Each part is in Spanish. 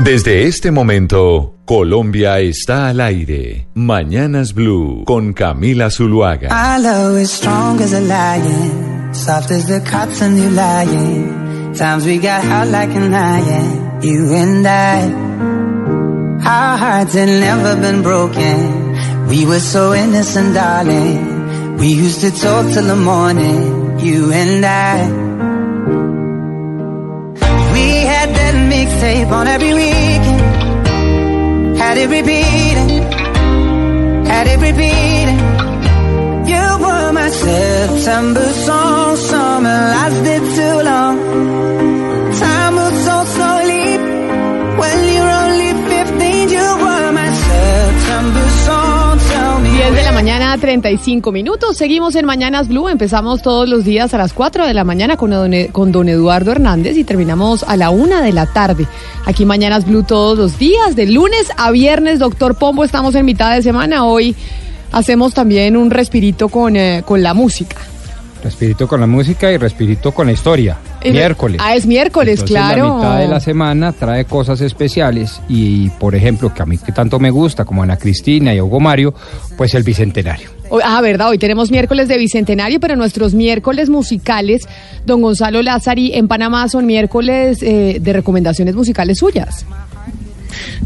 Desde este momento, Colombia está al aire. Mañanas Blue con Camila Zuluaga. Is strong as a lion, soft as the cotton you lying. Times we got hot like an iron, you and I. Our hearts had never been broken. We were so innocent, darling. We used to talk till the morning, you and I. mixtape on every weekend. Had it repeating, had it repeating. You were my September song, summer lasted too long. Time moves so slowly 10 de la mañana, 35 minutos. Seguimos en Mañanas Blue. Empezamos todos los días a las 4 de la mañana con don, con don Eduardo Hernández y terminamos a la 1 de la tarde. Aquí Mañanas Blue todos los días, de lunes a viernes. Doctor Pombo, estamos en mitad de semana. Hoy hacemos también un respirito con, eh, con la música. Respirito con la música y respirito con la historia. Miércoles. Ah, es miércoles, Entonces, claro. La mitad de la semana trae cosas especiales y, por ejemplo, que a mí que tanto me gusta, como Ana Cristina y Hugo Mario, pues el bicentenario. Ah, verdad, hoy tenemos miércoles de Bicentenario, pero nuestros miércoles musicales, don Gonzalo Lázari, en Panamá son miércoles eh, de recomendaciones musicales suyas.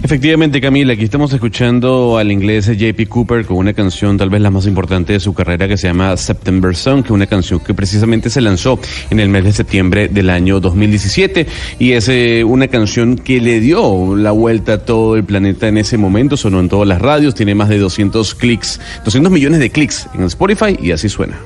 Efectivamente, Camila, aquí estamos escuchando al inglés JP Cooper con una canción tal vez la más importante de su carrera que se llama September Song, que es una canción que precisamente se lanzó en el mes de septiembre del año 2017 y es eh, una canción que le dio la vuelta a todo el planeta en ese momento, sonó en todas las radios, tiene más de 200 clics, 200 millones de clics en Spotify y así suena.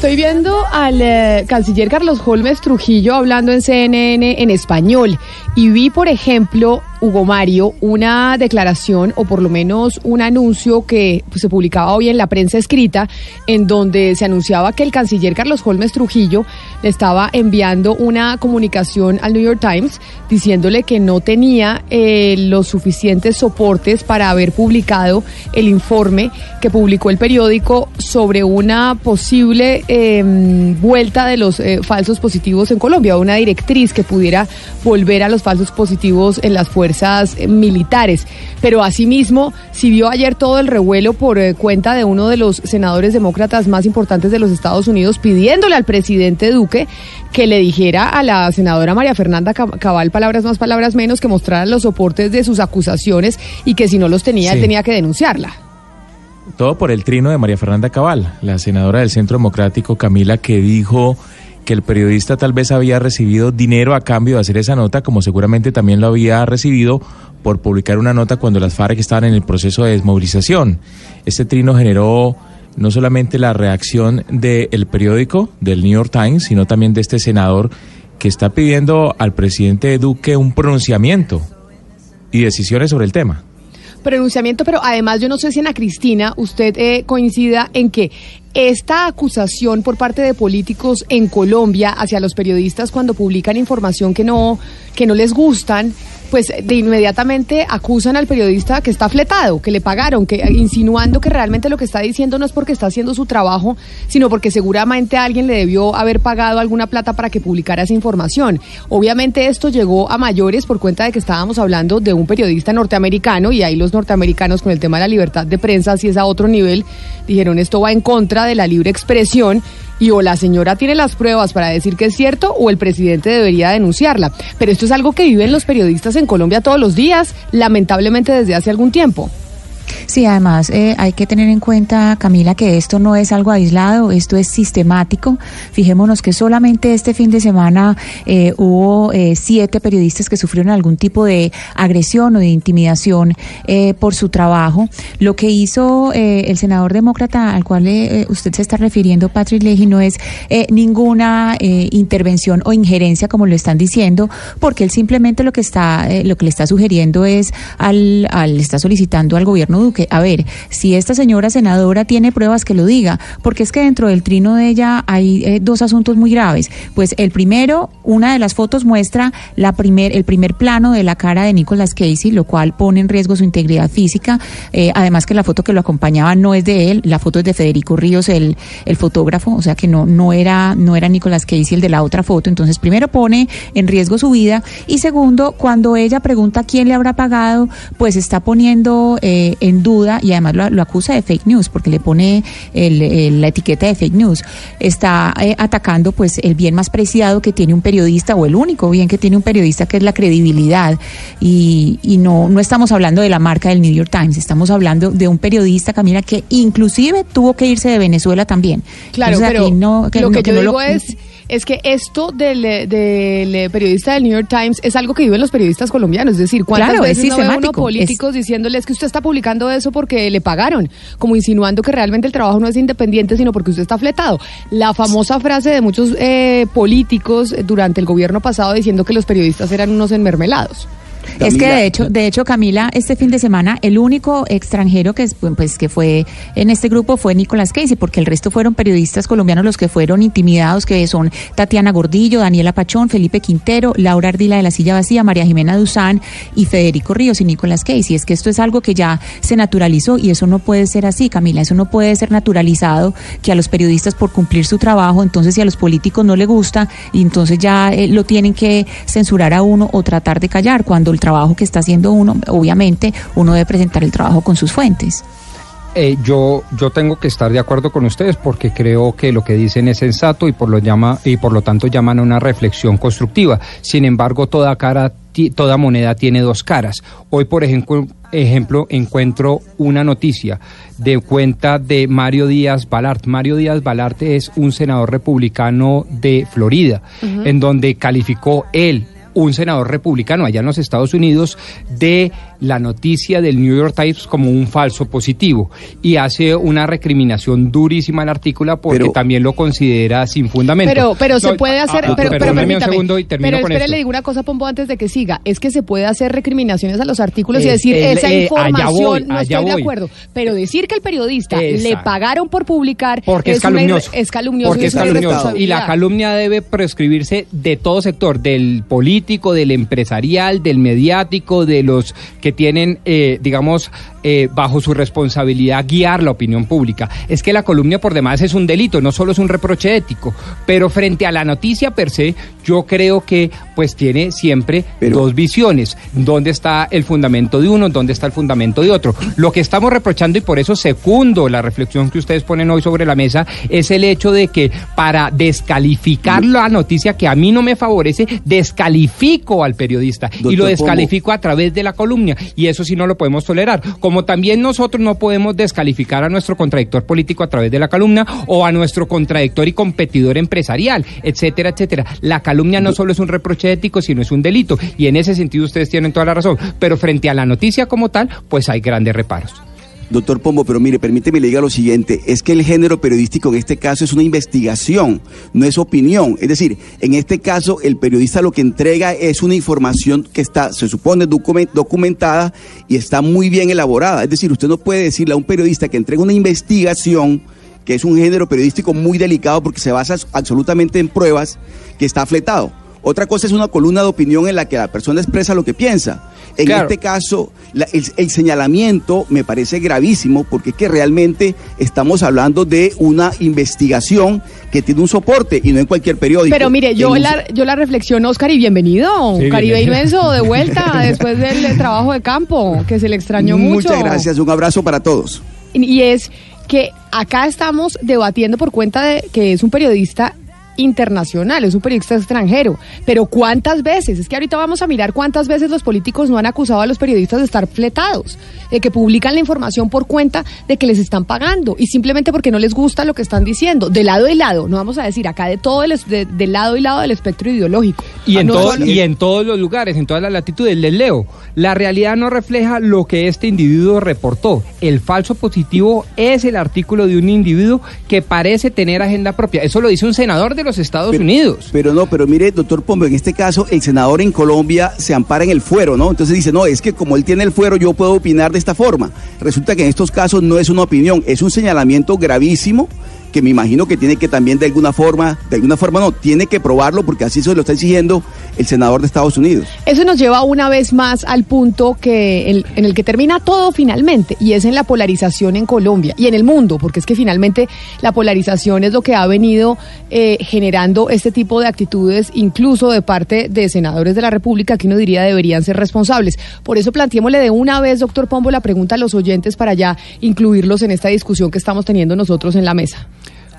Estoy viendo al eh, canciller Carlos Holmes Trujillo hablando en CNN en español. Y vi, por ejemplo, Hugo Mario, una declaración o por lo menos un anuncio que pues, se publicaba hoy en la prensa escrita, en donde se anunciaba que el canciller Carlos Holmes Trujillo le estaba enviando una comunicación al New York Times diciéndole que no tenía eh, los suficientes soportes para haber publicado el informe que publicó el periódico sobre una posible eh, vuelta de los eh, falsos positivos en Colombia, una directriz que pudiera volver a los falsos positivos en las fuerzas eh, militares. Pero asimismo, si vio ayer todo el revuelo por eh, cuenta de uno de los senadores demócratas más importantes de los Estados Unidos pidiéndole al presidente Duque que le dijera a la senadora María Fernanda Cab- Cabal, palabras más, palabras menos, que mostrara los soportes de sus acusaciones y que si no los tenía, él tenía que denunciarla. Todo por el trino de María Fernanda Cabal, la senadora del Centro Democrático Camila, que dijo que el periodista tal vez había recibido dinero a cambio de hacer esa nota, como seguramente también lo había recibido por publicar una nota cuando las FARC estaban en el proceso de desmovilización. Este trino generó no solamente la reacción del periódico, del New York Times, sino también de este senador que está pidiendo al presidente Duque un pronunciamiento y decisiones sobre el tema. pronunciamiento, pero además yo no sé si Ana Cristina usted eh, coincida en que esta acusación por parte de políticos en Colombia hacia los periodistas cuando publican información que no que no les gustan, pues de inmediatamente acusan al periodista que está fletado, que le pagaron, que insinuando que realmente lo que está diciendo no es porque está haciendo su trabajo, sino porque seguramente alguien le debió haber pagado alguna plata para que publicara esa información. Obviamente esto llegó a mayores por cuenta de que estábamos hablando de un periodista norteamericano y ahí los norteamericanos con el tema de la libertad de prensa, si es a otro nivel, dijeron esto va en contra de la libre expresión y o la señora tiene las pruebas para decir que es cierto o el presidente debería denunciarla. Pero esto es algo que viven los periodistas en Colombia todos los días, lamentablemente desde hace algún tiempo. Sí, además eh, hay que tener en cuenta, Camila, que esto no es algo aislado, esto es sistemático. Fijémonos que solamente este fin de semana eh, hubo eh, siete periodistas que sufrieron algún tipo de agresión o de intimidación eh, por su trabajo. Lo que hizo eh, el senador demócrata al cual usted se está refiriendo, Patrick Leahy, no es ninguna intervención o injerencia, como lo están diciendo, porque él simplemente lo que está, lo que le está sugiriendo es al, al está solicitando al gobierno Duque, a ver, si esta señora senadora tiene pruebas que lo diga, porque es que dentro del trino de ella hay eh, dos asuntos muy graves. Pues el primero, una de las fotos muestra la primer, el primer plano de la cara de Nicolas Casey, lo cual pone en riesgo su integridad física. Eh, además que la foto que lo acompañaba no es de él, la foto es de Federico Ríos, el, el fotógrafo, o sea que no, no era, no era Nicolas Casey el de la otra foto. Entonces, primero pone en riesgo su vida y segundo, cuando ella pregunta quién le habrá pagado, pues está poniendo eh, en duda y además lo, lo acusa de fake news porque le pone el- el- la etiqueta de fake news. Está eh, atacando pues el bien más preciado que tiene un periodista o el único bien que tiene un periodista que es la credibilidad y, y no, no estamos hablando de la marca del New York Times, estamos hablando de un periodista, Camila, que inclusive tuvo que irse de Venezuela también. Claro, pero que no- que lo no- que que yo no digo lo- es es que esto del, eh, del eh, periodista del New York Times es algo que viven los periodistas colombianos. Es decir, ¿cuántas Claro, es veces no ve uno sistemático, políticos diciéndoles que usted está publicando eso porque le pagaron? Como insinuando que realmente el trabajo no es independiente, sino porque usted está fletado. La famosa frase de muchos eh, políticos durante el gobierno pasado diciendo que los periodistas eran unos enmermelados. Es que de hecho, de hecho, Camila, este fin de semana el único extranjero que es, pues que fue en este grupo fue Nicolás Casey, porque el resto fueron periodistas colombianos los que fueron intimidados, que son Tatiana Gordillo, Daniela Pachón, Felipe Quintero, Laura Ardila de la Silla Vacía, María Jimena Duzán y Federico Ríos y Nicolás Casey. Es que esto es algo que ya se naturalizó y eso no puede ser así, Camila. Eso no puede ser naturalizado que a los periodistas por cumplir su trabajo, entonces si a los políticos no le gusta, y entonces ya eh, lo tienen que censurar a uno o tratar de callar cuando el trabajo que está haciendo uno, obviamente, uno debe presentar el trabajo con sus fuentes. Eh, yo, yo tengo que estar de acuerdo con ustedes porque creo que lo que dicen es sensato y por lo llama y por lo tanto llaman a una reflexión constructiva. Sin embargo, toda cara toda moneda tiene dos caras. Hoy, por ejemplo, ejemplo, encuentro una noticia de cuenta de Mario Díaz Balart. Mario Díaz Balart es un senador republicano de Florida, en donde calificó él un senador republicano allá en los Estados Unidos de la noticia del New York Times como un falso positivo y hace una recriminación durísima al artículo porque Pero- también lo considera sin fundamento. Pero, pero se puede hacer, ah, pero, pero un permítame. segundo y termino pero con espere, esto. le digo una cosa, Pombo, antes de que siga. Es que se puede hacer recriminaciones a los artículos y Es- decir, el- esa eh, información voy, no estoy de acuerdo. Pero decir que el periodista le pagaron por publicar Porque es, irre- calumnioso. es calumnioso. Porque y es calumnioso. Y la calumnia debe prescribirse de todo sector, del político, del empresarial, del mediático, de los que tienen, eh, digamos, eh, bajo su responsabilidad guiar la opinión pública. Es que la calumnia por demás es un delito, no solo es un reproche ético, pero frente a la noticia per se, yo creo que pues tiene siempre dos visiones. ¿Dónde está el fundamento de uno? ¿Dónde está el fundamento de otro? Lo que estamos reprochando y por eso secundo la reflexión que ustedes ponen hoy sobre la mesa es el hecho de que para descalificar la noticia que a mí no me favorece, descalifico al periodista y lo Pombo. descalifico a través de la columna y eso sí no lo podemos tolerar. Como también nosotros no podemos descalificar a nuestro contradictor político a través de la calumnia o a nuestro contradictor y competidor empresarial, etcétera, etcétera. La calumnia no solo es un reproche ético, sino es un delito y en ese sentido ustedes tienen toda la razón. Pero frente a la noticia como tal, pues hay grandes reparos. Doctor Pombo, pero mire, permíteme le diga lo siguiente, es que el género periodístico en este caso es una investigación, no es opinión. Es decir, en este caso el periodista lo que entrega es una información que está, se supone, documen- documentada y está muy bien elaborada. Es decir, usted no puede decirle a un periodista que entrega una investigación que es un género periodístico muy delicado porque se basa absolutamente en pruebas que está fletado. Otra cosa es una columna de opinión en la que la persona expresa lo que piensa. En Claro. este caso, la- el, el señalamiento me parece gravísimo porque es que realmente estamos hablando de una investigación que tiene un soporte y no en cualquier periódico. Pero mire, yo En la, yo la reflexiono, Oscar, y bienvenido. Sí, Caribe bienvenido. inmenso, de vuelta, después del trabajo de campo, que se le extrañó mucho. Muchas gracias, un abrazo para todos. Y es que acá estamos debatiendo por cuenta de que es un periodista internacional, es un periodista extranjero. Pero ¿cuántas veces? Es que ahorita vamos a mirar cuántas veces los políticos no han acusado a los periodistas de estar fletados, de que publican la información por cuenta de que les están pagando y simplemente porque no les gusta lo que están diciendo. De lado y lado, no vamos a decir acá de todo el, de, de lado y lado del espectro ideológico. Y en, No todo- y en todos los lugares, en todas las latitudes, les leo. La realidad no refleja lo que este individuo reportó. El falso positivo es el artículo de un individuo que parece tener agenda propia. Eso lo dice un senador de los Estados Pero- Unidos. Pero no, pero mire, doctor Pombo, en este caso el senador en Colombia se ampara en el fuero, ¿no? Entonces dice, no, es que como él tiene el fuero, yo puedo opinar de esta forma. Resulta que en estos casos no es una opinión, es un señalamiento gravísimo que me imagino que tiene que también de alguna forma, de alguna forma no, tiene que probarlo porque así se lo está exigiendo el senador de Estados Unidos. Eso nos lleva una vez más al punto que en el que termina todo finalmente, y es en la polarización en Colombia y en el mundo, porque es que finalmente la polarización es lo que ha venido eh, generando este tipo de actitudes, incluso de parte de senadores de la República, que uno diría deberían ser responsables. Por eso planteémosle de una vez, doctor Pombo, la pregunta a los oyentes para ya incluirlos en esta discusión que estamos teniendo nosotros en la mesa.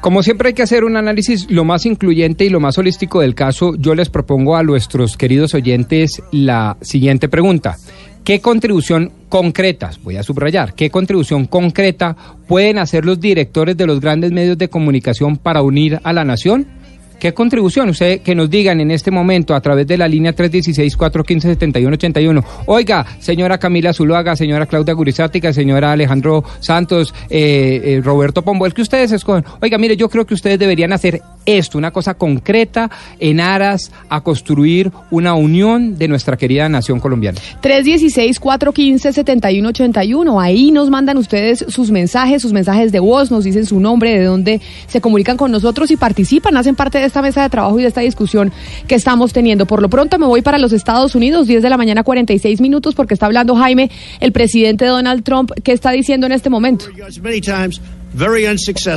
Como siempre hay que hacer un análisis lo más incluyente y lo más holístico del caso, yo les propongo a nuestros queridos oyentes la siguiente pregunta. ¿Qué contribución concreta, voy a subrayar, qué contribución concreta pueden hacer los directores de los grandes medios de comunicación para unir a la nación? ¿Qué contribución? Usted que nos digan en este momento a través de la línea 316-415-7181. Oiga, señora Camila Zuluaga, señora Claudia Gurizática, señora Alejandro Santos, eh, eh, Roberto Pombo, el que ustedes escogen. Oiga, mire, yo creo que ustedes deberían hacer esto, una cosa concreta en aras a construir una unión de nuestra querida nación colombiana. 316-415-7181. Ahí nos mandan ustedes sus mensajes, sus mensajes de voz, nos dicen su nombre, de dónde se comunican con nosotros y participan, hacen parte de esta mesa de trabajo y de esta discusión que estamos teniendo. Por lo pronto me voy para los Estados Unidos, 10 de la mañana, 46 minutos, porque está hablando Jaime, el presidente Donald Trump, ¿qué está diciendo en este momento?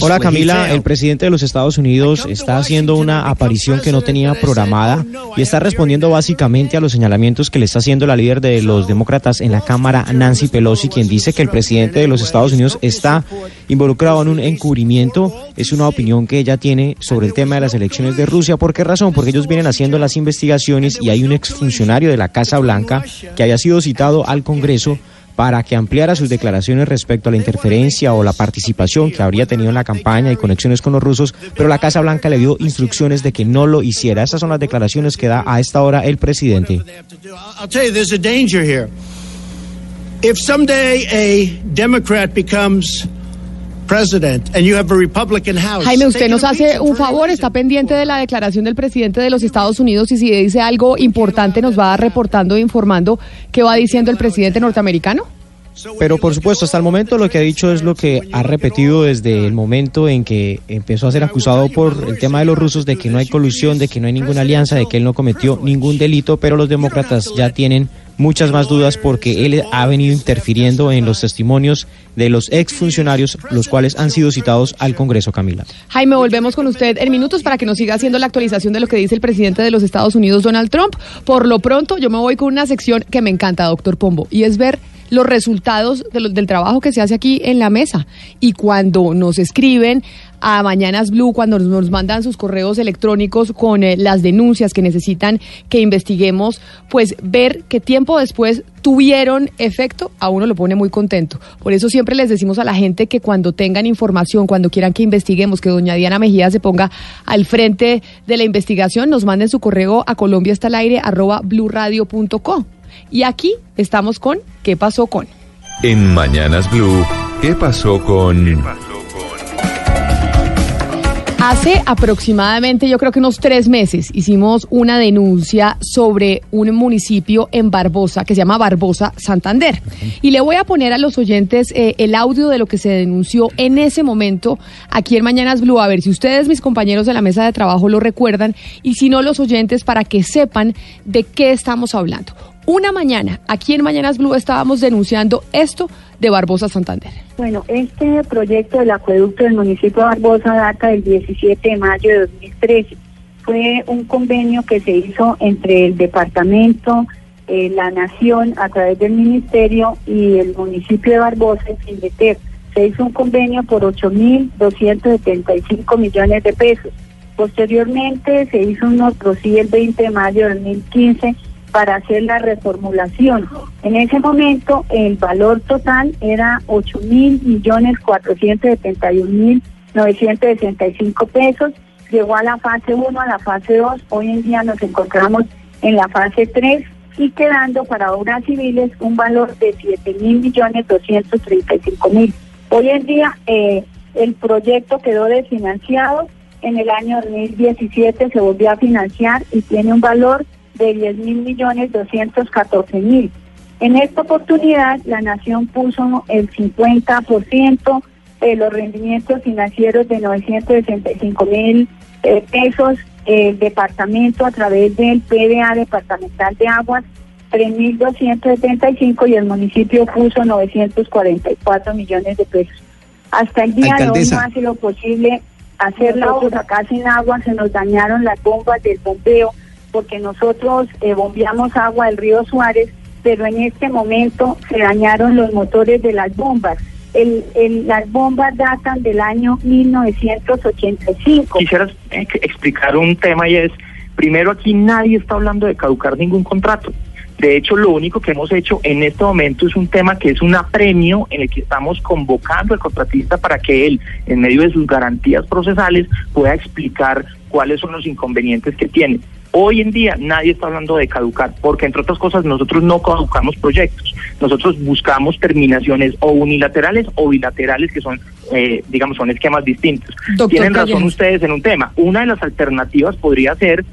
Hola Camila, el presidente de los Estados Unidos está haciendo una aparición que no tenía programada y está respondiendo básicamente a los señalamientos que le está haciendo la líder de los demócratas en la Cámara, Nancy Pelosi, quien dice que el presidente de los Estados Unidos está involucrado en un encubrimiento. Es una opinión que ella tiene sobre el tema de las elecciones de Rusia. ¿Por qué razón? Porque ellos vienen haciendo las investigaciones y hay un exfuncionario de la Casa Blanca que había sido citado al Congreso para que ampliara sus declaraciones respecto a la interferencia o la participación que habría tenido en la campaña y conexiones con los rusos, pero la Casa Blanca le dio instrucciones de que no lo hiciera. Esas son las declaraciones que da a esta hora el presidente. If someday a Democrat becomes Jaime, usted nos hace un favor, está pendiente de la declaración del presidente de los Estados Unidos y si dice algo importante nos va reportando e informando qué va diciendo el presidente norteamericano. Pero por supuesto, hasta el momento lo que ha dicho es lo que ha repetido desde el momento en que empezó a ser acusado por el tema de los rusos de que no hay colusión, de que no hay ninguna alianza, de que él no cometió ningún delito, pero los demócratas ya tienen muchas más dudas porque él ha venido interfiriendo en los testimonios de los exfuncionarios, los cuales han sido citados al Congreso, Camila. Jaime, volvemos con usted en minutos para que nos siga haciendo la actualización de lo que dice el presidente de los Estados Unidos, Donald Trump. Por lo pronto, yo me voy con una sección que me encanta, doctor Pombo, y es ver los resultados de del trabajo que se hace aquí en la mesa. Y cuando nos escriben a Mañanas Blue, cuando nos, nos mandan sus correos electrónicos con eh, las denuncias que necesitan que investiguemos, pues ver que tiempo después tuvieron efecto, a uno lo pone muy contento. Por eso siempre les decimos a la gente que cuando tengan información, cuando quieran que investiguemos, que doña Diana Mejía se ponga al frente de la investigación, nos manden su correo a colombiaestalaire arroba. Y aquí estamos con ¿Qué pasó con? En Mañanas Blue, ¿qué pasó con... Hace aproximadamente, yo creo que unos tres meses, hicimos una denuncia sobre un municipio en Barbosa que se llama Barbosa, Santander. Y le voy a poner a los oyentes eh, el audio de lo que se denunció en ese momento aquí en Mañanas Blue, a ver si ustedes, mis compañeros de la mesa de trabajo, lo recuerdan, y si no, los oyentes para que sepan de qué estamos hablando. Una mañana, aquí en Mañanas Blue, estábamos denunciando esto de Barbosa, Santander. Bueno, este proyecto del acueducto del municipio de Barbosa data del 17 de mayo de 2013. Fue un convenio que se hizo entre el departamento, eh, la nación, a través del ministerio y el municipio de Barbosa, el Findeter. se hizo un convenio por 8.275 millones de pesos. Posteriormente se hizo un otro sí el 20 de mayo de 2015 para hacer la reformulación. En ese momento el valor total era 8 mil millones 471 mil 965 pesos. Llegó a la fase 1, a la fase 2. Hoy en día nos encontramos en la fase 3 y quedando para obras civiles un valor de 7 mil millones 235 mil. Hoy en día eh, el proyecto quedó desfinanciado. En el año 2017 se volvió a financiar y tiene un valor de 10 mil millones 214 mil. En esta oportunidad la nación puso el 50% de los rendimientos financieros de 965 mil eh, pesos, el departamento a través del PDA departamental de aguas 3.275 y el municipio puso 944 millones de pesos. Hasta el día de hoy no ha sido posible hacer la obra acá sin agua, se nos dañaron las bombas del bombeo porque nosotros eh, bombeamos agua del río Suárez, pero en este momento se dañaron los motores de las bombas. El, las bombas datan del año 1985. Quisiera explicar un tema y es, primero aquí nadie está hablando de caducar ningún contrato. De hecho, lo único que hemos hecho en este momento es un tema que es un apremio en el que estamos convocando al contratista para que él, en medio de sus garantías procesales, pueda explicar cuáles son los inconvenientes que tiene. Hoy en día nadie está hablando de caducar, porque entre otras cosas nosotros no caducamos proyectos. Nosotros buscamos terminaciones o unilaterales o bilaterales, que son, eh, digamos, son esquemas distintos. Tienen razón ustedes en un tema. Una de las alternativas podría ser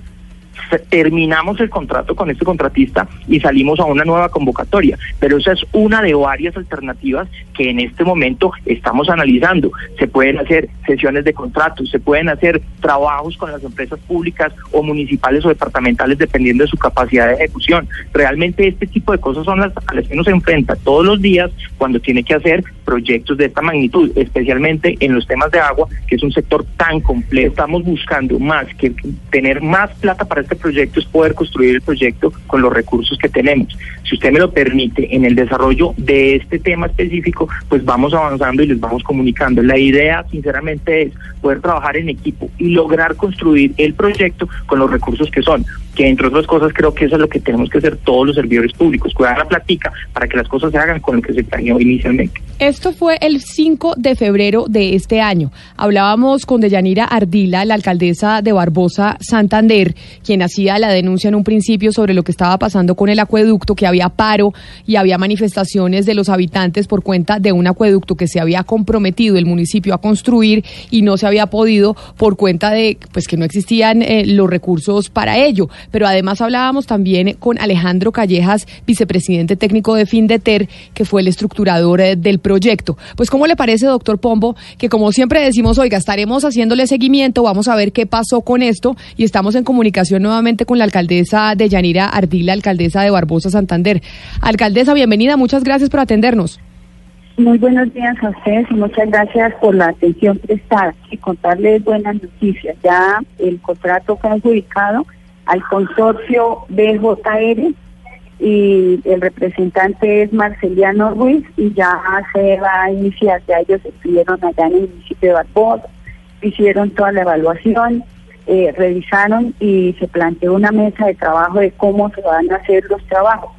terminamos el contrato con este contratista y salimos a una nueva convocatoria. Pero esa es una de varias alternativas que en este momento estamos analizando. Se pueden hacer sesiones de contratos, se pueden hacer trabajos con las empresas públicas o municipales o departamentales dependiendo de su capacidad de ejecución. Realmente este tipo de cosas son las a las que uno se enfrenta todos los días cuando tiene que hacer proyectos de esta magnitud, especialmente en los temas de agua, que es un sector tan complejo. Estamos buscando más que tener más plata para este proyecto es poder construir el proyecto con los recursos que tenemos. Si usted me lo permite, en el desarrollo de este tema específico, pues vamos avanzando y les vamos comunicando. La idea, sinceramente, es poder trabajar en equipo y lograr construir el proyecto con los recursos que son que entre otras cosas creo que eso es lo que tenemos que hacer todos los servidores públicos, cuidar la platica para que las cosas se hagan con lo que se planeó inicialmente. Esto fue el 5 de febrero de este año. Hablábamos con Deyanira Ardila, la alcaldesa de Barbosa, Santander, quien hacía la denuncia en un principio sobre lo que estaba pasando con el acueducto, que había paro y había manifestaciones de los habitantes por cuenta de un acueducto que se había comprometido el municipio a construir y no se había podido por cuenta de pues que no existían eh, los recursos para ello pero además hablábamos también con Alejandro Callejas, vicepresidente técnico de Findeter, que fue el estructurador eh, del proyecto. Pues, ¿cómo le parece, doctor Pombo, que como siempre decimos, oiga, estaremos haciéndole seguimiento, vamos a ver qué pasó con esto y estamos en comunicación nuevamente con la alcaldesa de Yanira Ardila, alcaldesa de Barbosa Santander. Alcaldesa, bienvenida, muchas gracias por atendernos. Muy buenos días a ustedes y muchas gracias por la atención prestada y contarles buenas noticias. Ya el contrato fue adjudicado al consorcio BJR y el representante es Marceliano Ruiz y ya se va a iniciar, ya ellos estuvieron allá en el municipio de Barbosa, hicieron toda la evaluación, eh, revisaron y se planteó una mesa de trabajo de cómo se van a hacer los trabajos.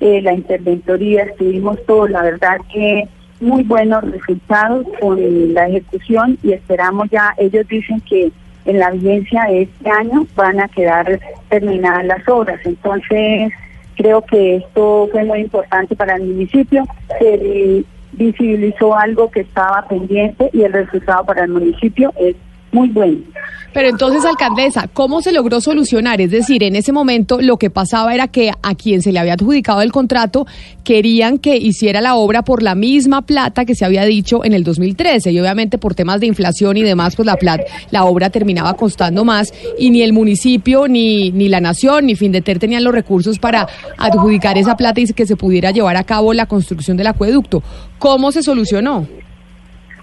Eh, la interventoría, estuvimos todos, la verdad que muy buenos resultados con la ejecución y esperamos ya, ellos dicen que en la vigencia de este año van a quedar terminadas las obras. Entonces, creo que esto fue muy importante para el municipio. Se visibilizó algo que estaba pendiente y el resultado para el municipio es muy bueno. Pero entonces, alcaldesa, ¿cómo se logró solucionar? Es decir, en ese momento lo que pasaba era que a quien se le había adjudicado el contrato querían que hiciera la obra por la misma plata que se había dicho en el 2013 y obviamente por temas de inflación y demás, pues la plata, la obra terminaba costando más y ni el municipio, ni, ni la nación, ni Findeter tenían los recursos para adjudicar esa plata y que se pudiera llevar a cabo la construcción del acueducto. ¿Cómo se solucionó?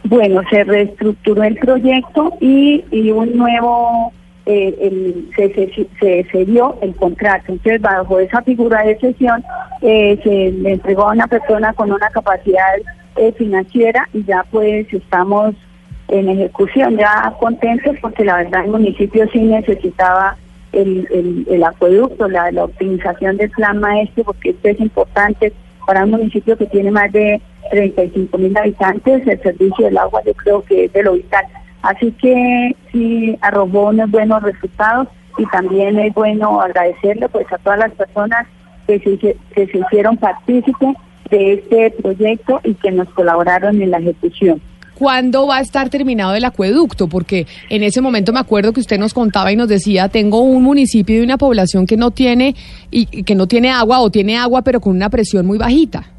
Bueno, se reestructuró el proyecto y, y un nuevo, eh, el, se, se, se, dio el contrato. Entonces, bajo esa figura de sesión, eh, se le entregó a una persona con una capacidad eh, financiera y ya pues estamos en ejecución, ya contentos porque la verdad el municipio sí necesitaba el, el, el acueducto, la, la optimización del plan maestro, porque esto es importante para un municipio que tiene más de 35 mil habitantes, el servicio del agua yo creo que es de lo vital. Así que sí arrojó unos buenos resultados y también es bueno agradecerle pues a todas las personas que se, que se hicieron partícipes de este proyecto y que nos colaboraron en la ejecución. ¿Cuándo va a estar terminado el acueducto? Porque en ese momento me acuerdo que usted nos contaba y nos decía, tengo un municipio y una población que no tiene y que no tiene agua o tiene agua pero con una presión muy bajita.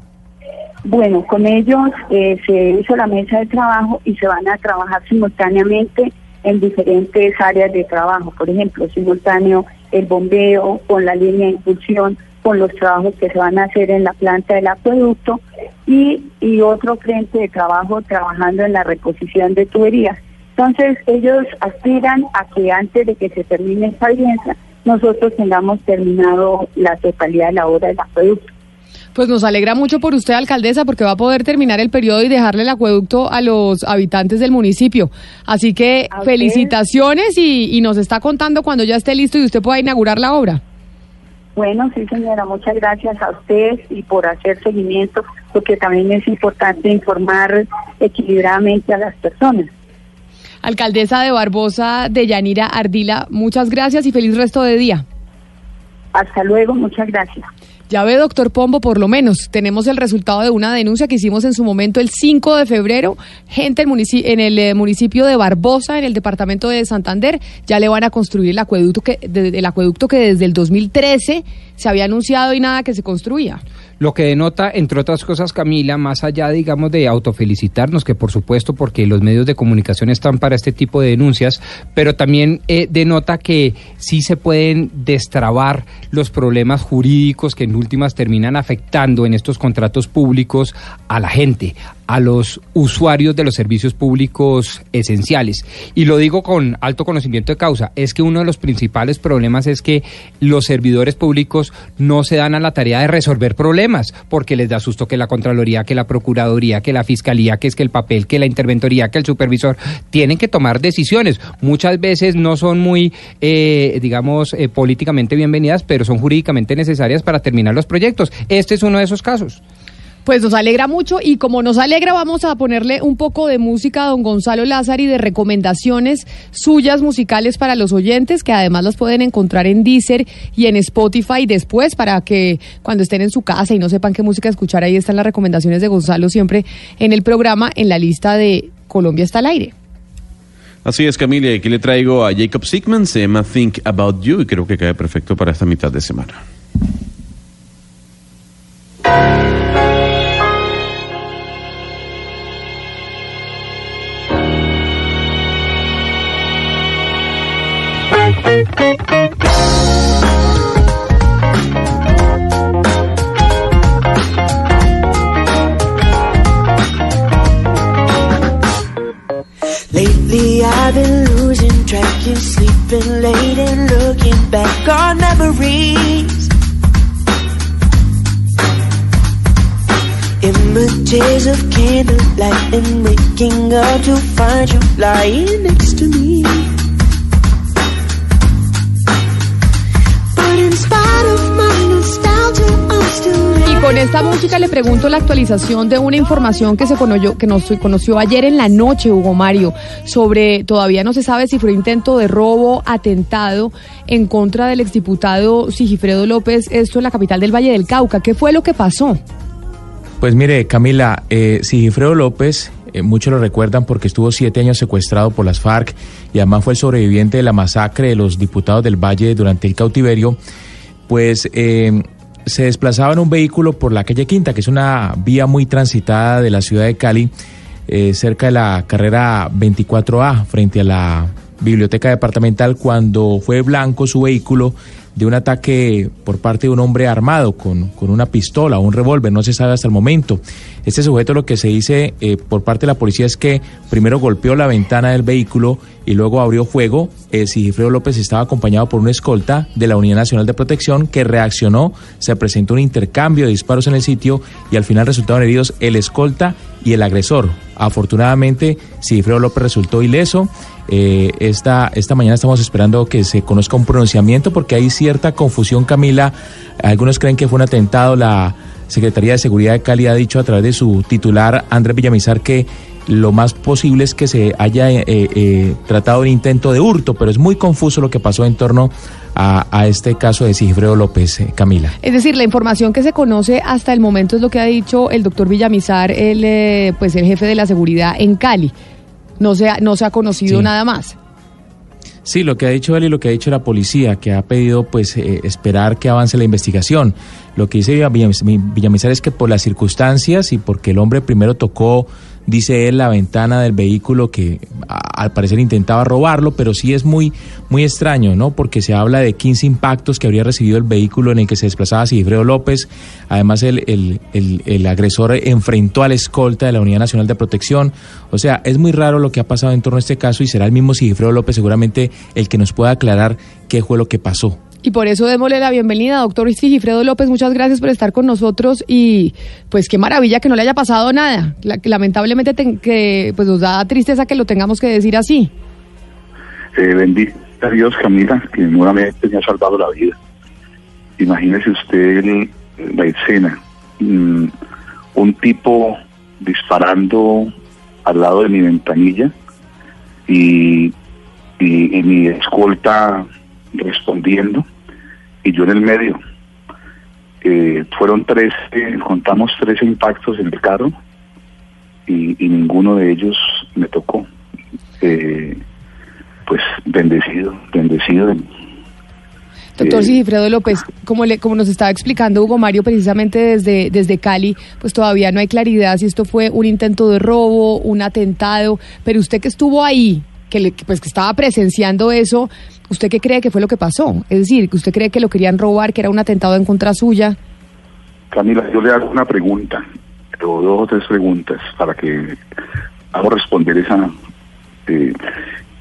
Bueno, con ellos eh, se hizo la mesa de trabajo y se van a trabajar simultáneamente en diferentes áreas de trabajo. Por ejemplo, simultáneo el bombeo con la línea de impulsión, con los trabajos que se van a hacer en la planta del acueducto y, otro frente de trabajo trabajando en la reposición de tuberías. Entonces ellos aspiran a que antes de que se termine esta audiencia nosotros tengamos terminado la totalidad de la obra del acueducto. Pues nos alegra mucho por usted, alcaldesa, porque va a poder terminar el periodo y dejarle el acueducto a los habitantes del municipio. Así que felicitaciones y, y nos está contando cuando ya esté listo y usted pueda inaugurar la obra. Bueno, sí señora, muchas gracias a usted y por hacer seguimiento, porque también es importante informar equilibradamente a las personas. Alcaldesa de Barbosa de Yanira Ardila, muchas gracias y feliz resto de día. Hasta luego, muchas gracias. Ya ve, doctor Pombo, por lo menos tenemos el resultado de una denuncia que hicimos en su momento el 5 de febrero. Gente en el eh, municipio de Barbosa, en el departamento de Santander, ya le van a construir el acueducto que, el acueducto que desde el 2013 se había anunciado y nada que se construía. Lo que denota, entre otras cosas, Camila, más allá, digamos, de autofelicitarnos, que por supuesto, porque los medios de comunicación están para este tipo de denuncias, pero también eh, denota que sí se pueden destrabar los problemas jurídicos que en últimas terminan afectando en estos contratos públicos a la gente, a los usuarios de los servicios públicos esenciales. Y lo digo con alto conocimiento de causa, es que uno de los principales problemas es que los servidores públicos no se dan a la tarea de resolver problemas, porque les da susto que la Contraloría, que la Procuraduría, que la Fiscalía, que es que el papel, que la Interventoría, que el supervisor, tienen que tomar decisiones. Muchas veces no son muy, eh, digamos, eh, políticamente bienvenidas, pero son jurídicamente necesarias para terminar los proyectos. Este es uno de esos casos. Pues nos alegra mucho y como nos alegra vamos a ponerle un poco de música a don Gonzalo Lázaro y de recomendaciones suyas musicales para los oyentes que además las pueden encontrar en Deezer y en Spotify después para que cuando estén en su casa y no sepan qué música escuchar ahí están las recomendaciones de Gonzalo siempre en el programa en la lista de Colombia está al aire. Así es, Camila, aquí le traigo a Jacob Sigman, se llama Think About You y creo que cae perfecto para esta mitad de semana. Lately I've been losing track and sleeping late and looking back on memories. Images of candlelight and waking up to find you lying next to me. Y con esta música le pregunto la actualización de una información que se conoció, que nos conoció ayer en la noche, Hugo Mario, sobre todavía no se sabe si fue intento de robo, atentado en contra del exdiputado Sigifredo López, esto en la capital del Valle del Cauca. ¿Qué fue lo que pasó? Pues mire, Camila, eh, Sigifredo López, eh, muchos lo recuerdan porque estuvo siete años secuestrado por las FARC y además fue el sobreviviente de la masacre de los diputados del Valle durante el cautiverio, pues eh, se desplazaba en un vehículo por la calle Quinta, que es una vía muy transitada de la ciudad de Cali, eh, cerca de la carrera 24A, frente a la biblioteca departamental, cuando fue blanco su vehículo de un ataque por parte de un hombre armado con, con una pistola o un revólver, no se sabe hasta el momento. Este sujeto lo que se dice eh, por parte de la policía es que primero golpeó la ventana del vehículo y luego abrió fuego. Eh, Sigifredo López estaba acompañado por una escolta de la Unidad Nacional de Protección que reaccionó, se presentó un intercambio de disparos en el sitio y al final resultaron heridos el escolta y el agresor. Afortunadamente, Sigifredo López resultó ileso. Eh, esta, esta mañana estamos esperando que se conozca un pronunciamiento porque hay cierta confusión, Camila. Algunos creen que fue un atentado. La Secretaría de Seguridad de Cali ha dicho a través de su titular, Andrés Villamizar, que lo más posible es que se haya eh, eh, tratado de intento de hurto, pero es muy confuso lo que pasó en torno a, a este caso de Sigifredo López, eh, Camila. Es decir, la información que se conoce hasta el momento es lo que ha dicho el doctor Villamizar, el, eh, pues el jefe de la seguridad en Cali. No se ha, no se ha conocido Sí. nada más. Sí, lo que ha dicho él y lo que ha dicho la policía, que ha pedido pues eh, esperar que avance la investigación. Lo que dice Villam- Villamizar es que por las circunstancias y porque el hombre primero tocó, dice él, la ventana del vehículo que a- al parecer intentaba robarlo, pero sí es muy, muy extraño, ¿no? Porque se habla de 15 impactos que habría recibido el vehículo en el que se desplazaba Sigifredo López. Además, el, el, el, el agresor enfrentó al escolta de la Unidad Nacional de Protección. O sea, es muy raro lo que ha pasado en torno a este caso y será el mismo Sigifredo López seguramente el que nos pueda aclarar qué fue lo que pasó. Y por eso démosle la bienvenida, doctor Sigifredo López. Muchas gracias por estar con nosotros y pues qué maravilla que no le haya pasado nada. Lamentablemente que pues nos da tristeza que lo tengamos que decir así. Eh, bendito a Dios, Camila, que nuevamente me ha salvado la vida. Imagínese usted la escena. Mm, un tipo disparando al lado de mi ventanilla y, y mi escolta respondiendo y yo en el medio. Eh, fueron tres, contamos tres impactos en el carro y, y ninguno de ellos me tocó. Eh, pues bendecido, bendecido. Doctor Eh, Sigifredo López, como, le, como nos estaba explicando Hugo Mario precisamente desde, desde Cali, pues todavía no hay claridad si esto fue un intento de robo, un atentado, pero usted que estuvo ahí, que, le- pues que estaba presenciando eso, ¿usted qué cree que fue lo que pasó? Es decir, que usted cree que lo querían robar, que era un atentado en contra suya. Camila, yo le hago una pregunta, o dos o tres preguntas para que hago responder esa. eh,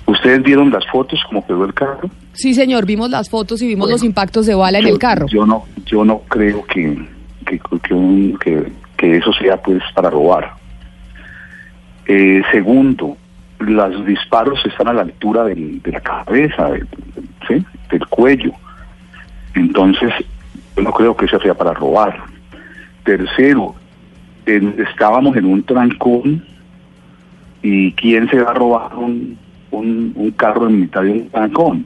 ¿Ustedes vieron las fotos como quedó el carro? Sí, señor, vimos las fotos y vimos los impactos de bala en el carro. Yo no, yo no creo que que, que, un- que- que eso sea pues para robar. Eh, segundo, los disparos están a la altura del- de la cabeza, del, cuello. Entonces, yo no creo que eso sea para robar. Tercero, estábamos en un trancón y ¿quién se va a robar un, un, un carro en mitad de un trancón?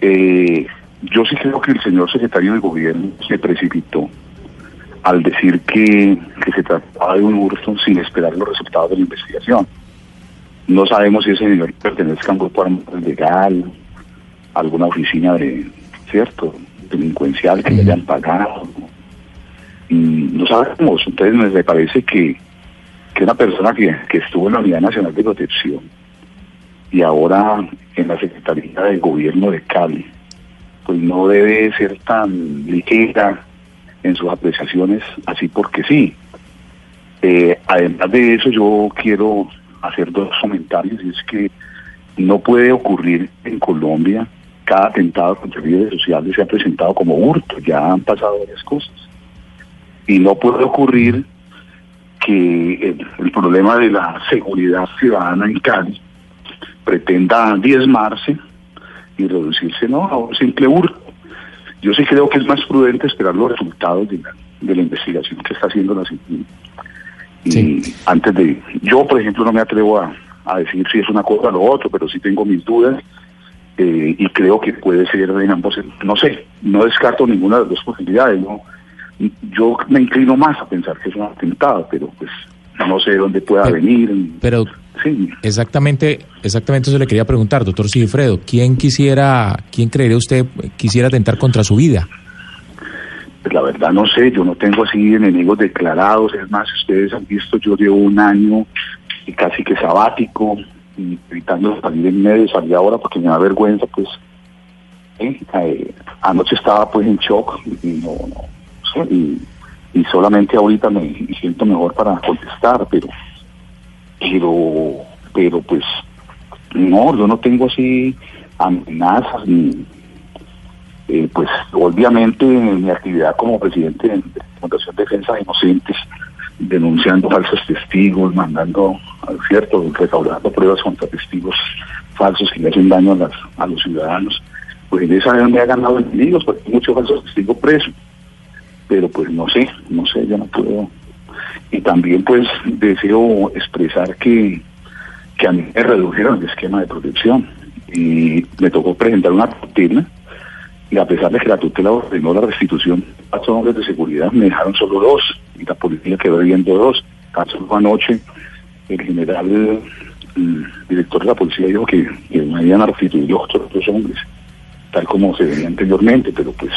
Eh, yo sí creo que el señor secretario de gobierno se precipitó al decir que, que se trataba de un hurto sin esperar los resultados de la investigación. No sabemos si ese señor pertenece a un grupo armado legal, a alguna oficina de, ¿cierto?, delincuencial que le hayan pagado. Mm, no sabemos. Entonces me me parece que, que una persona que, que estuvo en la Unidad Nacional de Protección y ahora en la Secretaría de Gobierno de Cali, pues no debe ser tan ligera en sus apreciaciones así porque sí. Eh, además de eso, yo quiero hacer dos comentarios, y es que no puede ocurrir en Colombia cada atentado contra líderes sociales se ha presentado como hurto, ya han pasado varias cosas. Y no puede ocurrir que el, el problema de la seguridad ciudadana en Cali pretenda diezmarse y reducirse ¿no? a un simple hurto. Yo sí creo que es más prudente esperar los resultados de la, de la investigación que está haciendo la Y antes de... Yo, por ejemplo, no me atrevo a, a decir si es una cosa o lo otro, pero sí tengo mis dudas eh, y creo que puede ser en ambos... No sé, no descarto ninguna de las dos posibilidades. ¿no? Yo me inclino más a pensar que es un atentado, pero pues no sé de dónde pueda venir. Pero Sí. exactamente, exactamente eso le quería preguntar, doctor Sigifredo. ¿Quién quisiera, quién creería usted quisiera atentar contra su vida? Pues la verdad no sé, yo no tengo así enemigos declarados, es más, ustedes han visto, yo llevo un año y casi que sabático, y evitando salir en medio, salir ahora porque me da vergüenza, pues, ¿eh? Eh, anoche estaba pues en shock y no, no y, y solamente ahorita me siento mejor para contestar, pero, pero, pero pues no, yo no tengo así amenazas ni, eh, pues obviamente en mi actividad como presidente de la Fundación Defensa de Inocentes, denunciando falsos testigos, mandando, cierto, recaudando pruebas contra testigos falsos que le hacen daño a, las, a los ciudadanos, pues en esa me ha ganado enemigos, porque muchos falsos testigos presos. Pero pues no sé, no sé, yo no puedo. Y también pues deseo expresar que, que a mí me redujeron el esquema de protección y me tocó presentar una tutela y a pesar de que la tutela ordenó la restitución de cuatro hombres de seguridad, me dejaron solo dos y la policía quedó viendo dos. Tan solo anoche el general el director de la policía dijo que, que me habían restituido otros dos hombres, tal como se venía anteriormente, pero pues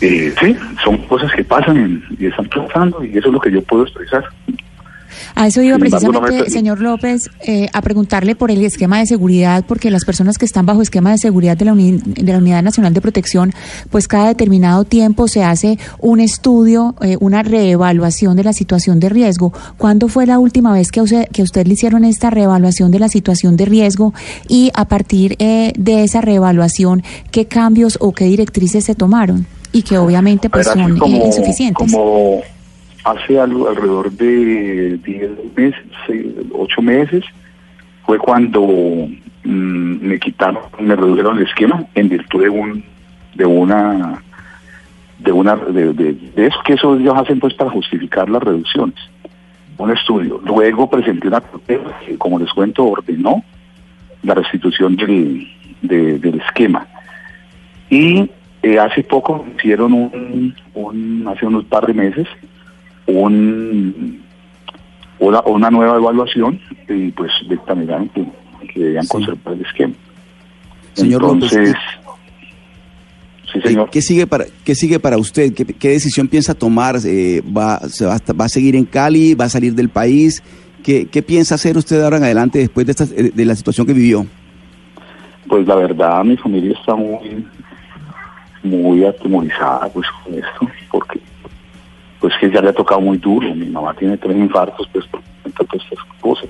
eh, sí, son cosas que pasan y están pasando y eso es lo que yo puedo expresar. A eso iba precisamente, señor López, eh, a preguntarle por el esquema de seguridad, porque las personas que están bajo esquema de seguridad de la, uni- de la Unidad Nacional de Protección, pues cada determinado tiempo se hace un estudio, eh, una reevaluación de la situación de riesgo. ¿Cuándo fue la última vez que a usted, que a usted le hicieron esta reevaluación de la situación de riesgo? Y a partir eh, de esa reevaluación, ¿qué cambios o qué directrices se tomaron? Y que obviamente pues ver, son insuficientes. Como hace alrededor de 10 meses, 8 meses, fue cuando mm, me quitaron, me redujeron el esquema en virtud de un de una de una de, de- de eso que eso ellos hacen pues para justificar las reducciones. Un estudio. Luego presenté una que como les cuento ordenó la restitución del, de- del esquema. Y eh, hace poco hicieron un, un hace unos par de meses un una, una nueva evaluación y pues dictaminaron que, que debían conservar el esquema Señor López, entonces sí señor ¿Qué sigue para qué sigue para usted? ¿Qué, qué decisión piensa tomar? Eh, va, se va, a- va a seguir en Cali? ¿Va a salir del país? ¿Qué, qué piensa hacer usted ahora en adelante después de, esta, de la situación que vivió? Pues la verdad, mi familia está muy, muy atemorizada pues con esto, porque pues que ya le ha tocado muy duro. Mi mamá tiene tres infartos, pues por todas estas cosas.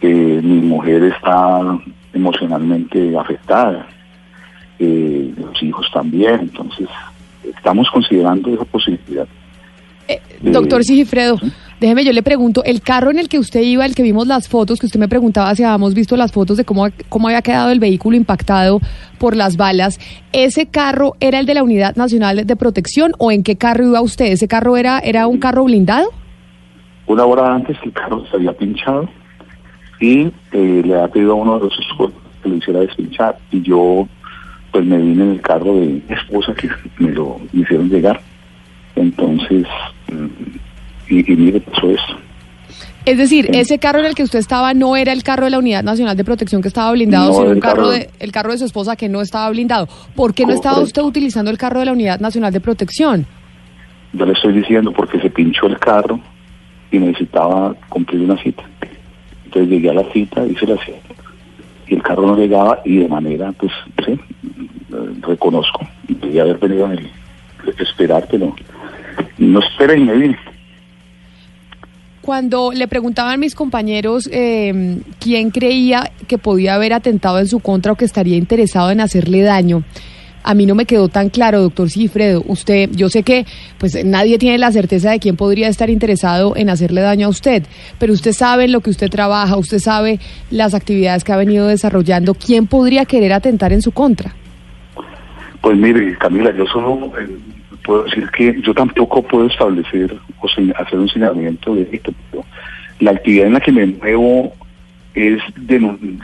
Eh, mi mujer está emocionalmente afectada, eh, los hijos también, entonces estamos considerando esa posibilidad. Doctor Sigifredo, déjeme, yo le pregunto, el carro en el que usted iba, el que vimos las fotos, que usted me preguntaba si habíamos visto las fotos de cómo, cómo había quedado el vehículo impactado por las balas, ¿ese carro era el de la Unidad Nacional de Protección o en qué carro iba usted? ¿Ese carro era, era un carro blindado? Una hora antes el carro se había pinchado y eh, le había pedido a uno de los escoltas que lo hiciera despinchar y yo pues me vine en el carro de mi esposa que me lo hicieron llegar. Entonces, mm, y, y mire, pasó esto. Es decir, ese carro en el que usted estaba no era el carro de la Unidad Nacional de Protección que estaba blindado, No, sino el un carro carro- de, el carro de su esposa que no estaba blindado. ¿Por qué no estaba usted utilizando el carro de la Unidad Nacional de Protección? Yo le estoy diciendo porque se pinchó el carro y necesitaba cumplir una cita. Entonces llegué a la cita, hice la cita y el carro no llegaba y de manera, pues, sí, reconozco. Debía haber venido en el esperar, pero no esperé y me vine. Cuando le preguntaban mis compañeros eh, quién creía que podía haber atentado en su contra o que estaría interesado en hacerle daño, a mí no me quedó tan claro, doctor Cifredo. Usted, yo sé que pues nadie tiene la certeza de quién podría estar interesado en hacerle daño a usted, pero usted sabe lo que usted trabaja, usted sabe las actividades que ha venido desarrollando. ¿Quién podría querer atentar en su contra? Pues mire, Camila, yo solo eh, puedo decir que yo tampoco puedo establecer o hacer un señalamiento de esto. pero La actividad en la que me muevo es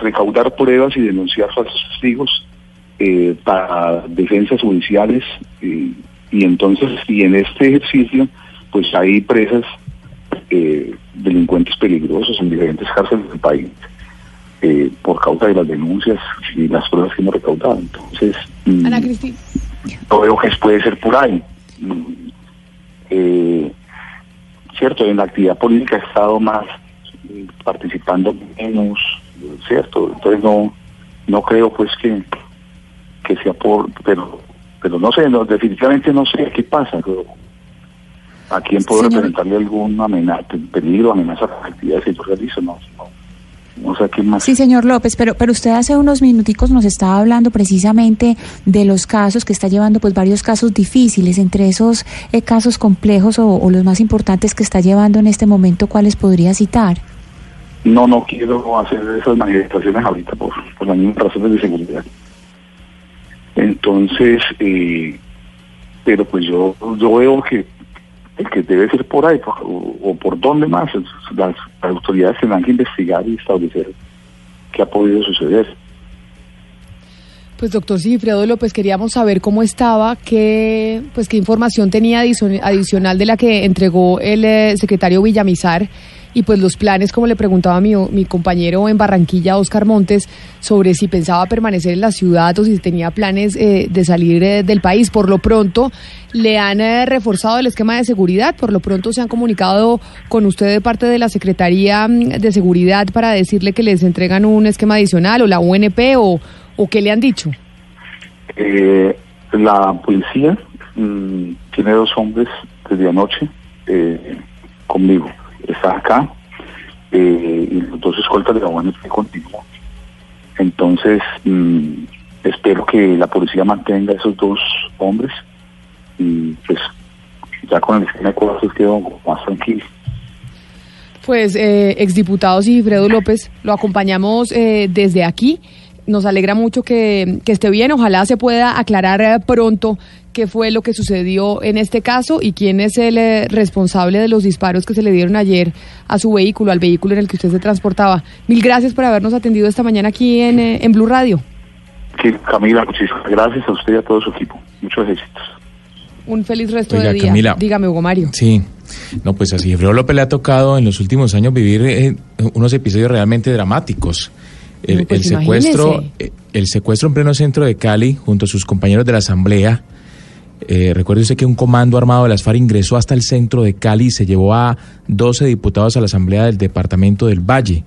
recaudar pruebas y denunciar falsos testigos eh, para defensas judiciales eh, y entonces y en este ejercicio pues hay presas eh, delincuentes peligrosos en diferentes cárceles del país eh, por causa de las denuncias y las pruebas que hemos recaudado. Entonces, mm, Ana Cristina. No veo que puede ser por ahí. Eh, cierto, en la actividad política he estado más mm, participando menos, cierto, entonces no no creo pues que, que sea por, pero, pero no sé, no, definitivamente no sé qué pasa. pero ¿A quién puedo Señor- representarle alguna amenaza, peligro, amenaza a las actividades que yo realizo? No, no, más. Sí, señor López, pero, pero usted hace unos minuticos nos estaba hablando precisamente de los casos que está llevando, pues varios casos difíciles, entre esos eh, casos complejos o, o los más importantes que está llevando en este momento, ¿cuáles podría citar? No, no quiero hacer esas manifestaciones ahorita por, por las mismas razones de seguridad. Entonces, eh, pero pues yo, yo veo que el que debe ser por ahí, o, por dónde más, las, las autoridades tendrán que investigar y establecer qué ha podido suceder. Pues doctor Sigifredo López, queríamos saber cómo estaba, qué, pues, qué información tenía adicio- adicional de la que entregó el eh, secretario Villamizar y pues los planes, como le preguntaba mi, mi compañero en Barranquilla, Oscar Montes, sobre si pensaba permanecer en la ciudad o si tenía planes eh, de salir eh, del país. Por lo pronto, le han eh, reforzado el esquema de seguridad, por lo pronto se han comunicado con usted de parte de la Secretaría mm, de Seguridad para decirle que les entregan un esquema adicional o la UNP o, o qué le han dicho. Eh, la policía mm, tiene dos hombres desde anoche eh, conmigo. Está acá eh, y los dos escoltas de la UNP conmigo. Entonces, mm, espero que la policía mantenga esos dos hombres y pues ya con el esquema de cosas quedo más tranquilo. Pues, eh, exdiputado Sigifredo López, lo acompañamos eh, desde aquí. Nos alegra mucho que, que esté bien. Ojalá se pueda aclarar eh, pronto qué fue lo que sucedió en este caso y quién es el eh, responsable de los disparos que se le dieron ayer a su vehículo, al vehículo en el que usted se transportaba. Mil gracias por habernos atendido esta mañana aquí en, eh, en Blue Radio. Sí, Camila, muchísimas gracias a usted y a todo su equipo. Muchos éxitos. Un feliz resto Oiga, de día. Camila. Dígame, Hugo Mario. Sí, no, pues así, Fredo López le ha tocado en los últimos años vivir eh, unos episodios realmente dramáticos. El, No, pues el secuestro, eh, el secuestro en pleno centro de Cali, junto a sus compañeros de la Asamblea. Eh, recuerde usted que un comando armado de las FARC ingresó hasta el centro de Cali y se llevó a 12 diputados a la Asamblea del Departamento del Valle,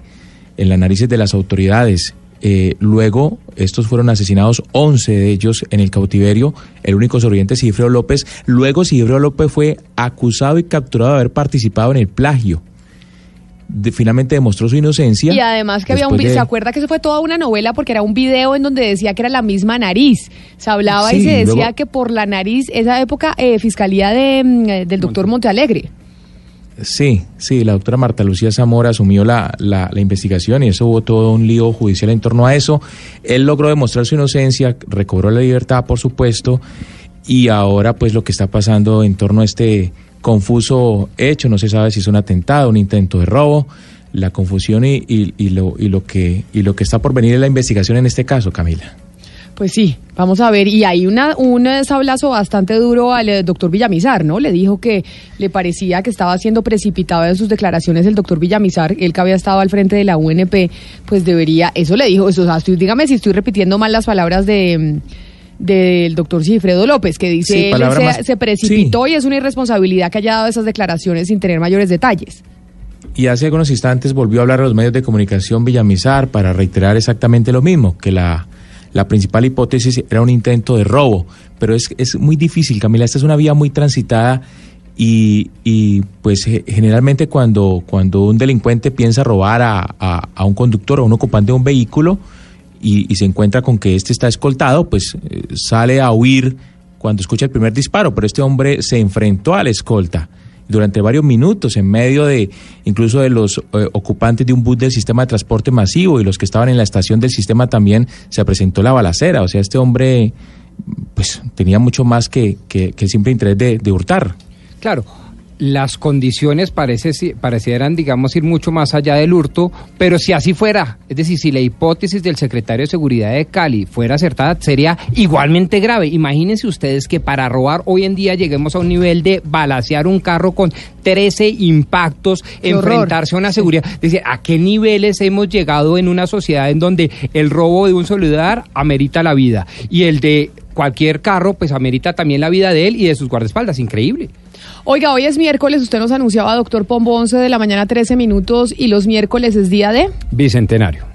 en las narices de las autoridades. Eh, luego, estos fueron asesinados 11 de ellos en el cautiverio. El único sobreviviente es Cifreo López. Luego, Cifreo López fue acusado y capturado de haber participado en el plagio. De- finalmente demostró su inocencia. Y además que había un de- ¿se acuerda que eso fue toda una novela? Porque era un video en donde decía que era la misma nariz. Se hablaba y se decía luego- que por la nariz, esa época, eh, Fiscalía de, mm, eh, del doctor Montealegre. Sí, sí, la doctora Marta Lucía Zamora asumió la, la, la investigación y eso hubo todo un lío judicial en torno a eso. Él logró demostrar su inocencia, recobró la libertad, por supuesto, y ahora pues lo que está pasando en torno a este confuso hecho, no se sabe si es un atentado, un intento de robo, la confusión y, y, y lo, y, lo que, y lo que está por venir es la investigación en este caso, Camila. Pues sí, vamos a ver. Y hay una, un eh, sablazo bastante duro al eh, doctor Villamizar, ¿no? Le dijo que le parecía que estaba siendo precipitado en sus declaraciones el doctor Villamizar, él que había estado al frente de la UNP, pues debería, eso le dijo, eso, o sea, estoy- dígame si estoy repitiendo mal las palabras de... del doctor Cifredo López, que dice Sí, él palabra se, más- se precipitó y es una irresponsabilidad que haya dado esas declaraciones sin tener mayores detalles. Y hace algunos instantes volvió a hablar a los medios de comunicación Villamizar para reiterar exactamente lo mismo, que la, la principal hipótesis era un intento de robo. Pero es, es muy difícil, Camila, esta es una vía muy transitada y, y, pues ge- generalmente cuando, cuando un delincuente piensa robar a, a- a un conductor o un ocupante de un vehículo y, y se encuentra con que este está escoltado, pues eh, sale a huir cuando escucha el primer disparo, pero este hombre se enfrentó a la escolta durante varios minutos en medio de incluso de los eh, ocupantes de un bus del sistema de transporte masivo y los que estaban en la estación del sistema también se presentó la balacera, o sea, este hombre pues tenía mucho más que, que- que el simple interés de, de hurtar. Claro, las condiciones parece, parecieran, digamos, ir mucho más allá del hurto, pero si así fuera, es decir, si la hipótesis del secretario de Seguridad de Cali fuera acertada, sería igualmente grave. Imagínense ustedes que para robar hoy en día lleguemos a un nivel de balasear un carro con 13 impactos, Qué horror. enfrentarse a una seguridad. Es decir, ¿a qué niveles hemos llegado en una sociedad en donde el robo de un celular amerita la vida y el de cualquier carro, pues amerita también la vida de él y de sus guardaespaldas? Increíble. Oiga, hoy es miércoles, usted nos anunciaba, doctor Pombo, 11 de la mañana, 13 minutos, y los miércoles es día de... Bicentenario.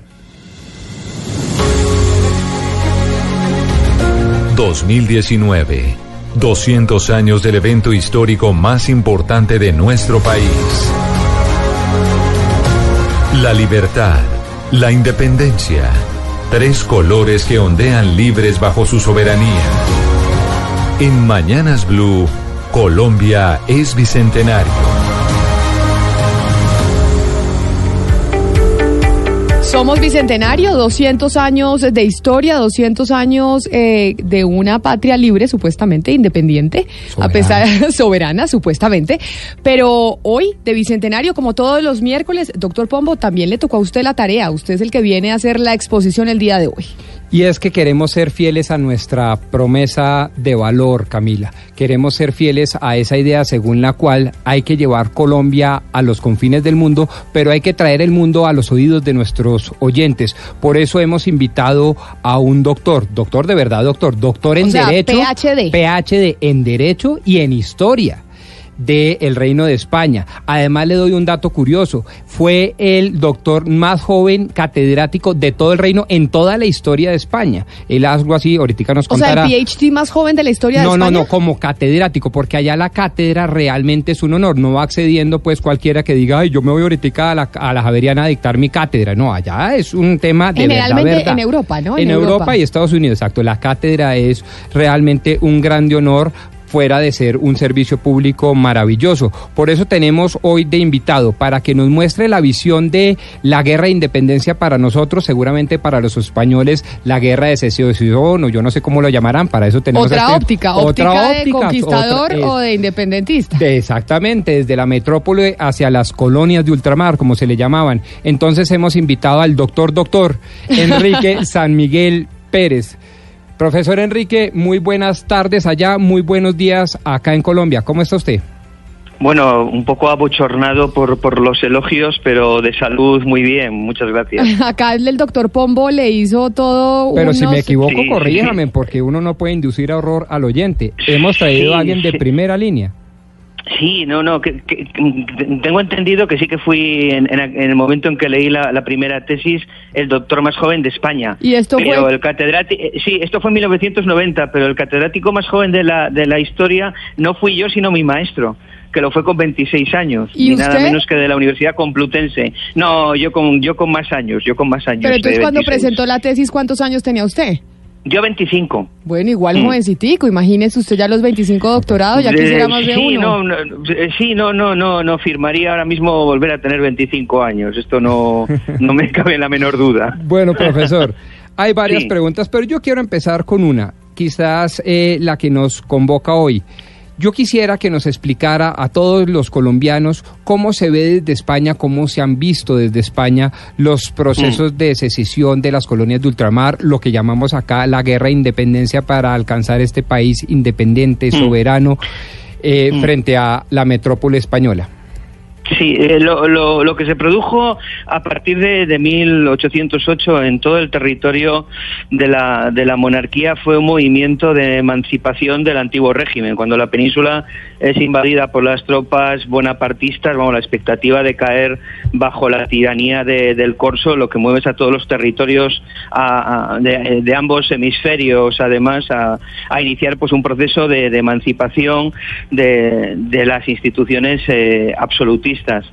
2019. 200 años del evento histórico más importante de nuestro país. La libertad, la independencia. Tres colores que ondean libres bajo su soberanía. En Mañanas Blue, Colombia es bicentenario. Somos bicentenario, 200 años de historia, 200 años eh, de una patria libre, supuestamente independiente, a pesar soberana, supuestamente. Pero hoy, de bicentenario, como todos los miércoles, doctor Pombo, también le tocó a usted la tarea. Usted es el que viene a hacer la exposición el día de hoy. Y es que queremos ser fieles a nuestra promesa de valor, Camila. Queremos ser fieles a esa idea según la cual hay que llevar Colombia a los confines del mundo, pero hay que traer el mundo a los oídos de nuestros oyentes. Por eso hemos invitado a un doctor, doctor de verdad, doctor, doctor en O sea, Derecho. PhD. PhD en Derecho y en Historia del Reino de España. Además le doy un dato curioso, fue el doctor más joven catedrático de todo el reino en toda la historia de España. Él algo así, ahorita nos O sea, contará. el PhD más joven de la historia no, de no, España. no, como catedrático, porque allá la cátedra realmente es un honor, no va accediendo pues cualquiera que diga, ay, yo me voy ahorita a la, a la Javeriana a dictar mi cátedra. No, allá es un tema de Generalmente verdad. en Europa, ¿no? En, Europa. y Estados Unidos, exacto. La cátedra es realmente un grande honor fuera de ser un servicio público maravilloso. Por eso tenemos hoy de invitado para que nos muestre la visión de la guerra de independencia para nosotros, seguramente para los españoles la guerra de secesión o yo no sé cómo lo llamarán, para eso tenemos Otra este- óptica, otra óptica de óptica, conquistador otra- o de independentista. de- Exactamente, desde la metrópole hacia las colonias de ultramar, como se le llamaban. Entonces hemos invitado al doctor doctor Enrique San Miguel Pérez. Profesor Enrique, muy buenas tardes allá, muy buenos días acá en Colombia. ¿Cómo está usted? Bueno, un poco abochornado por, por los elogios, pero de salud muy bien, muchas gracias. Acá el doctor Pombo le hizo todo Pero si unos- me equivoco, Sí, corríjame, porque uno no puede inducir a horror al oyente. Hemos traído Sí, a alguien de sí. primera línea. Sí, no, no, que, tengo entendido que sí que fui en, en- en el momento en que leí la, la primera tesis el doctor más joven de España. ¿Y esto pero fue- el catedrático, sí, esto fue en 1990, pero el catedrático más joven de la, de la historia no fui yo, sino mi maestro que lo fue con 26 años, ¿Y ni nada menos que de la Universidad Complutense. No, yo con yo con más años, yo con más años. Pero entonces cuando 26. presentó la tesis, ¿cuántos años tenía usted? Yo 25. Bueno, igual Mm. jovencitico, imagínese usted ya los 25 doctorados, ya quisiera más de sí, uno. No, no, eh, sí, no, no, no, no firmaría ahora mismo volver a tener 25 años. Esto no, no me cabe la menor duda. Bueno, profesor, hay varias Sí. preguntas, pero yo quiero empezar con una, quizás eh, la que nos convoca hoy. Yo quisiera que nos explicara a todos los colombianos cómo se ve desde España, cómo se han visto desde España los procesos de secesión de las colonias de ultramar, lo que llamamos acá la guerra de independencia para alcanzar este país independiente, soberano, eh, frente a la metrópole española. Sí, eh, lo, lo, lo que se produjo a partir de, de 1808 en todo el territorio de la, de la monarquía fue un movimiento de emancipación del antiguo régimen. Cuando la península es invadida por las tropas bonapartistas, vamos, la expectativa de caer bajo la tiranía de- del corso, lo que mueve a todos los territorios de, ambos hemisferios, además, a, a iniciar pues un proceso de, de emancipación de las instituciones eh, absolutistas.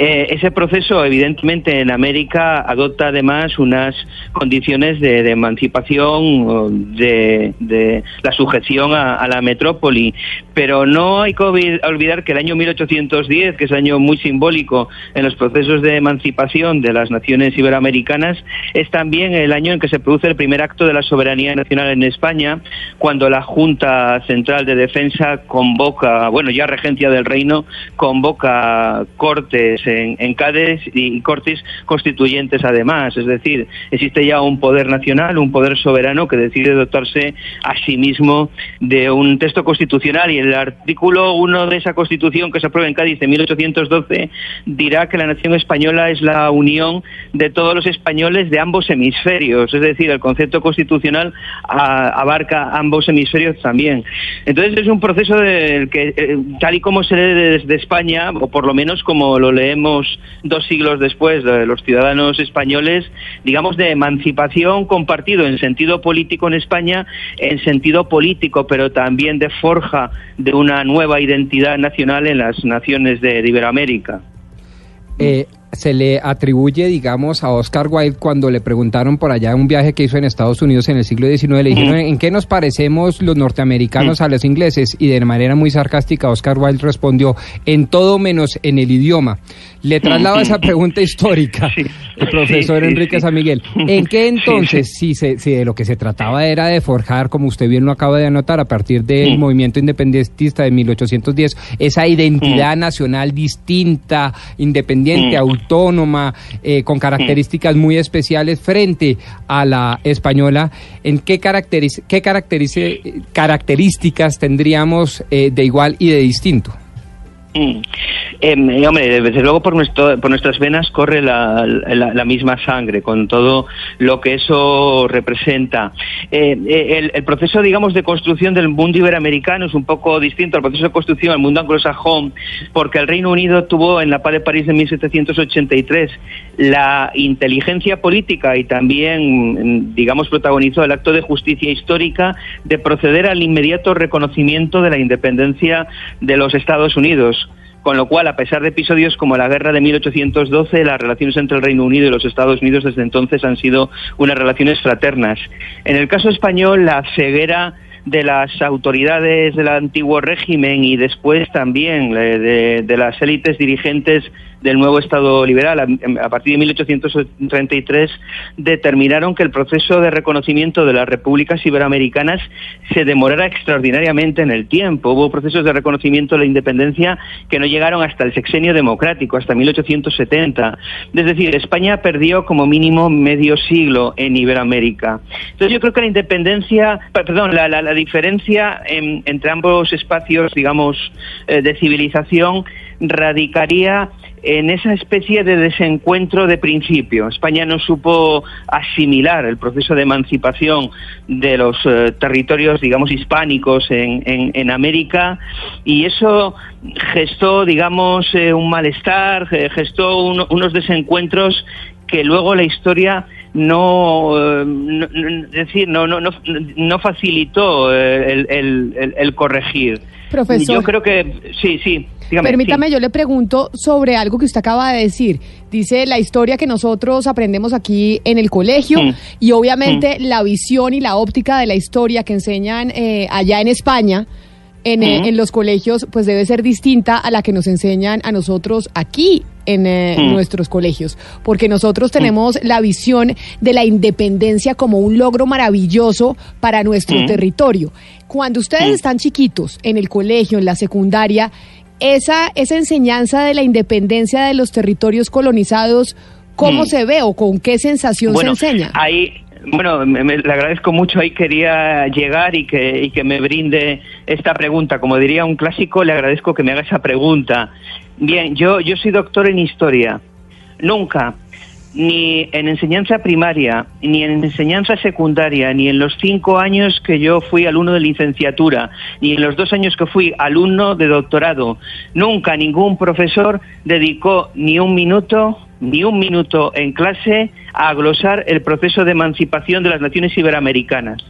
Eh, ese proceso, evidentemente, en América adopta además unas condiciones de, de emancipación, de, de la sujeción a, la metrópoli, pero no hay que olvi- olvidar que el año 1810, que es año muy simbólico en los procesos de emancipación de las naciones iberoamericanas, es también el año en que se produce el primer acto de la soberanía nacional en España, cuando la Junta Central de Defensa convoca, bueno, ya regencia del reino, convoca cortes en, en Cádiz y cortes constituyentes además. Es decir, existe ya un poder nacional, un poder soberano que decide dotarse a sí mismo de un texto constitucional y el artículo 1 de esa constitución que se aprueba en Cádiz en 1812 dirá que la nación española es la unión de todos los españoles de ambos hemisferios. Es decir, el concepto constitucional a- abarca ambos ambos hemisferios también. Entonces es un proceso del que, eh, tal y como se lee desde España, o por lo menos como lo leemos dos siglos después de los ciudadanos españoles, digamos de emancipación compartido en sentido político en España, en sentido político, pero también de forja de una nueva identidad nacional en las naciones de Iberoamérica. Eh, se le atribuye, digamos, a Oscar Wilde cuando le preguntaron por allá un viaje que hizo en Estados Unidos en el siglo XIX, le dijeron, ¿en qué nos parecemos los norteamericanos a los ingleses? Y de manera muy sarcástica, Oscar Wilde respondió, en todo menos en el idioma. Le traslado esa pregunta histórica, el profesor Enrique San Miguel. ¿En qué entonces, si, se, si de lo que se trataba era de forjar, como usted bien lo acaba de anotar, a partir del movimiento independentista de 1810, esa identidad nacional distinta, independiente, autónoma, eh, con características muy especiales frente a la española, ¿en qué, caracteriz qué características tendríamos eh, de igual y de distinto? Mm. Eh, hombre, desde luego por, nuestro, por nuestras venas corre la, misma sangre, con todo lo que eso representa. Eh, eh, el, proceso, digamos, de construcción del mundo iberoamericano es un poco distinto al proceso de construcción del mundo anglosajón, porque el Reino Unido tuvo en la paz de París de 1783 la inteligencia política y también, digamos, protagonizó el acto de justicia histórica de proceder al inmediato reconocimiento de la independencia de los Estados Unidos con lo cual, a pesar de episodios como la guerra de 1812, las relaciones entre el Reino Unido y los Estados Unidos desde entonces han sido unas relaciones fraternas. En el caso español, la ceguera de las autoridades del antiguo régimen y después también de, de las élites dirigentes del nuevo Estado liberal, a, partir de 1833, determinaron que el proceso de reconocimiento de las repúblicas iberoamericanas se demorara extraordinariamente en el tiempo. Hubo procesos de reconocimiento de la independencia que no llegaron hasta el sexenio democrático, hasta 1870. Es decir, España perdió como mínimo medio siglo en Iberoamérica. Entonces yo creo que la independencia, perdón, la, la, diferencia entre ambos espacios, digamos, eh, de civilización radicaría en esa especie de desencuentro de principio. España no supo asimilar el proceso de emancipación de los eh, territorios, digamos, hispánicos en, en, América y eso gestó, digamos, eh, un malestar, gestó unos desencuentros que luego la historia no, eh, decir no no no, facilitó el, el, el corregir Profesor. Yo creo que sí, sí. Permítame, yo le pregunto sobre algo que usted acaba de decir. Dice la historia que nosotros aprendemos aquí en el colegio mm. y obviamente mm. la visión y la óptica de la historia que enseñan eh, allá en España. En, eh, mm. en, los colegios, pues debe ser distinta a la que nos enseñan a nosotros aquí en eh, nuestros colegios, porque nosotros tenemos la visión de la independencia como un logro maravilloso para nuestro territorio. Cuando ustedes están chiquitos en el colegio, en la secundaria, esa, esa enseñanza de la independencia de los territorios colonizados, ¿cómo mm. se ve o con qué sensación se enseña? Ahí, bueno, le agradezco mucho. Ahí quería llegar y que, y que me brinde esta pregunta. Como diría un clásico, le agradezco que me haga esa pregunta. Bien, yo, yo soy doctor en historia. Nunca ni en enseñanza primaria, ni en enseñanza secundaria, ni en los cinco años que yo fui alumno de licenciatura, ni en los dos años que fui alumno de doctorado, nunca ningún profesor dedicó ni un minuto, ni un minuto en clase a glosar el proceso de emancipación de las naciones iberoamericanas.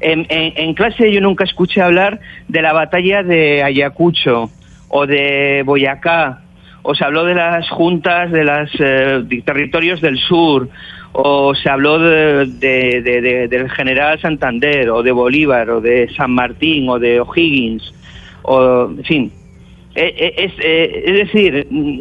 En, en clase yo nunca escuché hablar de la batalla de Ayacucho o de Boyacá o se habló de las juntas de los eh, territorios del sur, o se habló de, del general Santander, o de Bolívar, o de San Martín, o de O'Higgins, o, en fin. Eh, eh, es, es, decir, mm,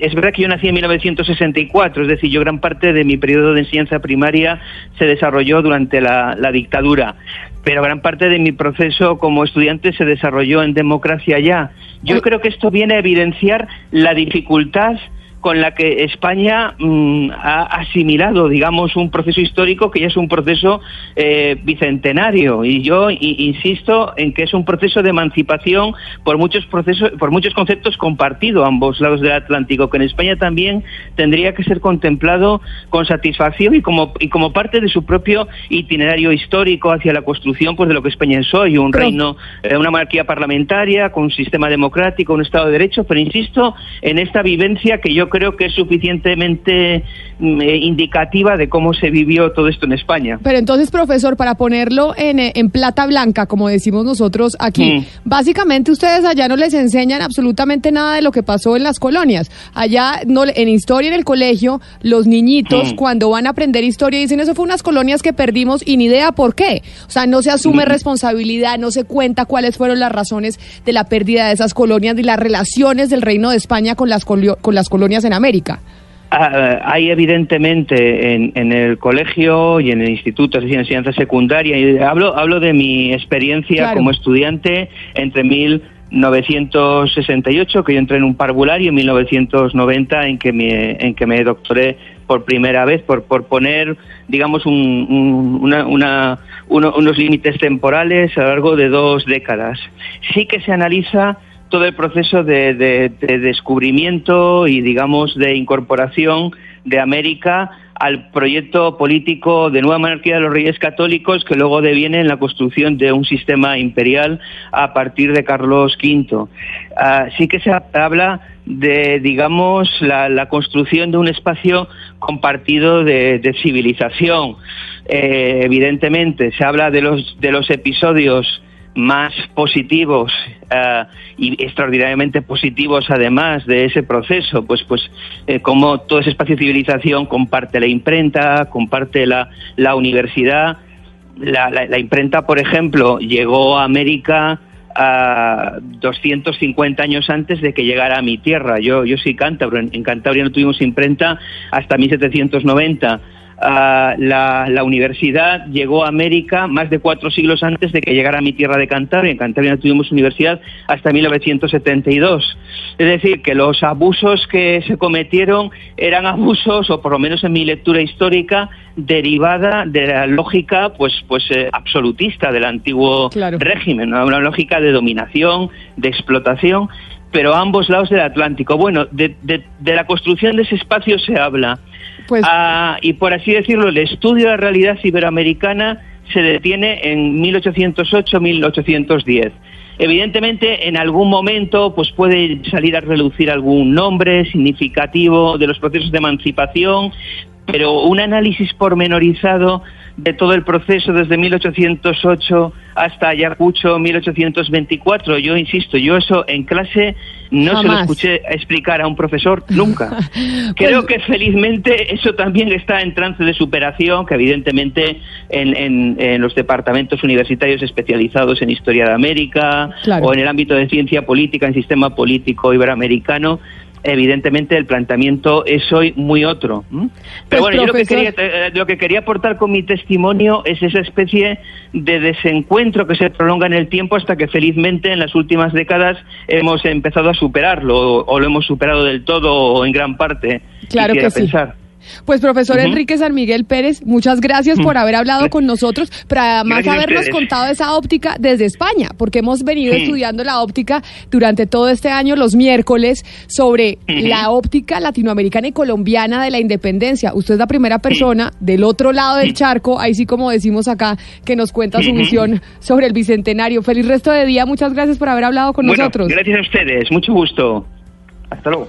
es verdad que yo nací en 1964, es decir, yo gran parte de mi periodo de enseñanza primaria se desarrolló durante la, la dictadura, pero gran parte de mi proceso como estudiante se desarrolló en democracia ya. Yo creo que esto viene a evidenciar la dificultad con la que España mm, ha asimilado, digamos, un proceso histórico que ya es un proceso eh, bicentenario. Y yo insisto en que es un proceso de emancipación por muchos procesos, por muchos conceptos compartido a ambos lados del Atlántico, que en España también tendría que ser contemplado con satisfacción y como y como parte de su propio itinerario histórico hacia la construcción, pues de lo que España es hoy, un reino, eh, una monarquía parlamentaria, con un sistema democrático, un Estado de Derecho, pero insisto en esta vivencia que yo creo que es suficientemente mm, eh, indicativa de cómo se vivió todo esto en España. Pero entonces, profesor, para ponerlo en, eh, en plata blanca, como decimos nosotros aquí, Mm. básicamente ustedes allá no les enseñan absolutamente nada de lo que pasó en las colonias. Allá, no, en historia en el colegio, los niñitos Mm. cuando van a aprender historia dicen, eso fue unas colonias que perdimos y ni idea por qué. O sea, no se asume Mm. responsabilidad, no se cuenta cuáles fueron las razones de la pérdida de esas colonias y las relaciones del Reino de España con las, colio- con las colonias en América. Ah, hay evidentemente en, en el colegio y en el instituto de enseñanza secundaria, y hablo, hablo de mi experiencia Claro. como estudiante entre 1968, que yo entré en un parvulario, y 1990 en que me, en que me doctoré por primera vez, por, por poner, digamos, un- un- una- una- uno- unos límites temporales a lo largo de dos décadas. Sí que se analiza todo el proceso de, de- de descubrimiento y, digamos, de incorporación de América al proyecto político de nueva monarquía de los reyes católicos que luego deviene en la construcción de un sistema imperial a partir de Carlos V. Ah, sí que se ha- habla de, digamos, la, la construcción de un espacio compartido de, de civilización. Eh, evidentemente, se habla de los, de los episodios más positivos eh, y extraordinariamente positivos además de ese proceso, pues pues eh, como todo ese espacio de civilización comparte la imprenta, comparte la, la universidad, la imprenta, por ejemplo, llegó a América a 250 años antes de que llegara a mi tierra. Yo, yo soy cántabro, en, en Cantabria no tuvimos imprenta hasta 1790. La, la universidad llegó a América más de cuatro siglos antes de que llegara a mi tierra de Cantabria. En Cantabria no tuvimos universidad hasta 1972. Es decir, que los abusos que se cometieron eran abusos, o por lo menos en mi lectura histórica, derivada de la lógica pues, pues eh, absolutista del antiguo régimen, ¿no? una lógica de dominación, de explotación, pero a ambos lados del Atlántico. Bueno, de, de- de la construcción de ese espacio se habla. Ah, y por así decirlo, el estudio de la realidad iberoamericana se detiene en 1808-1810. Evidentemente, en algún momento, pues puede salir a relucir algún nombre significativo de los procesos de emancipación, pero un análisis pormenorizado de todo el proceso desde 1808 hasta Ayacucho 1824. Yo insisto, yo eso en clase no se lo escuché explicar a un profesor nunca. Creo que felizmente eso también está en trance de superación, que evidentemente en, en- en los departamentos universitarios especializados en historia de América Claro. o en el ámbito de ciencia política, en sistema político iberoamericano, evidentemente el planteamiento es hoy muy otro. ¿m? Pero Pues, bueno, yo lo que, quería, eh, lo que quería aportar con mi testimonio es esa especie de desencuentro que se prolonga en el tiempo hasta que felizmente en las últimas décadas hemos empezado a superarlo o, o lo hemos superado del todo o en gran parte. Claro que sí. pensar. Pues profesor. Enrique San Miguel Pérez, muchas gracias por haber hablado con nosotros, pero además habernos contado esa óptica desde España, porque hemos venido Sí. estudiando la óptica durante todo este año, los miércoles, sobre la óptica latinoamericana y colombiana de la independencia. Usted es la primera persona del otro lado del charco, ahí sí como decimos acá, que nos cuenta su visión sobre el Bicentenario. Feliz resto de día, muchas gracias por haber hablado con Bueno, nosotros. gracias a ustedes, mucho gusto. Hasta luego.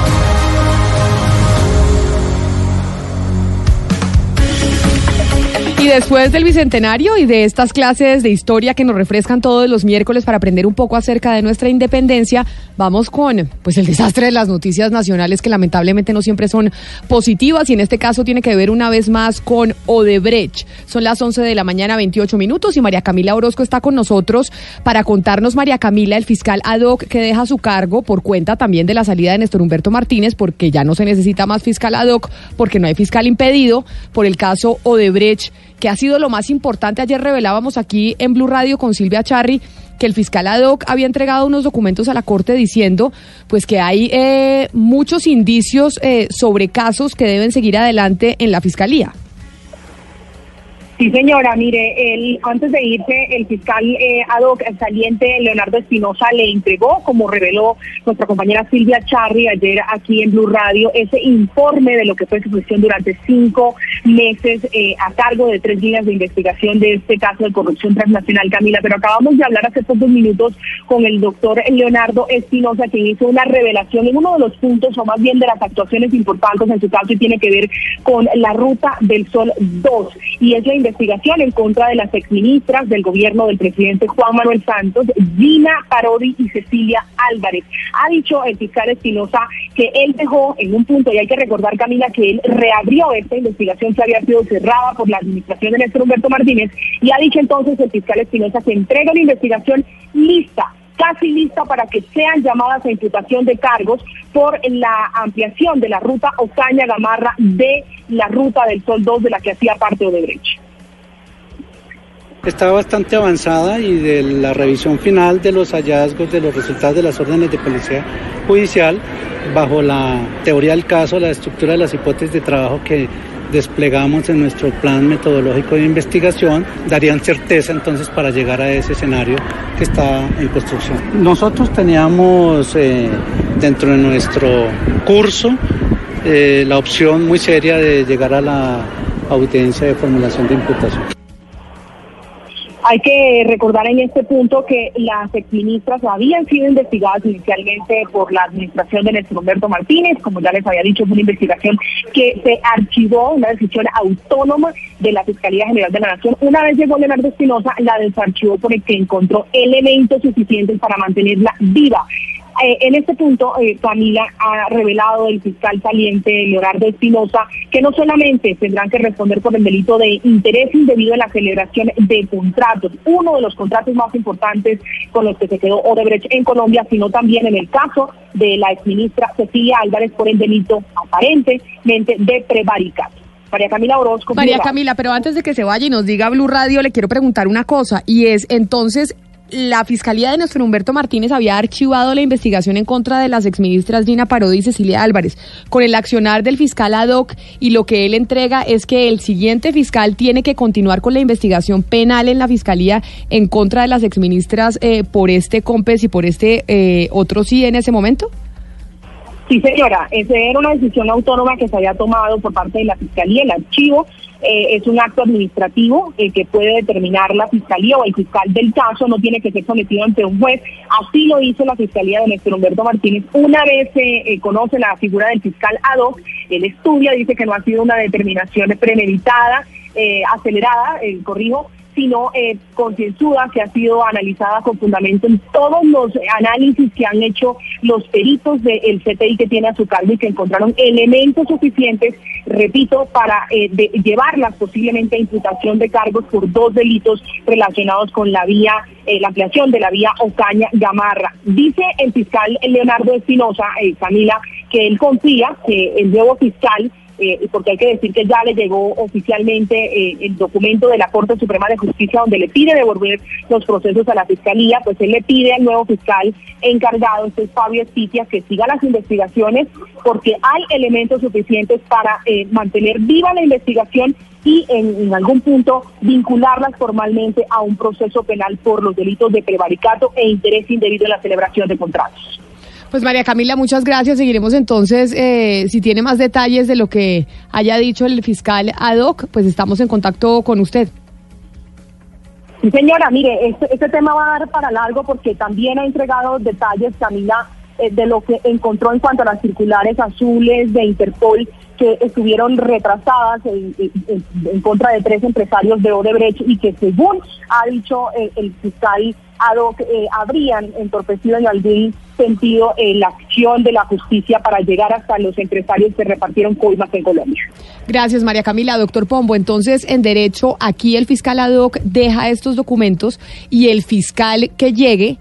Y después del Bicentenario y de estas clases de historia que nos refrescan todos los miércoles para aprender un poco acerca de nuestra independencia, vamos con pues el desastre de las noticias nacionales que lamentablemente no siempre son positivas y en este caso tiene que ver una vez más con Odebrecht. Son las 11 de la mañana, 28 minutos y María Camila Orozco está con nosotros para contarnos, María Camila, el fiscal ad hoc que deja su cargo por cuenta también de la salida de Néstor Humberto Martínez porque ya no se necesita más fiscal ad hoc porque no hay fiscal impedido por el caso Odebrecht que ha sido lo más importante. Ayer revelábamos aquí en Blue Radio con Silvia Charri que el fiscal ad hoc había entregado unos documentos a la Corte diciendo pues que hay eh, muchos indicios eh, sobre casos que deben seguir adelante en la Fiscalía. Sí, señora, mire, el, antes de irse, el fiscal eh, ad hoc saliente Leonardo Espinosa le entregó, como reveló nuestra compañera Silvia Charri ayer aquí en Blue Radio, ese informe de lo que fue su gestión durante cinco meses eh, a cargo de tres líneas de investigación de este caso de corrupción transnacional, Camila. Pero acabamos de hablar hace pocos minutos con el doctor Leonardo Espinosa, quien hizo una revelación en uno de los puntos, o más bien de las actuaciones importantes en su caso, y tiene que ver con la ruta del Sol 2. Y es la en contra de las exministras del gobierno del presidente Juan Manuel Santos, Gina Parodi y Cecilia Álvarez. Ha dicho el fiscal Espinosa que él dejó en un punto, y hay que recordar, Camila, que él reabrió esta investigación que había sido cerrada por la administración de Néstor Humberto Martínez, y ha dicho entonces el fiscal Espinosa que entrega la investigación lista casi lista para que sean llamadas a imputación de cargos por la ampliación de la ruta Ocaña-Gamarra de la ruta del Sol 2 de la que hacía parte Odebrecht está bastante avanzada y de la revisión final de los hallazgos de los resultados de las órdenes de policía judicial bajo la teoría del caso, la estructura de las hipótesis de trabajo que desplegamos en nuestro plan metodológico de investigación darían certeza entonces para llegar a ese escenario que está en construcción. Nosotros teníamos eh, dentro de nuestro curso eh, la opción muy seria de llegar a la audiencia de formulación de imputación. Hay que recordar en este punto que las exministras habían sido investigadas inicialmente por la administración de Néstor Humberto Martínez, como ya les había dicho, fue una investigación que se archivó, una decisión autónoma de la Fiscalía General de la Nación. Una vez llegó Leonardo Espinosa, la desarchivó porque encontró elementos suficientes para mantenerla viva. Eh, en este punto, eh, Camila ha revelado el fiscal saliente Leonardo Espinosa que no solamente tendrán que responder por el delito de interés indebido en la celebración de contratos, uno de los contratos más importantes con los que se quedó Odebrecht en Colombia, sino también en el caso de la exministra Cecilia Álvarez por el delito aparentemente de prevaricato. María Camila Orozco. María Camila, pero antes de que se vaya y nos diga Blue Radio, le quiero preguntar una cosa, y es entonces la Fiscalía de nuestro Humberto Martínez había archivado la investigación en contra de las exministras Gina Parodi y Cecilia Álvarez. Con el accionar del fiscal ad hoc y lo que él entrega es que el siguiente fiscal tiene que continuar con la investigación penal en la Fiscalía en contra de las exministras eh, por este COMPES y por este eh, otro sí en ese momento. Sí, señora, esa era una decisión autónoma que se había tomado por parte de la Fiscalía, el archivo eh, es un acto administrativo eh, que puede determinar la fiscalía o el fiscal del caso, no tiene que ser sometido ante un juez. Así lo hizo la fiscalía de Néstor Humberto Martínez. Una vez se eh, conoce la figura del fiscal ad hoc, él estudia, dice que no ha sido una determinación premeditada, acelerada, corrijo, sino eh, concienzuda, que ha sido analizada con fundamento en todos los análisis que han hecho los peritos del CTI que tiene a su cargo y que encontraron elementos suficientes, repito, para eh, llevarlas posiblemente a imputación de cargos por dos delitos relacionados con la vía, eh, la ampliación de la vía Ocaña-Gamarra. Dice el fiscal Leonardo Espinosa, eh, Camila, que él confía que el nuevo fiscal eh, porque hay que decir que ya le llegó oficialmente eh, el documento de la Corte Suprema de Justicia donde le pide devolver los procesos a la Fiscalía, pues él le pide al nuevo fiscal encargado, este es Fabio Estitia, que siga las investigaciones porque hay elementos suficientes para eh, mantener viva la investigación y en, en, algún punto vincularlas formalmente a un proceso penal por los delitos de prevaricato e interés indebido en la celebración de contratos. Pues María Camila, muchas gracias. Seguiremos entonces, eh, si tiene más detalles de lo que haya dicho el fiscal ad hoc, pues estamos en contacto con usted. Sí, señora, mire, este, este tema va a dar para largo porque también ha entregado detalles, Camila, eh, de lo que encontró en cuanto a las circulares azules de Interpol que estuvieron retrasadas en, contra de tres empresarios de Odebrecht y que según ha dicho eh, el fiscal ad hoc, eh, habrían entorpecido en algún sentido eh, la acción de la justicia para llegar hasta los empresarios que repartieron coimas en Colombia. Gracias, María Camila. Doctor Pombo, entonces, en derecho, aquí el fiscal ad hoc deja estos documentos y el fiscal que llegue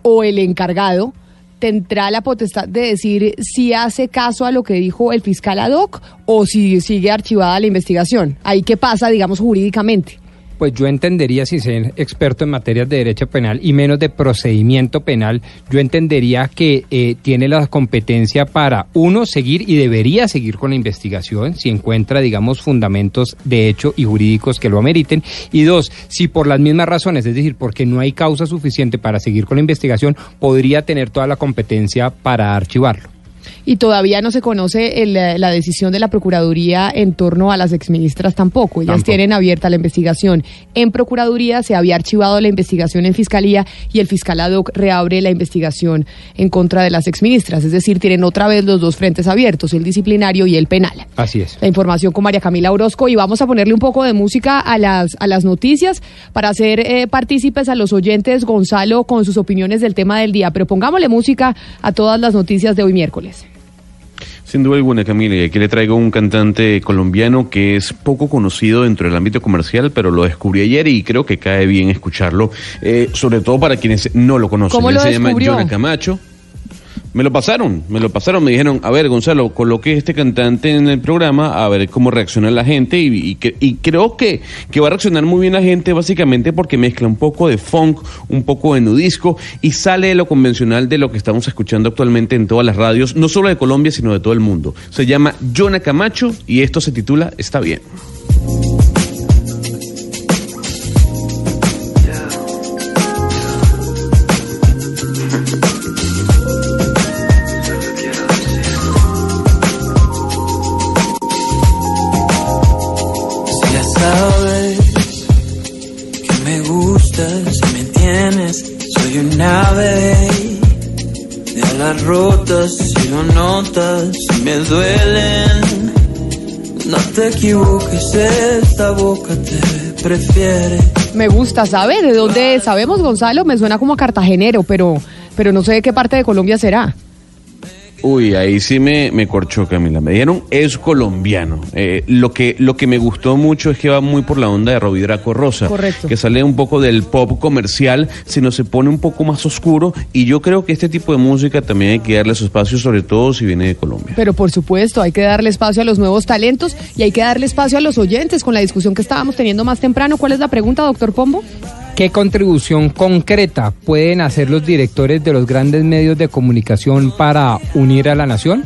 o el encargado tendrá la potestad de decir si hace caso a lo que dijo el fiscal ad hoc o si sigue archivada la investigación. Ahí qué pasa, digamos, jurídicamente. Pues yo entendería, sin ser experto en materias de derecho penal y menos de procedimiento penal, yo entendería que eh, tiene la competencia para, uno, seguir y debería seguir con la investigación si encuentra, digamos, fundamentos de hecho y jurídicos que lo ameriten. Y dos, si por las mismas razones, es decir, porque no hay causa suficiente para seguir con la investigación, podría tener toda la competencia para archivarlo. Y todavía no se conoce el, eh, la decisión de la Procuraduría en torno a las exministras tampoco. Ellas Tampoco. tienen abierta la investigación en Procuraduría, se había archivado la investigación en Fiscalía y el fiscal ad hoc reabre la investigación en contra de las exministras. Es decir, tienen otra vez los dos frentes abiertos, el disciplinario y el penal. Así es. La información con María Camila Orozco y vamos a ponerle un poco de música a las, a las noticias para hacer eh, partícipes a los oyentes, Gonzalo, con sus opiniones del tema del día. Pero pongámosle música a todas las noticias de hoy miércoles. Sin duda alguna, Camila, y aquí le traigo un cantante colombiano que es poco conocido dentro del ámbito comercial, pero lo descubrí ayer y creo que cae bien escucharlo, eh, sobre todo para quienes no lo conocen. ¿Cómo Él lo se llama? Jonah Camacho. Me lo pasaron, me lo pasaron, me dijeron, a ver, Gonzalo, coloque este cantante en el programa, a ver cómo reacciona la gente, y, creo que, que va a reaccionar muy bien la gente, básicamente porque mezcla un poco de funk, un poco de nudisco, y sale de lo convencional de lo que estamos escuchando actualmente en todas las radios, no solo de Colombia, sino de todo el mundo. Se llama Jonah Camacho, y esto se titula Está bien. Me gusta, ¿sabe? ¿De dónde sabemos, Gonzalo? Me suena como a cartagenero, pero, pero no sé de qué parte de Colombia será. Uy, ahí sí me, me corchó Camila. Me dijeron es colombiano. Eh, lo que lo que me gustó mucho es que va muy por la onda de Robbie Draco Rosa, Correcto. que sale un poco del pop comercial, sino se pone un poco más oscuro. Y yo creo que este tipo de música también hay que darle su espacio, sobre todo si viene de Colombia. Pero por supuesto, hay que darle espacio a los nuevos talentos y hay que darle espacio a los oyentes con la discusión que estábamos teniendo más temprano. ¿Cuál es la pregunta, doctor Pombo? ¿Qué contribución concreta pueden hacer los directores de los grandes medios de comunicación para unir a la nación?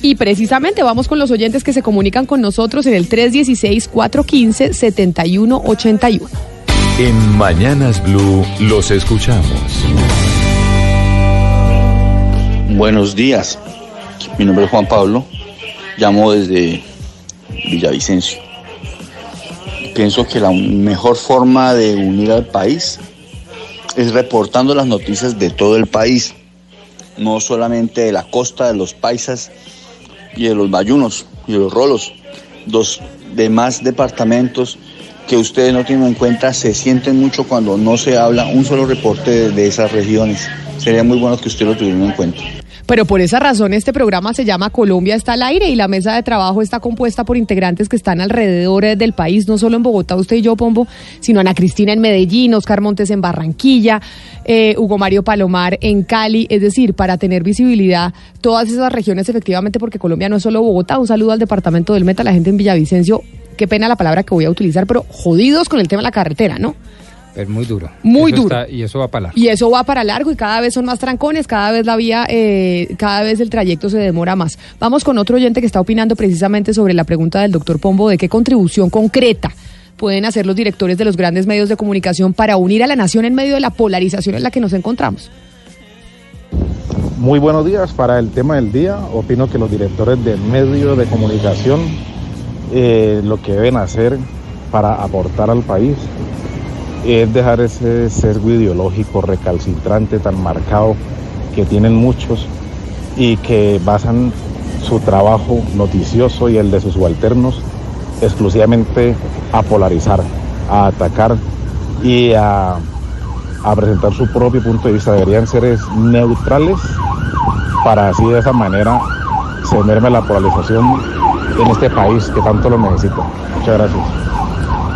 Y precisamente vamos con los oyentes que se comunican con nosotros en el 316-415-7181. En Mañanas Blue los escuchamos. Buenos días, mi nombre es Juan Pablo, llamo desde Villavicencio. Pienso que la mejor forma de unir al país es reportando las noticias de todo el país, no solamente de la costa, de los paisas y de los bayunos y de los rolos. Los demás departamentos que ustedes no tienen en cuenta se sienten mucho cuando no se habla un solo reporte de, de esas regiones. Sería muy bueno que ustedes lo tuvieran en cuenta. Pero por esa razón este programa se llama Colombia está al aire y la mesa de trabajo está compuesta por integrantes que están alrededor eh, del país, no solo en Bogotá, usted y yo, Pombo, sino Ana Cristina en Medellín, Oscar Montes en Barranquilla, eh, Hugo Mario Palomar en Cali, es decir, para tener visibilidad todas esas regiones efectivamente, porque Colombia no es solo Bogotá, un saludo al departamento del Meta, la gente en Villavicencio, qué pena la palabra que voy a utilizar, pero jodidos con el tema de la carretera, ¿no? Es muy duro. Muy Eso duro. está- y eso va para largo. Y eso va para largo y cada vez son más trancones, cada vez la vía, eh, cada vez el trayecto se demora más. Vamos con otro oyente que está opinando precisamente sobre la pregunta del doctor Pombo de qué contribución concreta pueden hacer los directores de los grandes medios de comunicación para unir a la nación en medio de la polarización en la que nos encontramos. Muy buenos días. Para el tema del día, opino que los directores de medios de comunicación eh, lo que deben hacer para aportar al país es dejar ese sesgo ideológico recalcitrante tan marcado que tienen muchos y que basan su trabajo noticioso y el de sus subalternos exclusivamente a polarizar, a atacar y a, presentar su propio punto de vista. Deberían ser es, neutrales para así de esa manera se merme la polarización en este país que tanto lo necesita. Muchas gracias.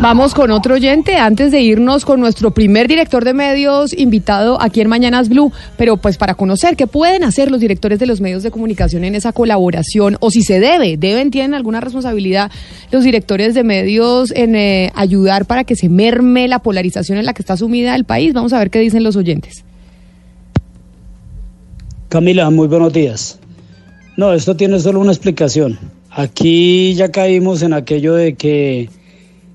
Vamos con otro oyente antes de irnos con nuestro primer director de medios invitado aquí en Mañanas Blue, pero pues para conocer qué pueden hacer los directores de los medios de comunicación en esa colaboración o si se debe, deben, tienen alguna responsabilidad los directores de medios en eh, ayudar para que se merme la polarización en la que está sumida el país. Vamos a ver qué dicen los oyentes. Camila, muy buenos días. No, esto tiene solo una explicación. Aquí ya caímos en aquello de que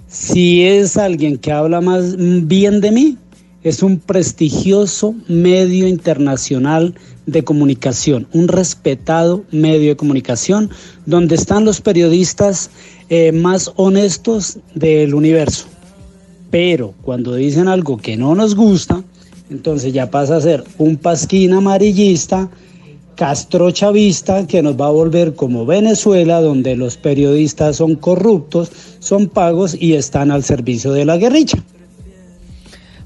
si es alguien que habla más bien de mí, es un prestigioso medio internacional de comunicación, un respetado medio de comunicación, donde están los periodistas eh, más honestos del universo. Pero cuando dicen algo que no nos gusta, entonces ya pasa a ser un pasquín amarillista, castrochavista, que nos va a volver como Venezuela, donde los periodistas son corruptos, son pagos y están al servicio de la guerrilla.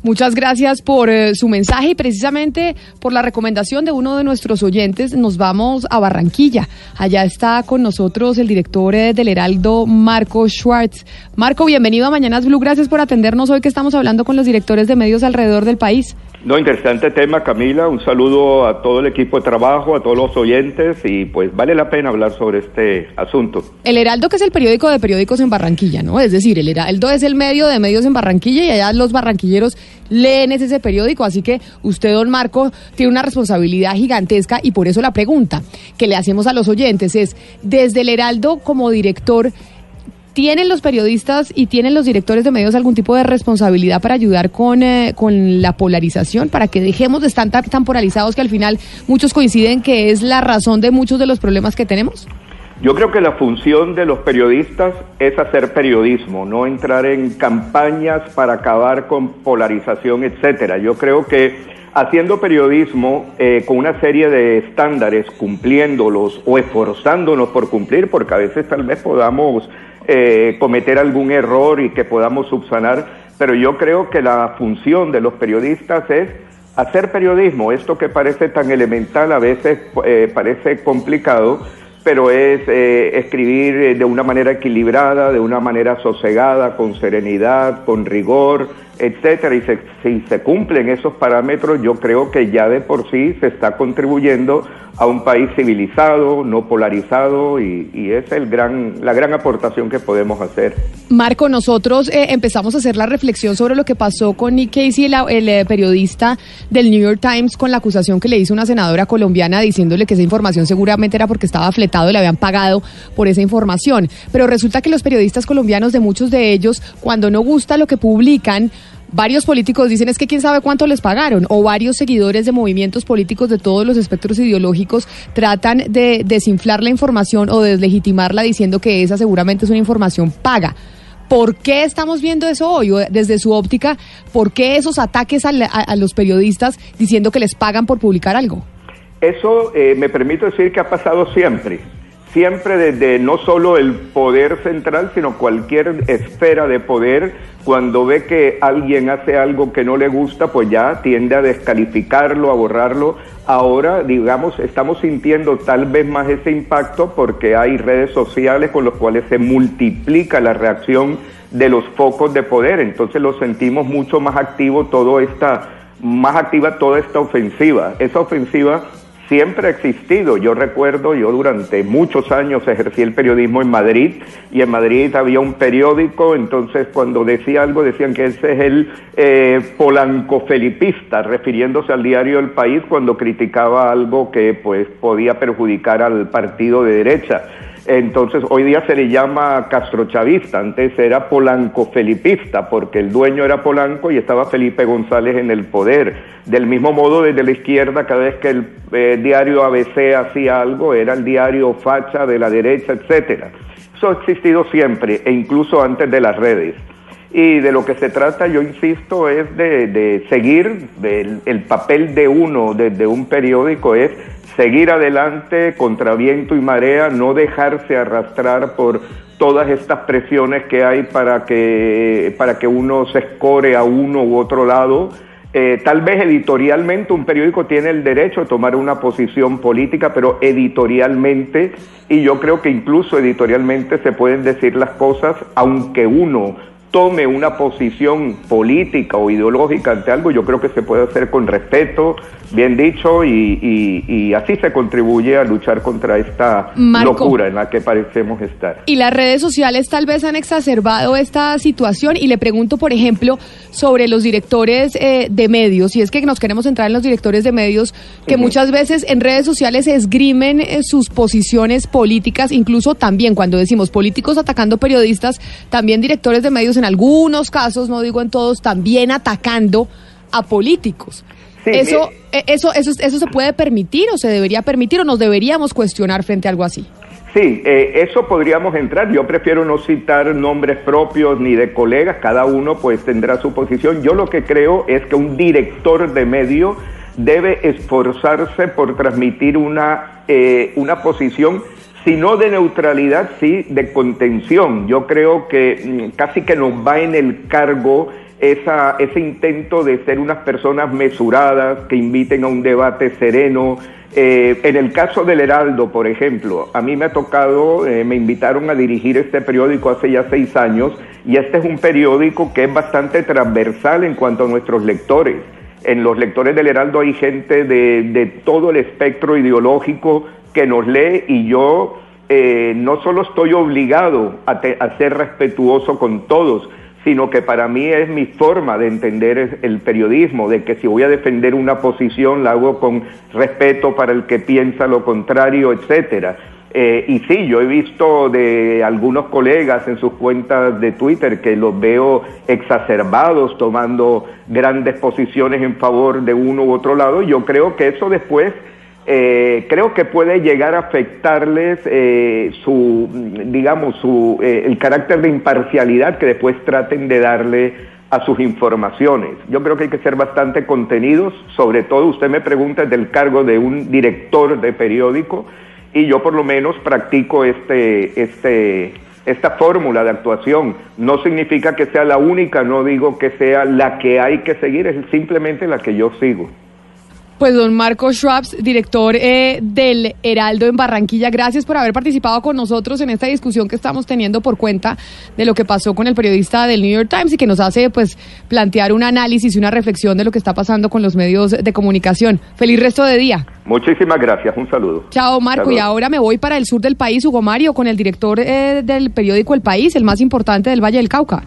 Muchas gracias por eh, su mensaje y precisamente por la recomendación de uno de nuestros oyentes nos vamos a Barranquilla. Allá está con nosotros el director eh, del Heraldo, Marco Schwartz. Marco, bienvenido a Mañanas Blue. Gracias por atendernos hoy que estamos hablando con los directores de medios alrededor del país. No, interesante tema, Camila. Un saludo a todo el equipo de trabajo, a todos los oyentes y pues vale la pena hablar sobre este asunto. El Heraldo, que es el periódico de periódicos en Barranquilla, ¿no? Es decir, el Heraldo es el medio de medios en Barranquilla y allá los barranquilleros leen ese periódico. Así que usted, don Marco, tiene una responsabilidad gigantesca y por eso la pregunta que le hacemos a los oyentes es, desde el Heraldo como director, ¿Tienen los periodistas y tienen los directores de medios algún tipo de responsabilidad para ayudar con, eh, con la polarización, para que dejemos de estar tan, tan polarizados que al final muchos coinciden que es la razón de muchos de los problemas que tenemos? Yo creo que la función de los periodistas es hacer periodismo, no entrar en campañas para acabar con polarización, etcétera. Yo creo que haciendo periodismo eh, con una serie de estándares, cumpliéndolos o esforzándonos por cumplir, porque a veces tal vez podamos eh, cometer algún error y que podamos subsanar, pero yo creo que la función de los periodistas es hacer periodismo, esto que parece tan elemental a veces eh, parece complicado, pero es eh, escribir de una manera equilibrada, de una manera sosegada, con serenidad, con rigor, etcétera. Y se, si se cumplen esos parámetros, yo creo que ya de por sí se está contribuyendo a un país civilizado, no polarizado, y, y es el gran, la gran aportación que podemos hacer. Marco, nosotros eh, empezamos a hacer la reflexión sobre lo que pasó con Nick Casey, el, eh, periodista del New York Times, con la acusación que le hizo una senadora colombiana diciéndole que esa información seguramente era porque estaba fletado y le habían pagado por esa información. Pero resulta que los periodistas colombianos, de muchos de ellos, cuando no gusta lo que publican, varios políticos dicen es que quién sabe cuánto les pagaron o varios seguidores de movimientos políticos de todos los espectros ideológicos tratan de desinflar la información o deslegitimarla diciendo que esa seguramente es una información paga. ¿Por qué estamos viendo eso hoy? Desde su óptica, ¿por qué esos ataques a, la- los periodistas diciendo que les pagan por publicar algo? Eso eh, me permito decir que ha pasado siempre, siempre desde no solo el poder central, sino cualquier esfera de poder, cuando ve que alguien hace algo que no le gusta, pues ya tiende a descalificarlo, a borrarlo. Ahora, digamos, estamos sintiendo tal vez más ese impacto porque hay redes sociales con los cuales se multiplica la reacción de los focos de poder, entonces lo sentimos mucho más activo todo esta más activa toda esta ofensiva. Esa ofensiva siempre ha existido. Yo recuerdo, yo durante muchos años ejercí el periodismo en Madrid y en Madrid había un periódico, entonces cuando decía algo decían que ese es el eh, polanco-felipista, refiriéndose al diario El País cuando criticaba algo que pues podía perjudicar al partido de derecha. Entonces, hoy día se le llama castrochavista, antes era polanco-felipista, porque el dueño era Polanco y estaba Felipe González en el poder. Del mismo modo, desde la izquierda, cada vez que el eh, diario ABC hacía algo, era el diario facha de la derecha, etcétera. Eso ha existido siempre, e incluso antes de las redes. Y de lo que se trata, yo insisto, es de, de seguir, del- el papel de uno desde un periódico es seguir adelante contra viento y marea, no dejarse arrastrar por todas estas presiones que hay para que, para que uno se escore a uno u otro lado. Eh, tal vez editorialmente un periódico tiene el derecho a tomar una posición política, pero editorialmente, y yo creo que incluso editorialmente se pueden decir las cosas, aunque uno tome una posición política o ideológica ante algo, yo creo que se puede hacer con respeto, bien dicho, y, así se contribuye a luchar contra esta locura en la que parecemos estar. Y las redes sociales tal vez han exacerbado esta situación y le pregunto, por ejemplo, sobre los directores eh, de medios, y es que nos queremos entrar en los directores de medios que muchas veces en redes sociales esgrimen eh, sus posiciones políticas, incluso también cuando decimos políticos atacando periodistas, también directores de medios en algunos casos, no digo en todos, también atacando a políticos. eso, eh, eso, eso, eso se puede permitir o se debería permitir o nos deberíamos cuestionar frente a algo así. Sí, eh, eso podríamos entrar. Yo prefiero no citar nombres propios ni de colegas, cada uno pues tendrá su posición. Yo lo que creo es que un director de medio debe esforzarse por transmitir una, eh, una posición si no de neutralidad, sí de contención. Yo creo que mm, casi que nos va en el cargo esa, ese intento de ser unas personas mesuradas, que inviten a un debate sereno. Eh, en el caso del Heraldo, por ejemplo, a mí me ha tocado, eh, me invitaron a dirigir este periódico hace ya seis años y este es un periódico que es bastante transversal en cuanto a nuestros lectores. En los lectores del Heraldo hay gente de todo el espectro ideológico, que nos lee y yo eh, no solo estoy obligado a, ser respetuoso con todos, sino que para mí es mi forma de entender el periodismo, de que si voy a defender una posición la hago con respeto para el que piensa lo contrario, etcétera. Eh, y sí, yo he visto de algunos colegas en sus cuentas de Twitter que los veo exacerbados tomando grandes posiciones en favor de uno u otro lado. Yo creo que eso después eh, creo que puede llegar a afectarles eh, su, digamos, su, eh, el carácter de imparcialidad que después traten de darle a sus informaciones. Yo creo que hay que ser bastante contenidos, sobre todo usted me pregunta del cargo de un director de periódico y yo por lo menos practico este, este, esta fórmula de actuación. No significa que sea la única, no digo que sea la que hay que seguir, es simplemente la que yo sigo. Pues don Marco Schwabs, director eh, del Heraldo en Barranquilla, gracias por haber participado con nosotros en esta discusión que estamos teniendo por cuenta de lo que pasó con el periodista del New York Times y que nos hace pues plantear un análisis y una reflexión de lo que está pasando con los medios de comunicación. Feliz resto de día. Muchísimas gracias, un saludo. Chao Marco, y ahora me voy para el sur del país, Hugo Mario, con el director eh, del periódico El País, el más importante del Valle del Cauca.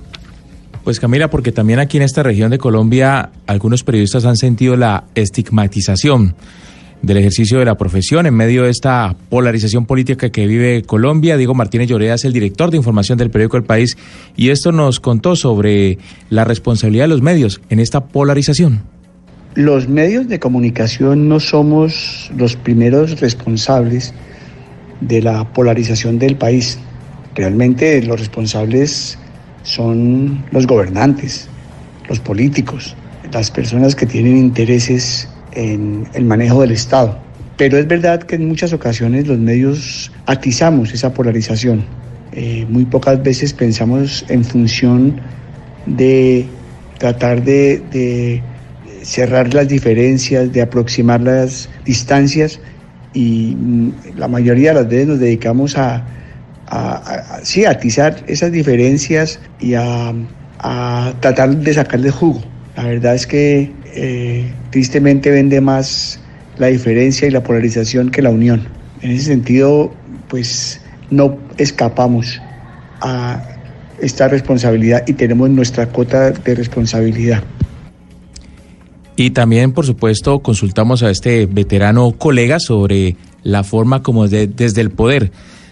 Pues Camila, porque también aquí en esta región de Colombia algunos periodistas han sentido la estigmatización del ejercicio de la profesión en medio de esta polarización política que vive Colombia. Diego Martínez Lloreda es el director de información del periódico El País y esto nos contó sobre la responsabilidad de los medios en esta polarización. Los medios de comunicación no somos los primeros responsables de la polarización del país. Realmente los responsables son los gobernantes, los políticos, las personas que tienen intereses en el manejo del Estado. Pero es verdad que en muchas ocasiones los medios atizamos esa polarización. Eh, muy pocas veces pensamos en función de tratar de, cerrar las diferencias, de aproximar las distancias y mm, la mayoría de las veces nos dedicamos a, a, sí, atizar esas diferencias y a, tratar de sacarle jugo. La verdad es que eh, tristemente vende más la diferencia y la polarización que la unión. En ese sentido, pues no escapamos a esta responsabilidad y tenemos nuestra cuota de responsabilidad. Y también, por supuesto, consultamos a este veterano colega sobre la forma como desde el poder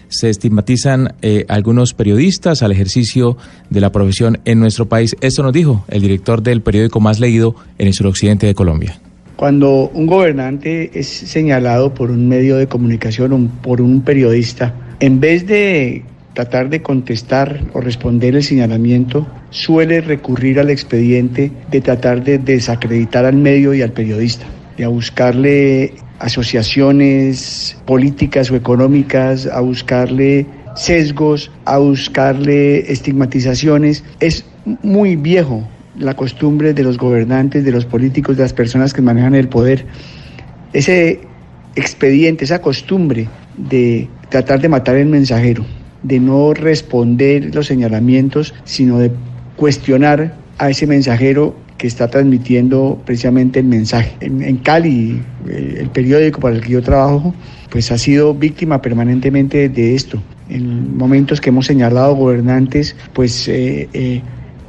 se estigmatizan eh, algunos periodistas al ejercicio de la profesión en nuestro país. Esto nos dijo el director del periódico más leído en el suroccidente de Colombia. Cuando un gobernante es señalado por un medio de comunicación o por un periodista, en vez de tratar de contestar o responder el señalamiento, suele recurrir al expediente de tratar de desacreditar al medio y al periodista, de buscarle asociaciones políticas o económicas, a buscarle sesgos, a buscarle estigmatizaciones. Es muy viejo la costumbre de los gobernantes, de los políticos, de las personas que manejan el poder. Ese expediente, esa costumbre de tratar de matar el mensajero, de no responder los señalamientos, sino de cuestionar a ese mensajero que está transmitiendo precisamente el mensaje. En, Cali, el periódico para el que yo trabajo, pues ha sido víctima permanentemente de esto. En momentos que hemos señalado gobernantes, pues eh, eh,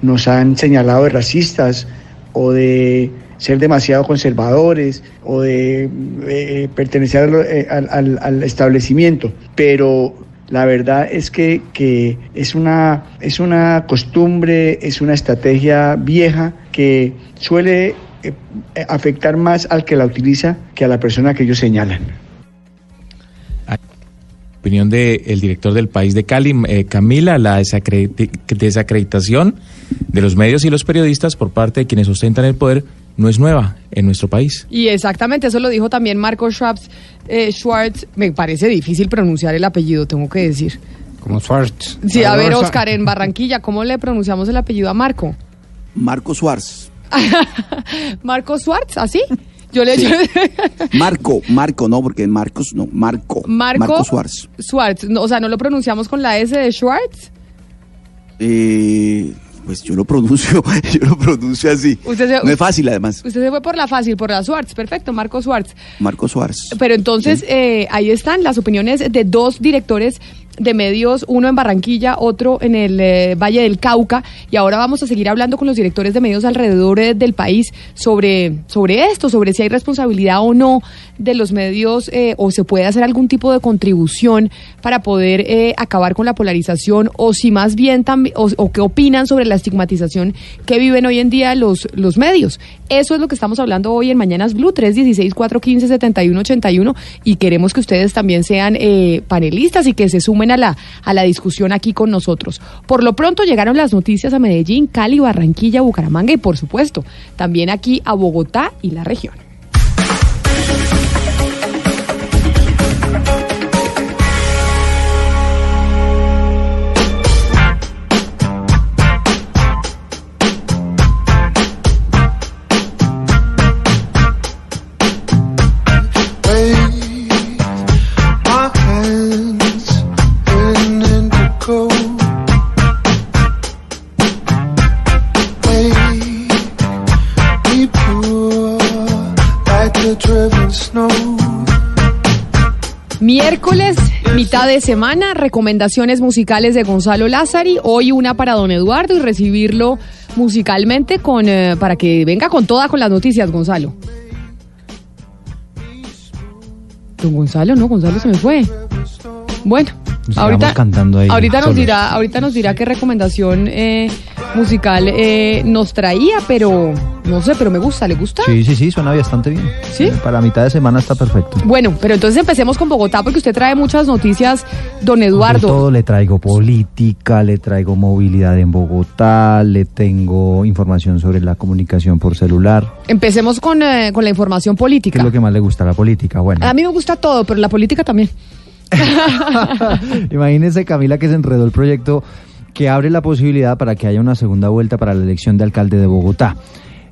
nos han señalado de racistas o de ser demasiado conservadores o de eh, pertenecer al- al establecimiento. Pero la verdad es que, que es, una, es una costumbre, es una estrategia vieja que suele eh, afectar más al que la utiliza que a la persona que ellos señalan. Opinión del director del país de Cali, eh, Camila, la desacre- desacreditación de los medios y los periodistas por parte de quienes ostentan el poder no es nueva en nuestro país. Y exactamente eso lo dijo también Marco Schwartz. eh, Schwartz, me parece difícil pronunciar el apellido, tengo que decir. Como Schwartz. Sí, a ver, Oscar, en Barranquilla, ¿cómo le pronunciamos el apellido a Marco? Marco Suárez. Marco Schwartz, ¿así? Yo le Sí. yo- Marco, Marco, no, porque Marcos, no, Marco. Marco, Marco Suárez. Schwartz, no, o sea, ¿no lo pronunciamos con la S de Schwartz? Eh, pues yo lo pronuncio, yo lo pronuncio así. Usted se- no es fácil, además. Usted se fue por la fácil, por la Schwartz, perfecto, Marco Schwartz. Marco Suárez. Pero entonces eh, ahí están las opiniones de dos directores de medios, uno en Barranquilla, otro en el eh, Valle del Cauca, y ahora vamos a seguir hablando con los directores de medios alrededor eh, del país sobre, sobre esto, sobre si hay responsabilidad o no de los medios eh, o se puede hacer algún tipo de contribución para poder acabar con la polarización o si más bien o, o qué opinan sobre la estigmatización que viven hoy en día los, los medios. Eso es lo que estamos hablando hoy en Mañanas Blue, 316-415-7181 y queremos que ustedes también sean panelistas y que se sumen a la, a la discusión aquí con nosotros. Por lo pronto llegaron las noticias a Medellín, Cali, Barranquilla, Bucaramanga y por supuesto también aquí a Bogotá y la región. Miércoles, mitad de semana, recomendaciones musicales de Gonzalo Lázari. Hoy una para don Eduardo y recibirlo musicalmente con eh, para que venga con toda con las noticias, Gonzalo. Don Gonzalo, no, Gonzalo se me fue. Bueno, Nos ahorita, cantando ahí ahorita nos dirá, ahorita nos dirá qué recomendación eh, musical eh, nos traía, pero no sé, pero me gusta, ¿le gusta? Sí, sí, sí, suena bastante bien. ¿Sí? Para mitad de semana está perfecto. Bueno, pero entonces empecemos con Bogotá porque usted trae muchas noticias, don Eduardo. todo le traigo política, le traigo movilidad en Bogotá, le tengo información sobre la comunicación por celular. Empecemos con, eh, con la información ¿Qué política. es lo que más le gusta la política? Bueno, A mí me gusta todo, pero la política también. imagínese Camila que se enredó el proyecto que abre la posibilidad para que haya una segunda vuelta para la elección de alcalde de Bogotá.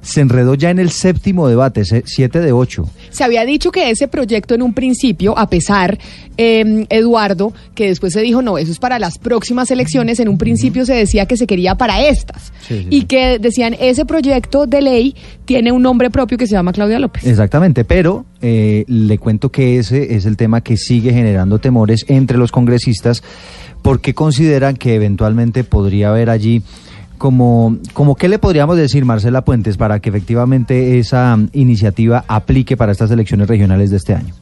Se enredó ya en el séptimo debate, siete de ocho. Se había dicho que ese proyecto en un principio, a pesar, eh, Eduardo, que después se dijo, no, eso es para las próximas elecciones, en un principio se decía que se quería para estas. Y que decían, ese proyecto de ley tiene un nombre propio que se llama Claudia López. Exactamente, pero eh, le cuento que ese es el tema que sigue generando temores entre los congresistas porque consideran que eventualmente podría haber allí como, como qué le podríamos decir, Marcela Puentes, para que efectivamente esa iniciativa aplique para estas elecciones regionales de este año.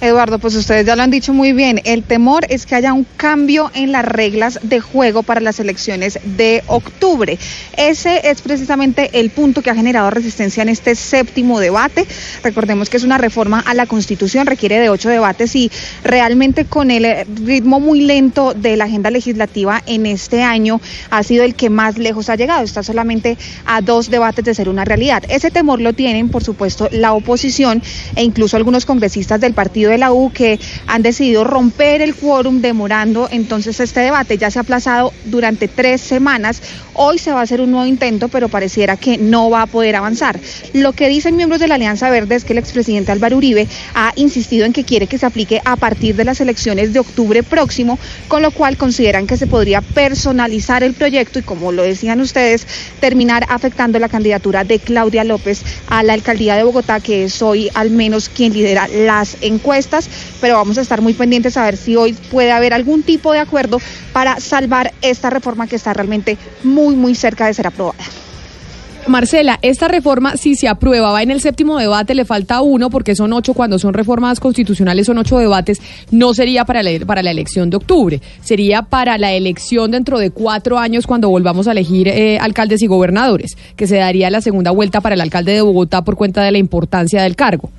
Eduardo, pues ustedes ya lo han dicho muy bien. El temor es que haya un cambio en las reglas de juego para las elecciones de octubre. Ese es precisamente el punto que ha generado resistencia en este séptimo debate. Recordemos que es una reforma a la Constitución, requiere de ocho debates y realmente con el eh, ritmo muy lento de la agenda legislativa en este año ha sido el que más lejos ha llegado. Está solamente a dos debates de ser una realidad. Ese temor lo tienen, por supuesto, la oposición e incluso algunos congresistas del partido de la U que han decidido romper el quórum demorando entonces este debate. Ya se ha aplazado durante tres semanas. Hoy se va a hacer un nuevo intento, pero pareciera que no va a poder avanzar. Lo que dicen miembros de la Alianza Verde es que el expresidente Álvaro Uribe ha insistido en que quiere que se aplique a partir de las elecciones de octubre próximo, con lo cual consideran que se podría personalizar el proyecto y, como lo decían ustedes, terminar afectando la candidatura de Claudia López a la alcaldía de Bogotá, que es hoy al menos quien lidera las encuestas pero vamos a estar muy pendientes a ver si hoy puede haber algún tipo de acuerdo para salvar esta reforma que está realmente muy, muy cerca de ser aprobada. Marcela, esta reforma, si se aprueba, va en el séptimo debate, le falta uno, porque son ocho, cuando son reformas constitucionales son ocho debates, no sería para la, para la elección de octubre, sería para la elección dentro de cuatro años cuando volvamos a elegir eh, alcaldes y gobernadores, que se daría la segunda vuelta para el alcalde de Bogotá por cuenta de la importancia del cargo.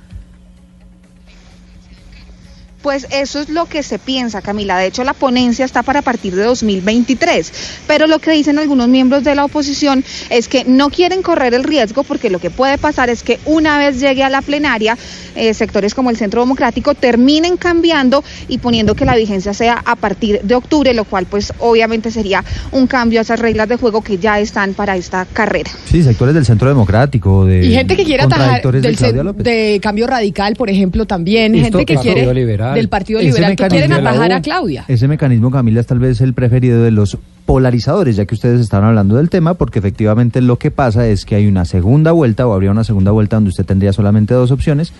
Pues eso es lo que se piensa, Camila. De hecho, la ponencia está para partir de 2023. Pero lo que dicen algunos miembros de la oposición es que no quieren correr el riesgo porque lo que puede pasar es que una vez llegue a la plenaria, eh, sectores como el Centro Democrático terminen cambiando y poniendo que la vigencia sea a partir de octubre, lo cual pues obviamente sería un cambio a esas reglas de juego que ya están para esta carrera. Sí, sectores del Centro Democrático, de y gente que quiere atajar de cambio radical, por ejemplo, también Esto- gente que quiere Partido Liberal. del Partido Ese Liberal que quieren atajar a Claudia. Ese mecanismo, Camila, es tal vez el preferido de los polarizadores, ya que ustedes están hablando del tema, porque efectivamente lo que pasa es que hay una segunda vuelta, o habría una segunda vuelta donde usted tendría solamente dos opciones,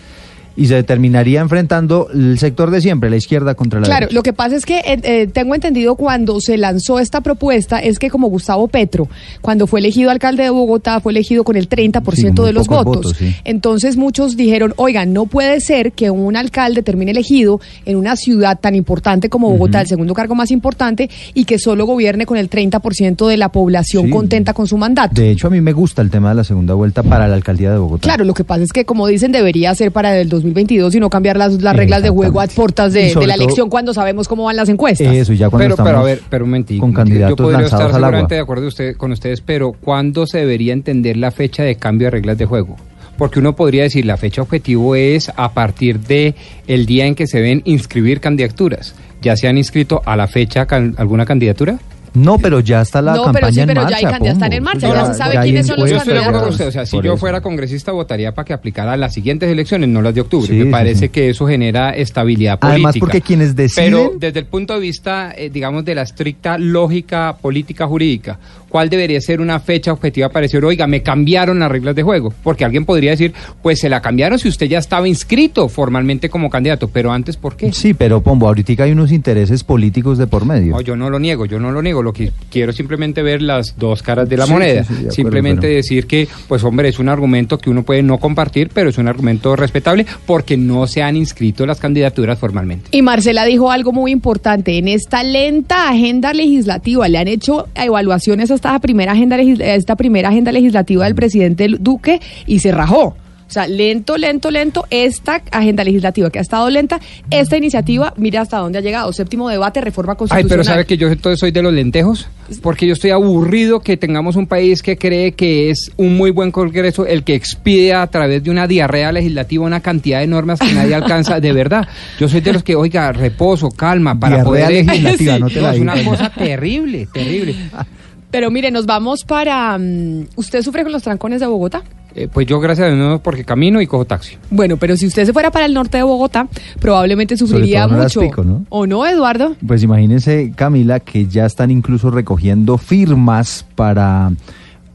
y se terminaría enfrentando el sector de siempre, la izquierda contra la Claro, derecha. lo que pasa es que eh, eh, tengo entendido cuando se lanzó esta propuesta es que como Gustavo Petro, cuando fue elegido alcalde de Bogotá, fue elegido con el 30% Sí, con de los votos. votos, sí. Entonces muchos dijeron, oigan, no puede ser que un alcalde termine elegido en una ciudad tan importante como Bogotá, el segundo cargo más importante, y que solo gobierne con el 30% de la población Sí. contenta con su mandato. De hecho, a mí me gusta el tema de la segunda vuelta para la alcaldía de Bogotá. Claro, lo que pasa es que, como dicen, debería ser para el 2022 y no cambiar las, las reglas de juego a puertas Y de, de la todo- elección cuando sabemos cómo van las encuestas. Eso, ya cuando pero, pero a estamos ver, pero un momentico. con Yo- candidatos Yo podría lanzados estar al agua. seguramente de acuerdo usted, con ustedes, pero ¿cuándo se debería entender la fecha de cambio de reglas de juego? Porque uno podría decir la fecha objetivo es a partir de el día en que se ven inscribir candidaturas. ¿Ya se han inscrito a la fecha can- alguna candidatura? No, pero ya está la No, campaña pero sí, en pero ya marcha. hay can- ya están en marcha, Eso ya se sabe hay quiénes son los Yo estoy de acuerdo con encuestas. usted. O sea, si Por yo eso. fuera congresista, votaría para que aplicara las siguientes elecciones, no las de octubre. Sí, Me sí, parece sí. que eso genera estabilidad política. Además, porque quienes deciden- Pero desde el punto de vista, eh, digamos, de la estricta lógica política jurídica, ¿cuál debería ser una fecha objetiva para decir, oiga, me cambiaron las reglas de juego? Porque alguien podría decir, pues se la cambiaron si usted ya estaba inscrito formalmente como candidato, pero antes, ¿por qué? Sí, pero Pombo, ahorita hay unos intereses políticos de por medio. No, yo no lo niego, yo no lo niego. Lo que quiero es simplemente ver las dos caras de la Sí, moneda. sí, sí, de acuerdo, simplemente pero- decir que, pues hombre, es un argumento que uno puede no compartir, pero es un argumento respetable porque no se han inscrito las candidaturas formalmente. Y Marcela dijo algo muy importante. En esta lenta agenda legislativa le han hecho evaluaciones a esta primera agenda, esta primera agenda legislativa del presidente Duque y se rajó. O sea, lento, lento, lento, esta agenda legislativa que ha estado lenta, esta iniciativa, mira hasta dónde ha llegado. Séptimo debate, reforma Ay, constitucional. pero ¿sabe que yo entonces soy de los lentejos? Porque yo estoy aburrido que tengamos un país que cree que es un muy buen congreso el que expide a través de una diarrea legislativa una cantidad de normas que nadie alcanza. De verdad, yo soy de los que, oiga, reposo, calma, para Diarrea poder... legislativa, no te la es una cosa terrible, terrible. Pero mire, nos vamos para... mm, ¿Usted sufre con los trancones de Bogotá? Eh, pues yo, gracias a Dios, no, porque camino y cojo taxi. Bueno, pero si usted se fuera para el norte de Bogotá, probablemente Sobre sufriría todo en horas mucho. pico, ¿no? ¿O no, Eduardo? Pues imagínense, Camila, que ya están incluso recogiendo firmas para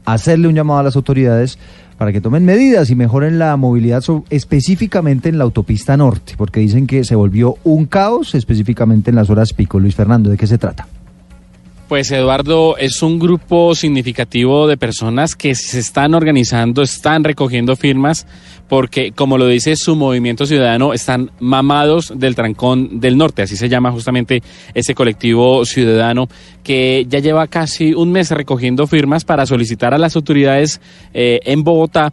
hacerle un llamado a las autoridades para que tomen medidas y mejoren la movilidad so- específicamente en la autopista norte, porque dicen que se volvió un caos específicamente en las horas pico. Luis Fernando, ¿de qué se trata? Pues Eduardo, es un grupo significativo de personas que se están organizando, están recogiendo firmas, porque como lo dice su movimiento ciudadano, están mamados del trancón del norte, así se llama justamente ese colectivo ciudadano que ya lleva casi un mes recogiendo firmas para solicitar a las autoridades eh, en Bogotá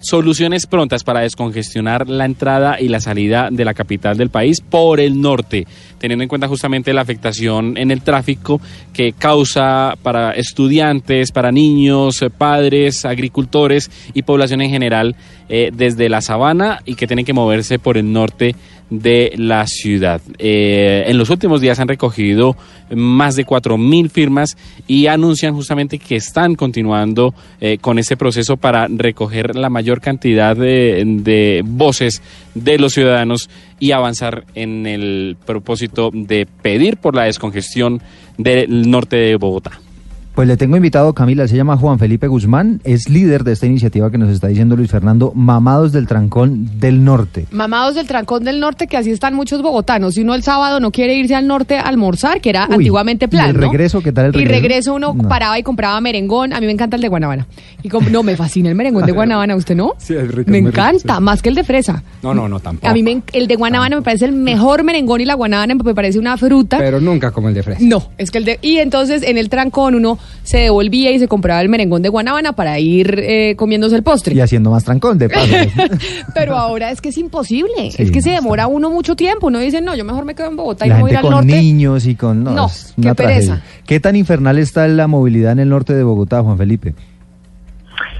soluciones prontas para descongestionar la entrada y la salida de la capital del país por el norte, teniendo en cuenta justamente la afectación en el tráfico que causa para estudiantes, para niños, eh, padres, agricultores y población en general eh, desde la sabana y que tienen que moverse por el norte de la ciudad. Eh, en los últimos días han recogido más de 4.000 firmas y anuncian justamente que están continuando eh, con ese proceso para recoger la mayor cantidad de, de voces de los ciudadanos y avanzar en el propósito de pedir por la descongestión del norte de Bogotá. Pues le tengo invitado, Camila, se llama Juan Felipe Guzmán, es líder de esta iniciativa que nos está diciendo Luis Fernando, Mamados del Trancón del Norte. Mamados del Trancón del Norte, que así están muchos bogotanos. Si uno el sábado no quiere irse al norte a almorzar, que era Uy, antiguamente plan, ¿y el ¿no? regreso? ¿Qué tal el Y regreso? uno No. paraba y compraba merengón. A mí me encanta el de Guanabana. Y como, no, me fascina el merengón de Guanabana, ¿usted no? Sí, es rico, me es muy rico, encanta, más que el de fresa. No, no, no, tampoco. A mí me el de Guanabana me parece el mejor merengón y la Guanabana me parece una fruta. Pero nunca como el de fresa. No, es que el de... Y entonces en el trancón uno se devolvía y se compraba el merengón de Guanabana para ir eh, comiéndose el postre. Y haciendo más trancón de paso. Pero ahora es que es imposible. Sí, es que se demora uno mucho tiempo. Uno dice, no, yo mejor me quedo en Bogotá y la no voy a ir gente al con norte. niños y con... No, No, qué tragedia. pereza. ¿Qué tan infernal está la movilidad en el norte de Bogotá, Juan Felipe?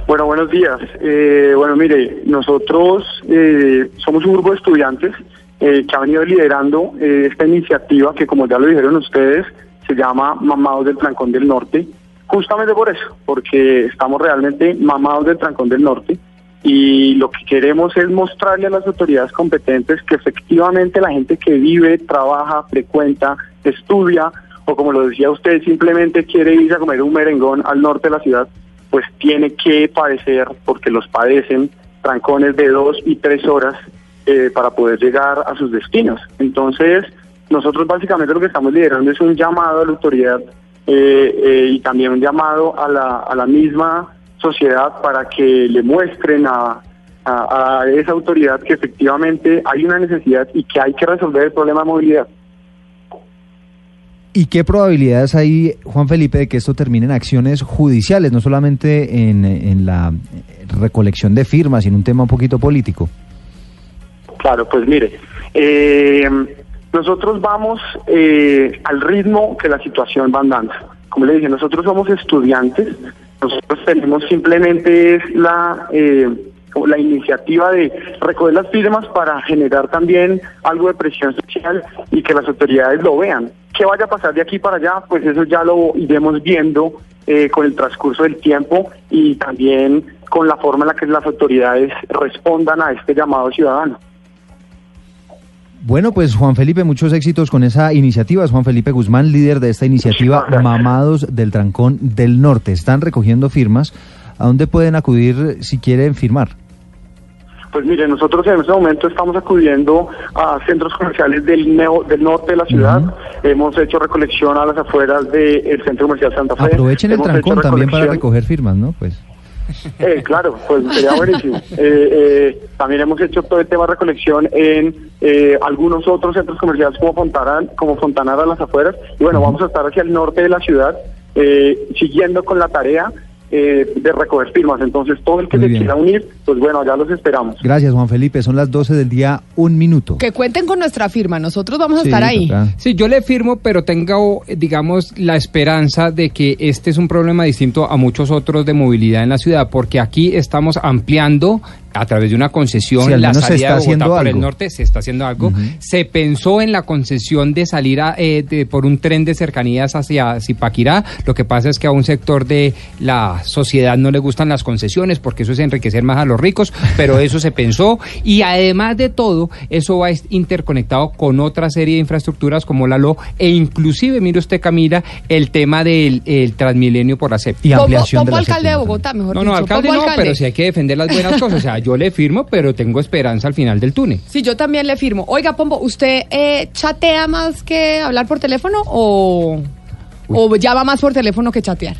Bueno, buenos días. Eh, bueno, mire, nosotros eh, somos un grupo de estudiantes eh, que ha venido liderando eh, esta iniciativa que, como ya lo dijeron ustedes, se llama Mamados del Trancón del Norte. Justamente por eso, porque estamos realmente mamados del Trancón del Norte y lo que queremos es mostrarle a las autoridades competentes que efectivamente la gente que vive, trabaja, frecuenta, estudia o como lo decía usted, simplemente quiere irse a comer un merengón al norte de la ciudad, pues tiene que padecer, porque los padecen, trancones de dos y tres horas eh, para poder llegar a sus destinos. Entonces, nosotros básicamente lo que estamos liderando es un llamado a la autoridad eh, eh, y también un llamado a la, a la misma sociedad para que le muestren a, a, a esa autoridad que efectivamente hay una necesidad y que hay que resolver el problema de movilidad. ¿Y qué probabilidades hay, Juan Felipe, de que esto termine en acciones judiciales, no solamente en, en la recolección de firmas, sino un tema un poquito político? Claro, pues mire, eh, nosotros vamos eh, al ritmo que la situación va andando. Como le dije, nosotros somos estudiantes, nosotros tenemos simplemente la, eh, la iniciativa de recoger las firmas para generar también algo de presión social y que las autoridades lo vean. ¿Qué vaya a pasar de aquí para allá? Pues eso ya lo iremos viendo eh, con el transcurso del tiempo y también con la forma en la que las autoridades respondan a este llamado ciudadano. Bueno, pues Juan Felipe, muchos éxitos con esa iniciativa. Es Juan Felipe Guzmán, líder de esta iniciativa Mamados del Trancón del Norte. Están recogiendo firmas. ¿A dónde pueden acudir si quieren firmar? Pues mire, nosotros en este momento estamos acudiendo a centros comerciales del, neo- del norte de la ciudad. Hemos hecho recolección a las afueras del centro comercial Santa Fe. Aprovechen el Hemos trancón también para recoger firmas, ¿no? Pues Eh, claro, pues sería buenísimo. Eh, eh, también hemos hecho todo el tema de recolección en eh, algunos otros centros comerciales como Fontana, como Fontanara a las afueras. Y bueno, vamos a estar hacia el norte de la ciudad eh, siguiendo con la tarea eh, de recoger firmas. Entonces, todo el que Muy se bien. quiera unir, pues bueno, ya los esperamos. gracias, Juan Felipe. Son las 12 del día, un minuto. Que cuenten con nuestra firma. Nosotros vamos a Sí, estar ahí. total. Sí, yo le firmo, pero tengo, digamos, la esperanza de que este es un problema distinto a muchos otros de movilidad en la ciudad, porque aquí estamos ampliando a través de una concesión Sí, la menos se salida está de Bogotá haciendo por el norte, se está haciendo algo. Se pensó en la concesión de salir a, eh, de- por un tren de cercanías hacia Zipaquirá. Lo que pasa es que a un sector de la sociedad no le gustan las concesiones porque eso es enriquecer más a los ricos, pero eso se pensó y además de todo, eso va interconectado con otra serie de infraestructuras como la LO e inclusive, mire usted Camila, el tema del el Transmilenio por la CEP. Y Pombo, Pombo alcalde de Bogotá, mejor No, dicho. no, alcalde no, pero si hay que defender las buenas cosas. O sea, yo le firmo, pero tengo esperanza al final del túnel. Sí, yo también le firmo. Oiga, Pombo, ¿usted eh, chatea más que hablar por teléfono o, ¿O llama más por teléfono que chatear?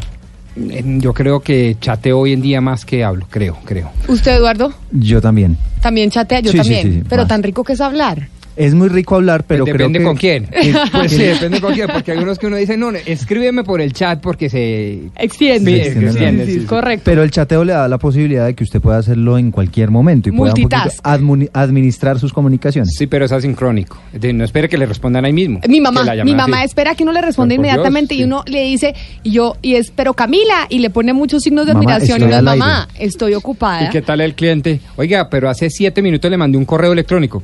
Yo creo que chateo hoy en día más que hablo, creo, creo. ¿Usted, Eduardo? Yo también. También chatea, yo Sí, sí, también. sí, sí, pero más. tan rico que es hablar. Es muy rico hablar, pero Pues creo depende que... con quién. que- Pues sí, depende con quién, porque hay unos que uno dice, no, no, escríbeme por el chat porque se extiende. Sí, extiende extiende, sí, sí. Correcto. Pero el chateo le da la posibilidad de que usted pueda hacerlo en cualquier momento y pueda un administrar sus comunicaciones. Sí, pero es asincrónico. Es decir, No espere que le respondan ahí mismo. Mi mamá, mi mamá espera que uno le responda Pero inmediatamente Dios, y uno le dice, y yo, y es, pero Camila, y le pone muchos signos de Mamá, admiración y aire". mamá, estoy ocupada. ¿Y qué tal el cliente? Oiga, pero hace siete minutos le mandé un correo electrónico.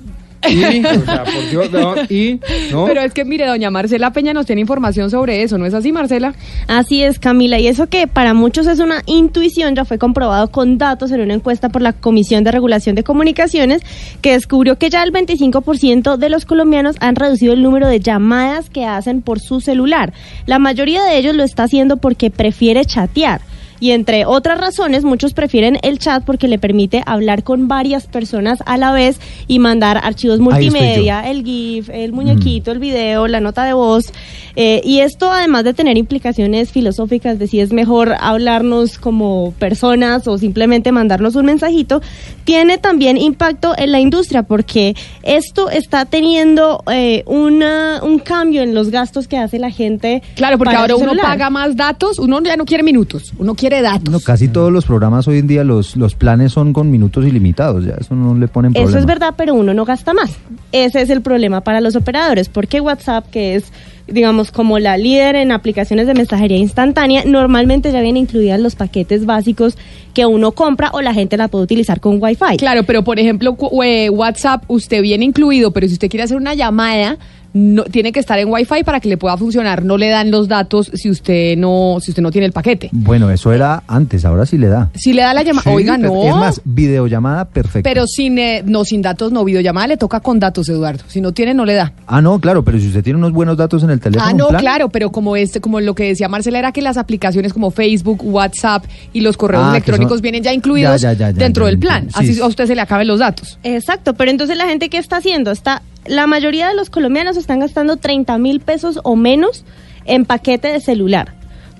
Y, o sea, por Dios, no, y, ¿no? Pero es que mire, doña Marcela Peña nos tiene información sobre eso, ¿no es así, Marcela? Así es, Camila, y eso que para muchos es una intuición ya fue comprobado con datos en una encuesta por la Comisión de Regulación de Comunicaciones que descubrió que ya el 25% de los colombianos han reducido el número de llamadas que hacen por su celular. La mayoría de ellos lo está haciendo porque prefiere chatear. Y entre otras razones, muchos prefieren el chat porque le permite hablar con varias personas a la vez y mandar archivos multimedia, el GIF, el muñequito, el video, la nota de voz. Eh, y esto, además de tener implicaciones filosóficas de si es mejor hablarnos como personas o simplemente mandarnos un mensajito, tiene también impacto en la industria porque esto está teniendo eh, una, un cambio en los gastos que hace la gente. Claro, porque para ahora uno paga más datos, uno ya no quiere minutos, uno quiere datos. No, casi todos los programas hoy en día, los, los planes son con minutos ilimitados, ya eso no le ponen problema. Eso es verdad, pero uno no gasta más. Ese es el problema para los operadores, porque WhatsApp, que es, digamos, como la líder en aplicaciones de mensajería instantánea, normalmente ya viene incluida en los paquetes básicos que uno compra o la gente la puede utilizar con Wi-Fi. Claro, pero por ejemplo, eh, WhatsApp, usted viene incluido, pero si usted quiere hacer una llamada, no, tiene que estar en Wi-Fi para que le pueda funcionar. No le dan los datos si usted no, si usted no tiene el paquete. Bueno, eso era antes, ahora sí le da. Si le da la llamada, Sí, oiga, no. Es más, videollamada perfecta. pero sin, eh, no, sin datos, no, videollamada le toca con datos, Eduardo. Si no tiene, no le da. Ah, no, claro, pero si usted tiene unos buenos datos en el teléfono. Ah, no, plan- claro, pero como este, como lo que decía Marcela era que las aplicaciones como Facebook, WhatsApp y los correos Ah, electrónicos son- vienen ya incluidos Ya, ya, ya, ya, dentro ya, del plan. sí, Así sí. a usted se le acaben los datos. Exacto, pero entonces la gente, ¿qué está haciendo? Está, la mayoría de los colombianos están gastando 30 mil pesos o menos en paquete de celular.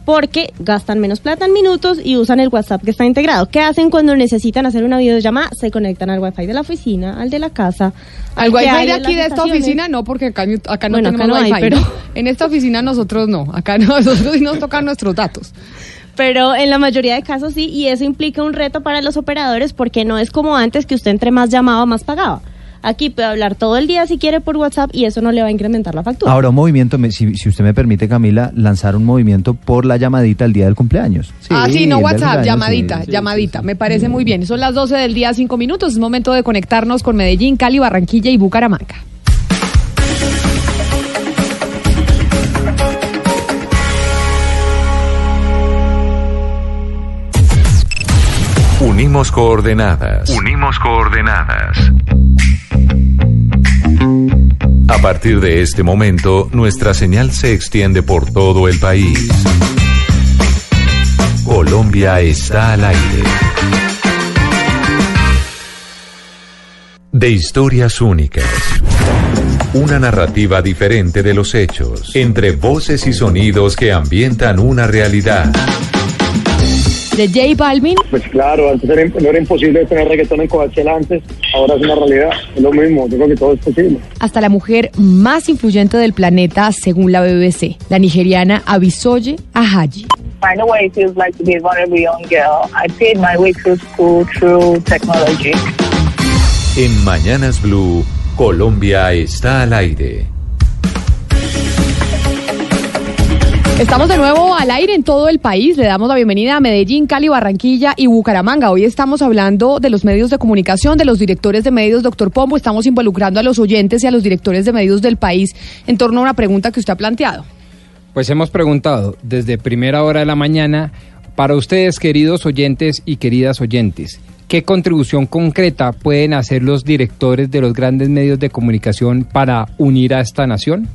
Porque gastan menos plata en minutos y usan el WhatsApp que está integrado. ¿Qué hacen cuando necesitan hacer una videollamada? Se conectan al Wifi de la oficina, al de la casa. Al wifi de aquí de esta oficina no, porque acá, acá no Bueno, tenemos acá no hay, wifi, pero-. En esta oficina nosotros no, acá no, nosotros sí nos tocan nuestros datos. Pero en la mayoría de casos sí, y eso implica un reto para los operadores porque no es como antes que usted entre más llamaba, más pagaba. Aquí puede hablar todo el día si quiere por WhatsApp y eso no le va a incrementar la factura. Ahora un movimiento, me- si, si usted me permite, Camila, lanzar un movimiento por la llamadita el día del cumpleaños. ah, sí, no WhatsApp, llamadita, sí, sí, llamadita, me parece muy bien. Son las 12 del día, 5 minutos, es momento de conectarnos con Medellín, Cali, Barranquilla y Bucaramanga. Unimos coordenadas. Unimos coordenadas. A partir de este momento, nuestra señal se extiende por todo el país. Colombia está al aire. De historias únicas. Una narrativa diferente de los hechos, entre voces y sonidos que ambientan una realidad. De J Balvin. Pues claro, antes era, no era imposible tener reggaetón en Coachella antes, ahora es una realidad, es lo mismo, yo creo que todo es posible. hasta la mujer más influyente del planeta según la BBC, la nigeriana Abisoye Ahaji. I know what it feels like to be a vulnerable young girl. I paid my way through school through technology. En Mañanas Blue, Colombia está al aire. Estamos de nuevo al aire en todo el país. Le damos la bienvenida a Medellín, Cali, Barranquilla y Bucaramanga. Hoy estamos hablando de los medios de comunicación, de los directores de medios, doctor Pombo. Estamos involucrando a los oyentes y a los directores de medios del país en torno a una pregunta que usted ha planteado. Pues hemos preguntado desde primera hora de la mañana para ustedes, queridos oyentes y queridas oyentes, ¿qué contribución concreta pueden hacer los directores de los grandes medios de comunicación para unir a esta nación?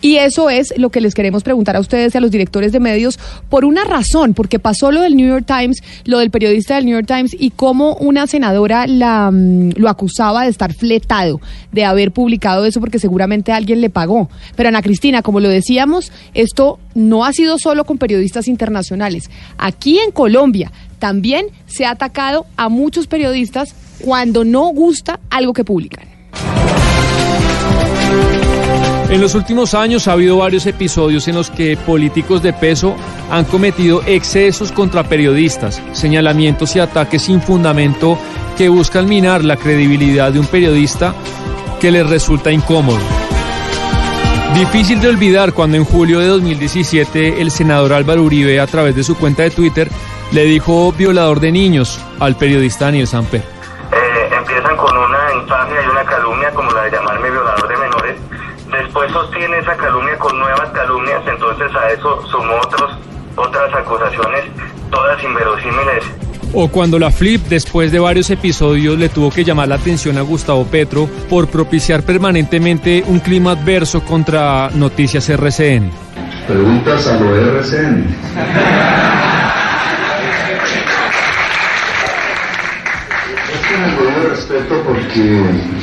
Y eso es lo que les queremos preguntar a ustedes y a los directores de medios por una razón, porque pasó lo del New York Times, lo del periodista del New York Times y cómo una senadora la, mm, lo acusaba de estar fletado, de haber publicado eso porque seguramente alguien le pagó. Pero Ana Cristina, como lo decíamos, esto no ha sido solo con periodistas internacionales. Aquí en Colombia también se ha atacado a muchos periodistas cuando no gusta algo que publican. En los últimos años ha habido varios episodios en los que políticos de peso han cometido excesos contra periodistas, señalamientos y ataques sin fundamento que buscan minar la credibilidad de un periodista que les resulta incómodo. Difícil de olvidar cuando en julio de 2017 el senador Álvaro Uribe a través de su cuenta de Twitter le dijo violador de niños al periodista Daniel Samper. Eh, empiezan con una infamia y una calumnia como la de menores. Después sostiene esa calumnia con nuevas calumnias, entonces a eso sumó otros, otras acusaciones, todas inverosímiles. O cuando la Flip, después de varios episodios, le tuvo que llamar la atención a Gustavo Petro por propiciar permanentemente un clima adverso contra Noticias RCN. Preguntas a lo RCN. Es que me pongo de respeto porque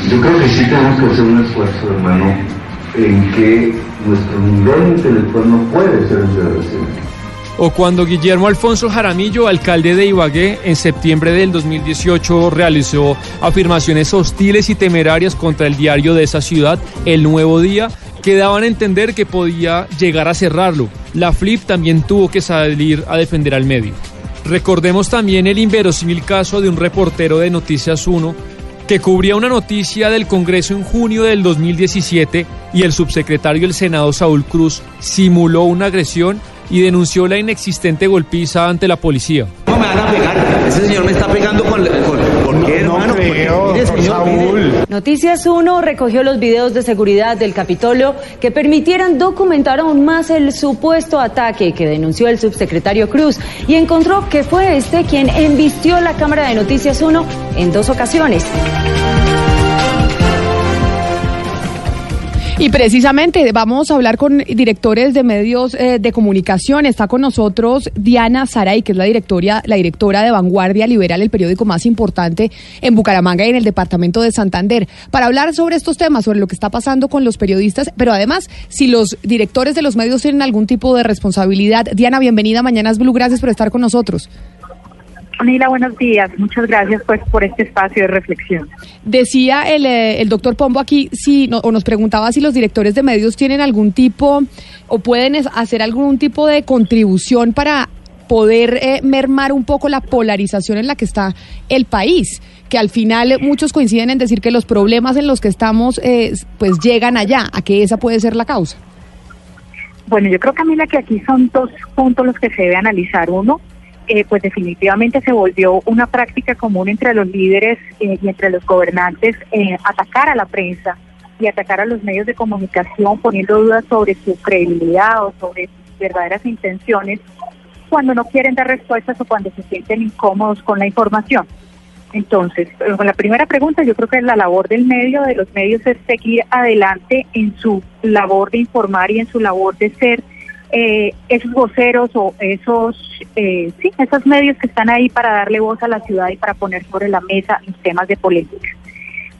yo creo que sí tenemos que hacer un esfuerzo, hermano, en que nuestro nivel intelectual no puede ser RCN. O cuando Guillermo Alfonso Jaramillo, alcalde de Ibagué, en septiembre del 2018 realizó afirmaciones hostiles y temerarias contra el diario de esa ciudad, El Nuevo Día, que daban a entender que podía llegar a cerrarlo. La Flip también tuvo que salir a defender al medio. Recordemos también el inverosímil caso de un reportero de Noticias 1 que cubría una noticia del Congreso en junio del 2017 y el subsecretario del Senado Saúl Cruz simuló una agresión y denunció la inexistente golpiza ante la policía. ¿Cómo me van a pegar? Ese señor me está pegando con... con ¿Por qué, Saúl. Noticias 1 recogió los videos de seguridad del Capitolio que permitieran documentar aún más el supuesto ataque que denunció el subsecretario Cruz y encontró que fue este quien embistió la cámara de Noticias 1 en dos ocasiones. Y precisamente vamos a hablar con directores de medios eh, de comunicación. Está con nosotros Diana Saray, que es la directora, la directora de Vanguardia Liberal, el periódico más importante en Bucaramanga y en el departamento de Santander, para hablar sobre estos temas, sobre lo que está pasando con los periodistas, pero además si los directores de los medios tienen algún tipo de responsabilidad. Diana, bienvenida a Mañanas Blue, gracias por estar con nosotros. Nila, buenos días. Muchas gracias pues por este espacio de reflexión. Decía el, eh, el doctor Pombo aquí, si, no- o nos preguntaba si los directores de medios tienen algún tipo o pueden hacer algún tipo de contribución para poder eh, mermar un poco la polarización en la que está el país, que al final muchos coinciden en decir que los problemas en los que estamos eh, pues llegan allá, a que esa puede ser la causa. Bueno, yo creo, Camila, que aquí son dos puntos los que se debe analizar. Uno, eh, pues definitivamente se volvió una práctica común entre los líderes eh, y entre los gobernantes eh, atacar a la prensa y atacar a los medios de comunicación poniendo dudas sobre su credibilidad o sobre sus verdaderas intenciones cuando no quieren dar respuestas o cuando se sienten incómodos con la información. Entonces, eh, con la primera pregunta, yo creo que la labor del medio, de los medios, es seguir adelante en su labor de informar y en su labor de ser eh, esos voceros o esos, eh, sí, esos medios que están ahí para darle voz a la ciudad y para poner sobre la mesa los temas de polémica.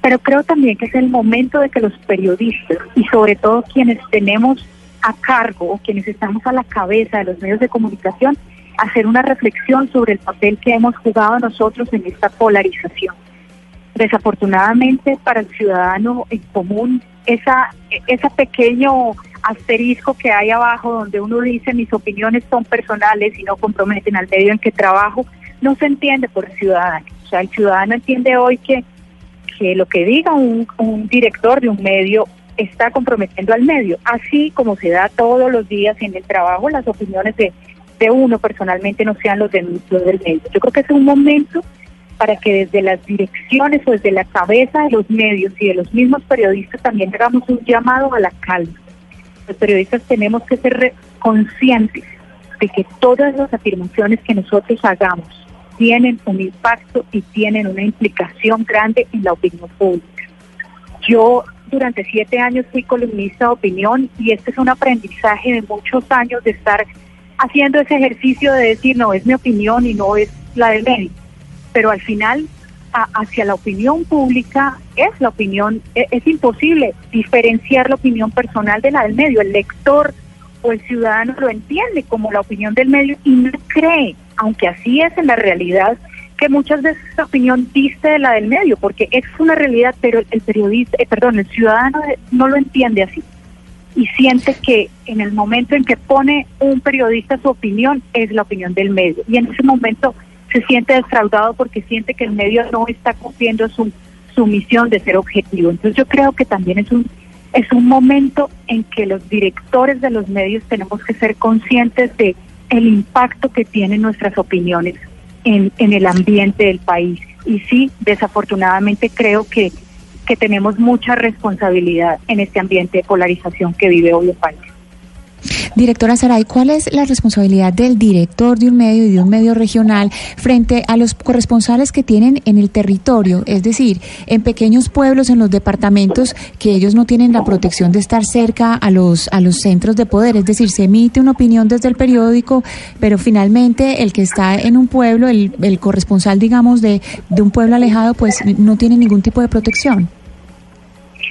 Pero creo también que es el momento de que los periodistas y sobre todo quienes tenemos a cargo o quienes estamos a la cabeza de los medios de comunicación, hacer una reflexión sobre el papel que hemos jugado nosotros en esta polarización. Desafortunadamente para el ciudadano en común, esa, ese pequeño asterisco que hay abajo donde uno dice mis opiniones son personales y no comprometen al medio en que trabajo, no se entiende por el ciudadano. O sea, el ciudadano entiende hoy que, que lo que diga un, un director de un medio está comprometiendo al medio, así como se da todos los días en el trabajo, las opiniones de, de uno personalmente no sean los, de, los del medio. Yo creo que es un momento para que desde las direcciones o desde la cabeza de los medios y de los mismos periodistas también hagamos un llamado a la calma. Los periodistas tenemos que ser conscientes de que todas las afirmaciones que nosotros hagamos tienen un impacto y tienen una implicación grande en la opinión pública. Yo durante siete años fui columnista de opinión y este es un aprendizaje de muchos años de estar haciendo ese ejercicio de decir, no, es mi opinión y no es la del medio. Pero al final, a- hacia la opinión pública, es la opinión, e- es, imposible diferenciar la opinión personal de la del medio. El lector o el ciudadano lo entiende como la opinión del medio y no cree, aunque así es en la realidad, que muchas veces esa opinión diste de la del medio, porque es una realidad, pero el periodista, eh, perdón, el ciudadano eh, no lo entiende así y siente que en el momento en que pone un periodista su opinión es la opinión del medio y en ese momento se siente defraudado porque siente que el medio no está cumpliendo su, su misión de ser objetivo. Entonces yo creo que también es un es un momento en que los directores de los medios tenemos que ser conscientes de el impacto que tienen nuestras opiniones en, en el ambiente del país. Y sí, desafortunadamente creo que que tenemos mucha responsabilidad en este ambiente de polarización que vive hoy el país. Directora Saray, ¿cuál es la responsabilidad del director de un medio y de un medio regional frente a los corresponsales que tienen en el territorio? Es decir, en pequeños pueblos, en los departamentos, que ellos no tienen la protección de estar cerca a los, a los centros de poder. Es decir, se emite una opinión desde el periódico, pero finalmente el que está en un pueblo, el, el corresponsal, digamos, de, de un pueblo alejado, pues no tiene ningún tipo de protección.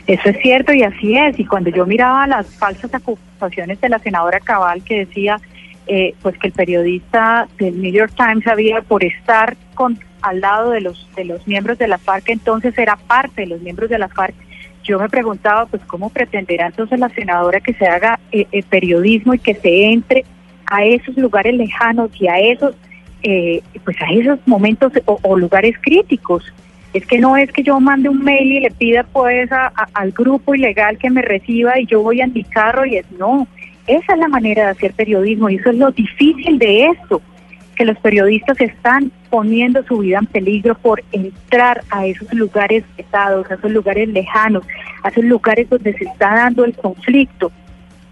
Eso es cierto y así es. Y cuando yo miraba las falsas acusaciones de la senadora Cabal que decía eh, pues que el periodista del New York Times había por estar con al lado de los de los miembros de la FARC entonces era parte de los miembros de la FARC. Yo me preguntaba pues cómo pretenderá entonces la senadora que se haga eh, eh, periodismo y que se entre a esos lugares lejanos y a esos eh, pues a esos momentos o, o lugares críticos. Es que no es que yo mande un mail y le pida pues al grupo ilegal que me reciba y yo voy a mi carro y es no. Esa es la manera de hacer periodismo y eso es lo difícil de esto, que los periodistas están poniendo su vida en peligro por entrar a esos lugares pesados, a esos lugares lejanos, a esos lugares donde se está dando el conflicto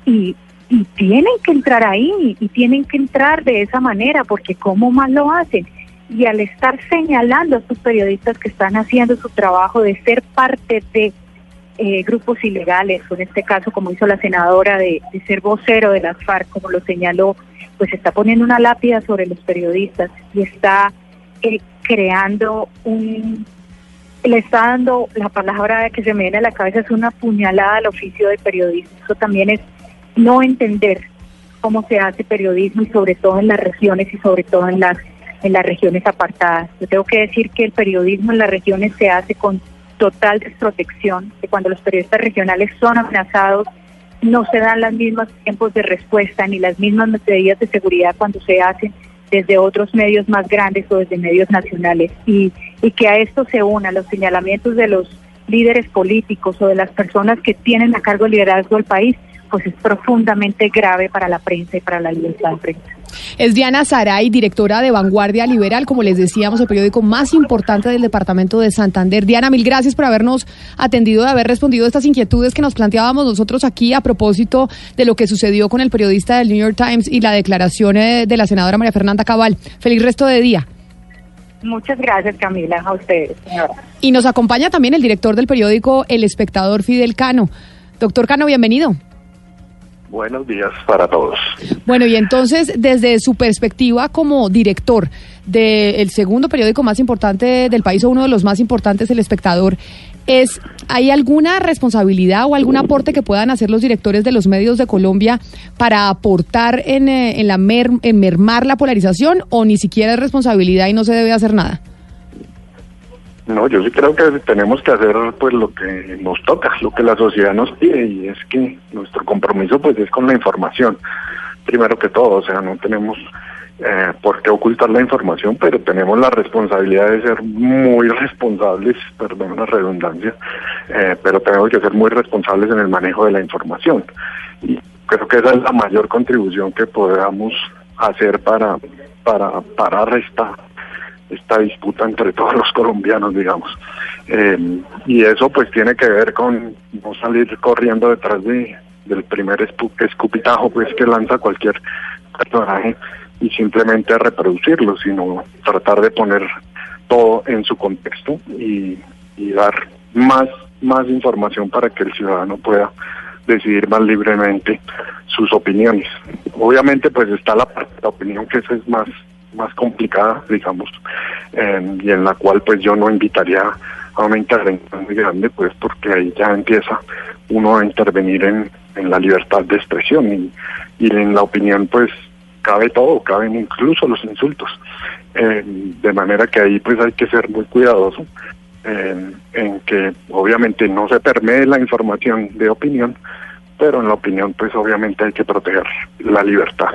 y, y tienen que entrar ahí y tienen que entrar de esa manera porque cómo más lo hacen y al estar señalando a estos periodistas que están haciendo su trabajo de ser parte de eh, grupos ilegales, o en este caso como hizo la senadora de, ser vocero de las FARC, como lo señaló, pues está poniendo una lápida sobre los periodistas y está eh, creando un le está dando la palabra que se me viene a la cabeza es una puñalada al oficio de periodismo. Eso también es no entender cómo se hace periodismo y sobre todo en las regiones y sobre todo en las en las regiones apartadas. Yo tengo que decir que el periodismo en las regiones se hace con total desprotección, que cuando los periodistas regionales son amenazados no se dan los mismos tiempos de respuesta ni las mismas medidas de seguridad cuando se hacen desde otros medios más grandes o desde medios nacionales y, y que a esto se unan los señalamientos de los líderes políticos o de las personas que tienen a cargo el liderazgo del país, pues es profundamente grave para la prensa y para la libertad de prensa. Es Diana Saray, directora de Vanguardia Liberal, como les decíamos, el periódico más importante del departamento de Santander. Diana, mil gracias por habernos atendido, de haber respondido a estas inquietudes que nos planteábamos nosotros aquí a propósito de lo que sucedió con el periodista del New York Times y la declaración eh, de la senadora María Fernanda Cabal. Feliz resto de día. Muchas gracias, Camila, a ustedes, señora. Y nos acompaña también el director del periódico El Espectador, Fidel Cano. Doctor Cano, bienvenido. Buenos días para todos. Bueno, y entonces, desde su perspectiva como director del segundo periódico más importante del país o uno de los más importantes, El Espectador, es ¿hay alguna responsabilidad o algún aporte que puedan hacer los directores de los medios de Colombia para aportar en, eh, en la mer- en mermar la polarización o ni siquiera es responsabilidad y no se debe hacer nada? No, yo sí creo que tenemos que hacer pues lo que nos toca, lo que la sociedad nos pide y es que nuestro compromiso pues es con la información, primero que todo, o sea, no tenemos eh, por qué ocultar la información, pero tenemos la responsabilidad de ser muy responsables, perdón la redundancia, eh, pero tenemos que ser muy responsables en el manejo de la información. Y creo que esa es la mayor contribución que podamos hacer para para parar esta esta disputa entre todos los colombianos, digamos. Eh, y eso pues tiene que ver con no salir corriendo detrás de del primer escupitajo pues que lanza cualquier personaje y simplemente reproducirlo, sino tratar de poner todo en su contexto y, dar más más información para que el ciudadano pueda decidir más libremente sus opiniones. Obviamente pues está la la opinión que esa es más más complicada, digamos, eh, y en la cual pues yo no invitaría a una intervención muy grande, pues porque ahí ya empieza uno a intervenir en, en la libertad de expresión y, y en la opinión pues cabe todo, caben incluso los insultos. Eh, de manera que ahí pues hay que ser muy cuidadoso en, en que obviamente no se permee la información de opinión, pero en la opinión pues obviamente hay que proteger la libertad.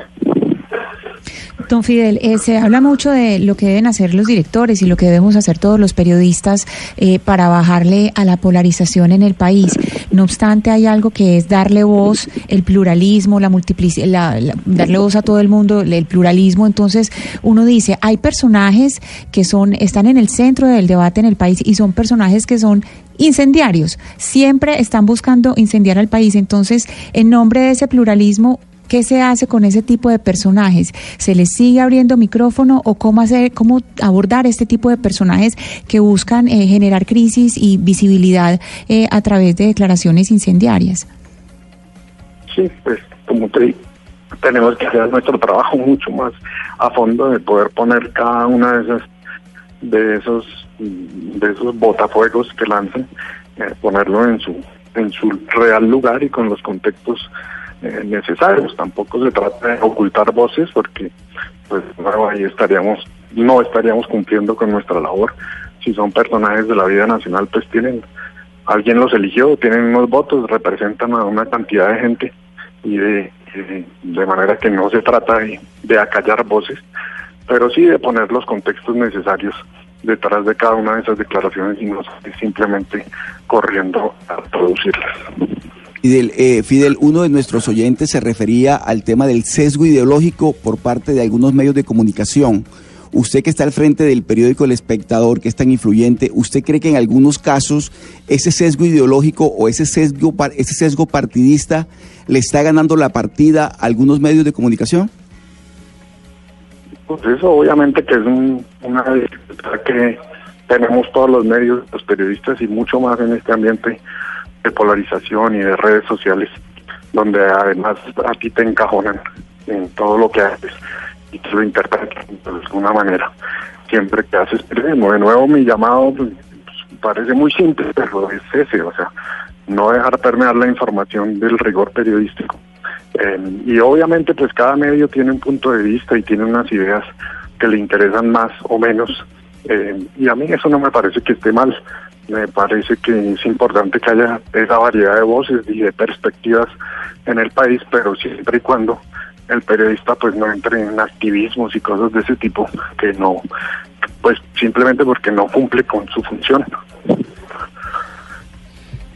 Don Fidel, eh, se habla mucho de lo que deben hacer los directores y lo que debemos hacer todos los periodistas eh, para bajarle a la polarización en el país. No obstante, hay algo que es darle voz, el pluralismo, la multiplicidad, darle voz a todo el mundo, el pluralismo. Entonces, uno dice, hay personajes que son están en el centro del debate en el país y son personajes que son incendiarios. Siempre están buscando incendiar al país. Entonces, en nombre de ese pluralismo, ¿Qué se hace con ese tipo de personajes? ¿Se les sigue abriendo micrófono o cómo hacer, cómo abordar este tipo de personajes que buscan eh, generar crisis y visibilidad eh, a través de declaraciones incendiarias? Sí, pues como te tenemos que hacer nuestro trabajo mucho más a fondo de poder poner cada una de esas de esos de esos botafuegos que lancen, eh, ponerlo en su en su real lugar y con los contextos eh, necesarios. Tampoco se trata de ocultar voces porque pues ahí estaríamos, no estaríamos cumpliendo con nuestra labor. Si son personajes de la vida nacional, pues tienen, alguien los eligió, tienen unos votos, representan a una cantidad de gente y de, de, de manera que no se trata de, de acallar voces, pero sí de poner los contextos necesarios detrás de cada una de esas declaraciones y no simplemente corriendo a producirlas. Fidel, eh, Fidel, uno de nuestros oyentes se refería al tema del sesgo ideológico por parte de algunos medios de comunicación. Usted que está al frente del periódico El Espectador, que es tan influyente, ¿usted cree que en algunos casos ese sesgo ideológico o ese sesgo, ese sesgo partidista le está ganando la partida a algunos medios de comunicación? Pues eso obviamente que es un, una dificultad que tenemos todos los medios, los periodistas y mucho más en este ambiente de polarización y de redes sociales, donde además a ti te encajonan en todo lo que haces y te lo interpretan de alguna manera. Siempre que haces periodismo, de nuevo mi llamado pues, parece muy simple, pero es ese, o sea, no dejar permear la información del rigor periodístico. Eh, y obviamente pues cada medio tiene un punto de vista y tiene unas ideas que le interesan más o menos. Eh, y a mí eso no me parece que esté mal me parece que es importante que haya esa variedad de voces y de perspectivas en el país, pero siempre y cuando el periodista pues no entre en activismos y cosas de ese tipo que no, pues simplemente porque no cumple con su función.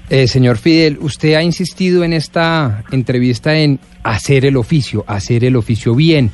Eh, señor Fidel, usted ha insistido en esta entrevista en hacer el oficio, hacer el oficio bien.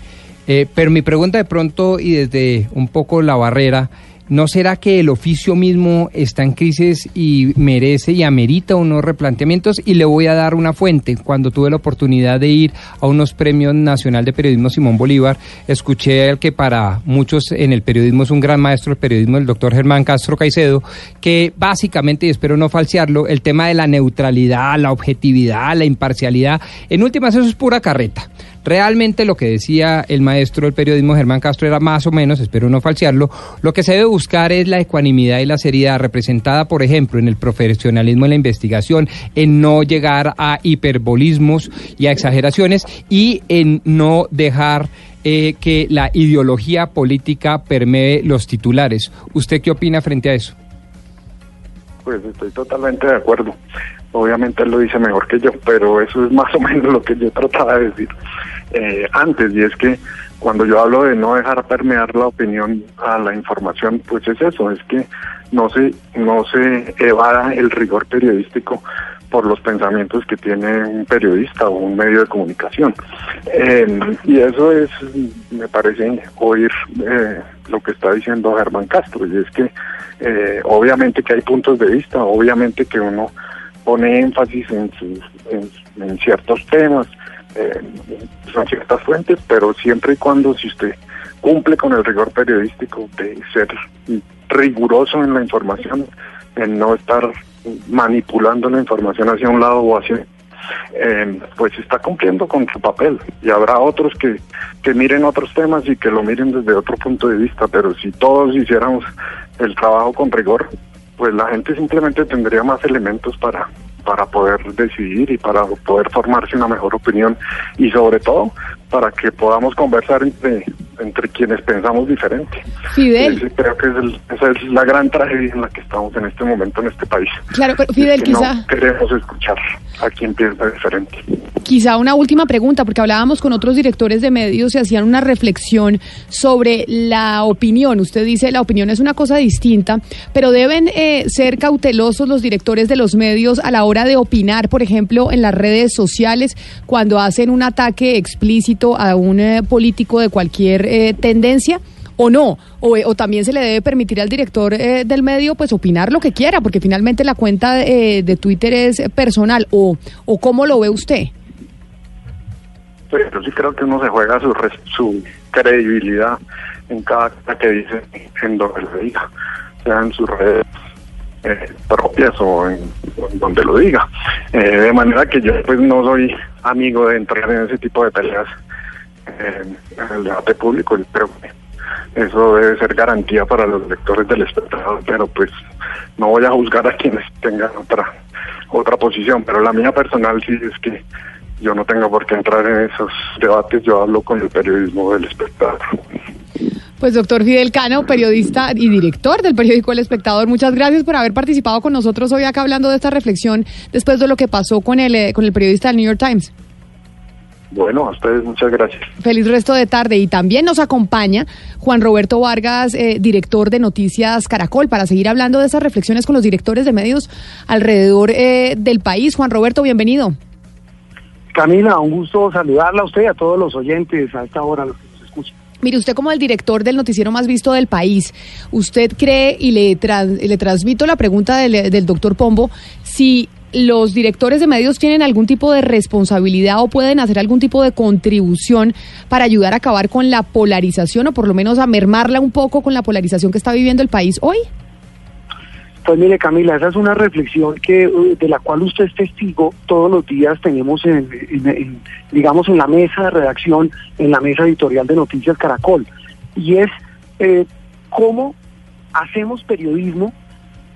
Eh, pero mi pregunta de pronto y desde un poco la barrera ¿No será que el oficio mismo está en crisis y merece y amerita unos replanteamientos? Y le voy a dar una fuente. Cuando tuve la oportunidad de ir a unos premios nacional de periodismo Simón Bolívar, escuché al que para muchos en el periodismo es un gran maestro del periodismo, el doctor Germán Castro Caicedo, que básicamente, y espero no falsearlo, el tema de la neutralidad, la objetividad, la imparcialidad, en últimas eso es pura carreta. Realmente lo que decía el maestro del periodismo Germán Castro era más o menos, espero no falsearlo, lo que se debe buscar es la ecuanimidad y la seriedad representada, por ejemplo, en el profesionalismo en la investigación, en no llegar a hiperbolismos y a exageraciones y en no dejar eh, que la ideología política permee los titulares. ¿Usted qué opina frente a eso? Pues estoy totalmente de acuerdo. Obviamente él lo dice mejor que yo, pero eso es más o menos lo que yo trataba de decir eh, antes, y es que cuando yo hablo de no dejar permear la opinión a la información, pues es eso, es que no se, no se evada el rigor periodístico por los pensamientos que tiene un periodista o un medio de comunicación. Eh, y eso es, me parece, oír eh, lo que está diciendo Germán Castro, y es que eh, obviamente que hay puntos de vista, obviamente que uno pone énfasis en, sus, en, en ciertos temas, eh, son ciertas fuentes, pero siempre y cuando si usted cumple con el rigor periodístico de ser riguroso en la información, en no estar manipulando la información hacia un lado o hacia eh, pues está cumpliendo con su papel. Y habrá otros que, que miren otros temas y que lo miren desde otro punto de vista, pero si todos hiciéramos el trabajo con rigor, pues la gente simplemente tendría más elementos para para poder decidir y para poder formarse una mejor opinión. Y sobre todo para que podamos conversar entre, entre quienes pensamos diferente. Fidel. Ese creo que es el- esa es la gran tragedia en la que estamos en este momento en este país. Claro, pero es Fidel, que quizá- No queremos escuchar a quien piensa diferente. Quizá una última pregunta, porque hablábamos con otros directores de medios y hacían una reflexión sobre la opinión. Usted dice la opinión es una cosa distinta, pero deben eh, ser cautelosos los directores de los medios a la hora de opinar, por ejemplo, en las redes sociales, cuando hacen un ataque explícito a un eh, político de cualquier eh, tendencia. O no, o, eh, también se le debe permitir al director eh, del medio pues opinar lo que quiera, porque finalmente la cuenta de Twitter es personal, o, o cómo lo ve usted. Pero sí creo que uno se juega su, su credibilidad en cada cosa que dice, en donde lo diga, sea en sus redes propias o en, donde lo diga. De manera que yo pues no soy amigo de entrar en ese tipo de peleas en el debate público. Que eso debe ser garantía para los lectores del espectador, pero pues no voy a juzgar a quienes tengan otra otra posición, pero la mía personal sí es que yo no tengo por qué entrar en esos debates, yo hablo con el periodismo del espectador. Pues doctor Fidel Cano, periodista y director del periódico El Espectador, muchas gracias por haber participado con nosotros hoy acá hablando de esta reflexión después de lo que pasó con el, eh, con el periodista del New York Times. Bueno, a ustedes muchas gracias. Feliz resto de tarde y también nos acompaña Juan Roberto Vargas, eh, director de Noticias Caracol, para seguir hablando de esas reflexiones con los directores de medios alrededor eh, del país. Juan Roberto, bienvenido. Camila, un gusto saludarla a usted y a todos los oyentes a esta hora, los que nos escuchan. Mire, usted como el director del noticiero más visto del país, ¿usted cree, y le, tran- le transmito la pregunta del, del doctor Pombo, si los directores de medios tienen algún tipo de responsabilidad o pueden hacer algún tipo de contribución para ayudar a acabar con la polarización o por lo menos a mermarla un poco con la polarización que está viviendo el país hoy? Pues mire Camila, esa es una reflexión que eh, de la cual usted es testigo. Todos los días tenemos, en, digamos, en la mesa de redacción, en la mesa editorial de Noticias Caracol, y es eh, cómo hacemos periodismo,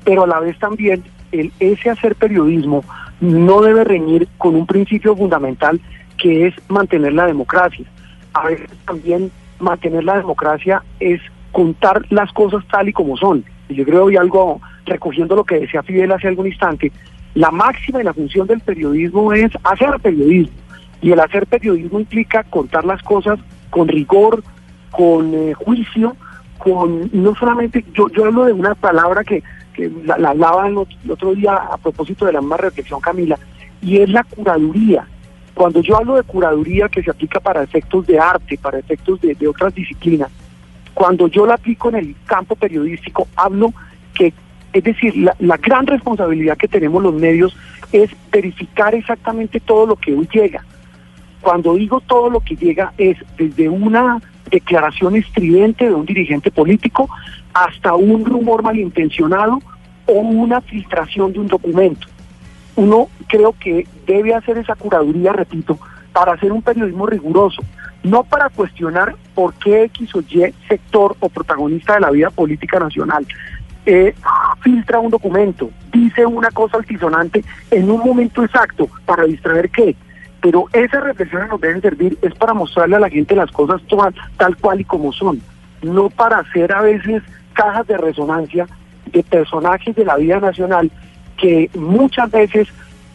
pero a la vez también el ese hacer periodismo no debe reñir con un principio fundamental que es mantener la democracia. A veces también mantener la democracia es contar las cosas tal y como son. Yo creo, y algo recogiendo lo que decía Fidel hace algún instante, la máxima y la función del periodismo es hacer periodismo. Y el hacer periodismo implica contar las cosas con rigor, con eh, juicio, con no solamente, yo, yo hablo de una palabra que, que la, la hablaba el ot- el otro día a propósito de la misma reflexión Camila, y es la curaduría. Cuando yo hablo de curaduría que se aplica para efectos de arte, para efectos de, otras disciplinas, cuando yo la aplico en el campo periodístico, hablo que, es decir, la gran responsabilidad que tenemos los medios es verificar exactamente todo lo que hoy llega. Cuando digo todo lo que llega es desde una declaración estridente de un dirigente político hasta un rumor malintencionado o una filtración de un documento. Uno creo que debe hacer esa curaduría, repito, para hacer un periodismo riguroso, no para cuestionar por qué X o Y sector o protagonista de la vida política nacional eh, filtra un documento, dice una cosa altisonante en un momento exacto para distraer qué. Pero esas reflexiones nos deben servir es para mostrarle a la gente las cosas todas tal cual y como son, no para hacer a veces cajas de resonancia de personajes de la vida nacional que muchas veces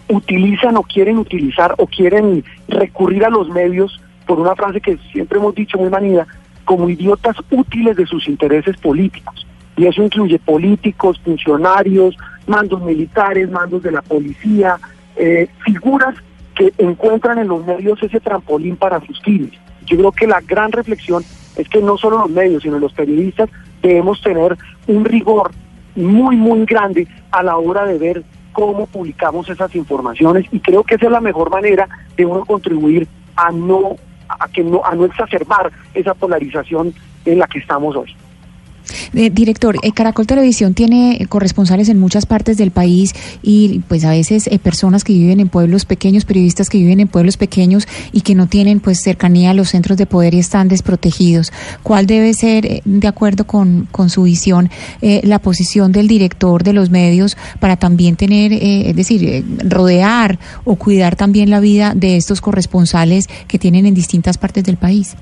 utilizan o quieren utilizar o quieren recurrir a los medios por una frase que siempre hemos dicho muy manida, como idiotas útiles de sus intereses políticos. Y eso incluye políticos, funcionarios, mandos militares, mandos de la policía, eh, figuras que encuentran en los medios ese trampolín para sus fines. Yo creo que la gran reflexión es que no solo los medios, sino los periodistas debemos tener un rigor muy, muy grande a la hora de ver cómo publicamos esas informaciones y creo que esa es la mejor manera de uno contribuir a no a que no a no exacerbar esa polarización en la que estamos hoy. Eh, director, eh, Caracol Televisión tiene eh, corresponsales en muchas partes del país y pues a veces personas que viven en pueblos pequeños, periodistas que viven en pueblos pequeños y que no tienen pues cercanía a los centros de poder y están desprotegidos. ¿Cuál debe ser, de acuerdo con, con su visión, la posición del director de los medios para también tener, es decir, rodear o cuidar también la vida de estos corresponsales que tienen en distintas partes del país?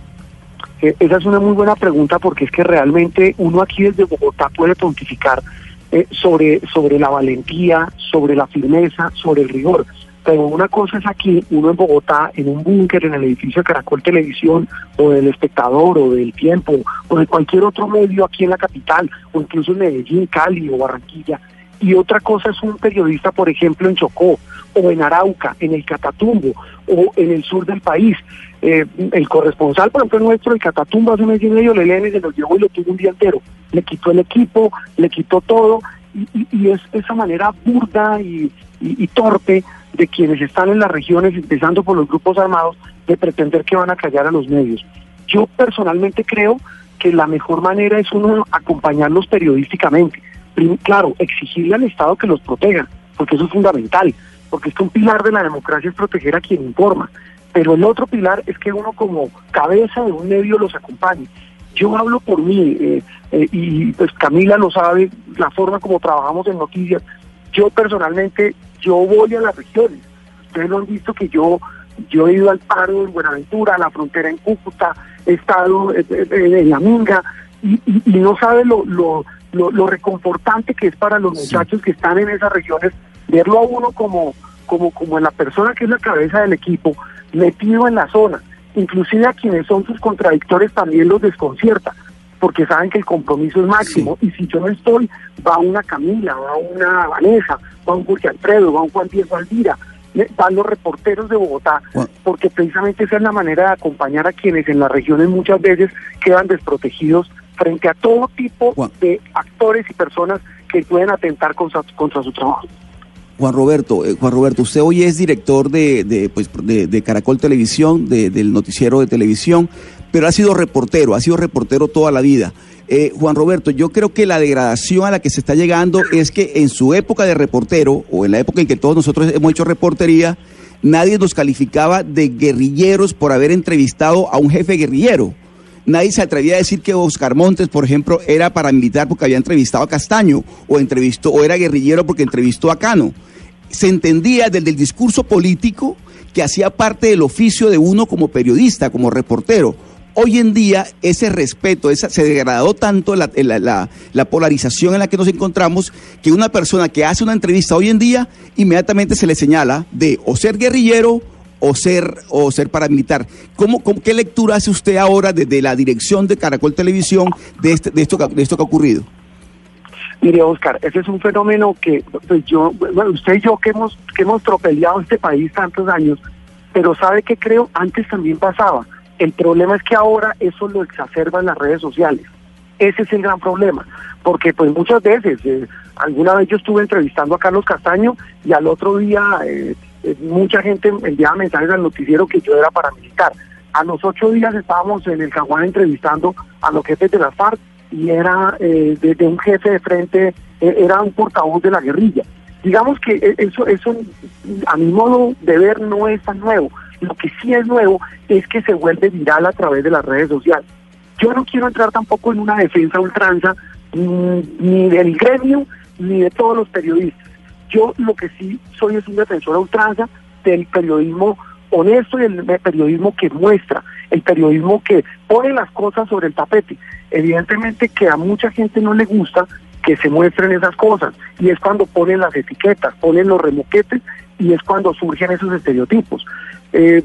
Eh, esa es una muy buena pregunta porque es que realmente uno aquí desde Bogotá puede pontificar eh, sobre, sobre la valentía, sobre la firmeza, sobre el rigor. Pero una cosa es aquí, uno en Bogotá, en un búnker, en el edificio de Caracol Televisión, o del Espectador, o del Tiempo, o de cualquier otro medio aquí en la capital, o incluso en Medellín, Cali o Barranquilla. Y otra cosa es un periodista, por ejemplo, en Chocó, o en Arauca, en el Catatumbo, o en el sur del país. Eh, el corresponsal, por ejemplo, nuestro, el Catatumbo, hace un mes y medio, le leen y se lo llevó y lo tuvo un día entero. Le quitó el equipo, le quitó todo, y, es esa manera burda y, torpe de quienes están en las regiones, empezando por los grupos armados, de pretender que van a callar a los medios. Yo personalmente creo que la mejor manera es uno acompañarlos periodísticamente. Claro, exigirle al Estado que los proteja, porque eso es fundamental, porque es que un pilar de la democracia es proteger a quien informa, pero el otro pilar es que uno como cabeza de un medio los acompañe. Yo hablo por mí, eh, eh, y pues Camila lo sabe, la forma como trabajamos en noticias. Yo personalmente, yo voy a las regiones. Ustedes lo han visto que yo yo he ido al paro en Buenaventura, a la frontera en Cúcuta, he estado eh, en La Minga, y, y- y no sabe lo, lo, lo, lo reconfortante que es para los muchachos que están en esas regiones verlo a uno como, como, como la persona que es la cabeza del equipo, metido en la zona. Inclusive a quienes son sus contradictores también los desconcierta, porque saben que el compromiso es máximo. Y si yo no estoy, va una Camila, va una Vanessa, va un Jorge Alfredo, va un Juan Diego Alvira, eh, van los reporteros de Bogotá, porque precisamente esa es la manera de acompañar a quienes en las regiones muchas veces quedan desprotegidos frente a todo tipo de actores y personas que pueden atentar contra, contra su trabajo. Juan Roberto, eh, Juan Roberto, usted hoy es director de, pues, de, Caracol Televisión, de- del noticiero de televisión, pero ha sido reportero, ha sido reportero toda la vida. Eh, Juan Roberto, yo creo que la degradación a la que se está llegando es que en su época de reportero, o en la época en que todos nosotros hemos hecho reportería, nadie nos calificaba de guerrilleros por haber entrevistado a un jefe guerrillero. Nadie se atrevía a decir que Oscar Montes, por ejemplo, era paramilitar porque había entrevistado a Castaño, o entrevistó, o era guerrillero porque entrevistó a Cano. Se entendía desde el discurso político que hacía parte del oficio de uno como periodista, como reportero. Hoy en día ese respeto, esa, se degradó tanto la, la- la- la polarización en la que nos encontramos que una persona que hace una entrevista hoy en día inmediatamente se le señala de o ser guerrillero o ser o ser paramilitar. ¿Cómo, cómo- qué lectura hace usted ahora desde la dirección de Caracol Televisión de, este, de, esto, de esto que ha ocurrido? Mire, Oscar, ese es un fenómeno que pues yo, bueno, usted y yo que hemos, que hemos tropeleado este país tantos años, pero sabe que creo antes también pasaba. El problema es que ahora eso lo exacerban las redes sociales. Ese es el gran problema, porque pues muchas veces, eh, alguna vez yo estuve entrevistando a Carlos Castaño y al otro día eh, mucha gente enviaba mensajes al noticiero que yo era paramilitar. A los ocho días estábamos en el Caguán entrevistando a los jefes de las FARC y era eh, de, de un jefe de frente, eh, era un portavoz de la guerrilla. Digamos que eh, eso, eso a mi modo de ver no es tan nuevo. Lo que sí es nuevo es que se vuelve viral a través de las redes sociales. Yo no quiero entrar tampoco en una defensa ultranza mm, ni del gremio ni de todos los periodistas. Yo lo que sí soy es un defensor a ultranza del periodismo honesto y el periodismo que muestra, el periodismo que pone las cosas sobre el tapete. Evidentemente que a mucha gente no le gusta que se muestren esas cosas y es cuando ponen las etiquetas, ponen los remoquetes y es cuando surgen esos estereotipos. Eh,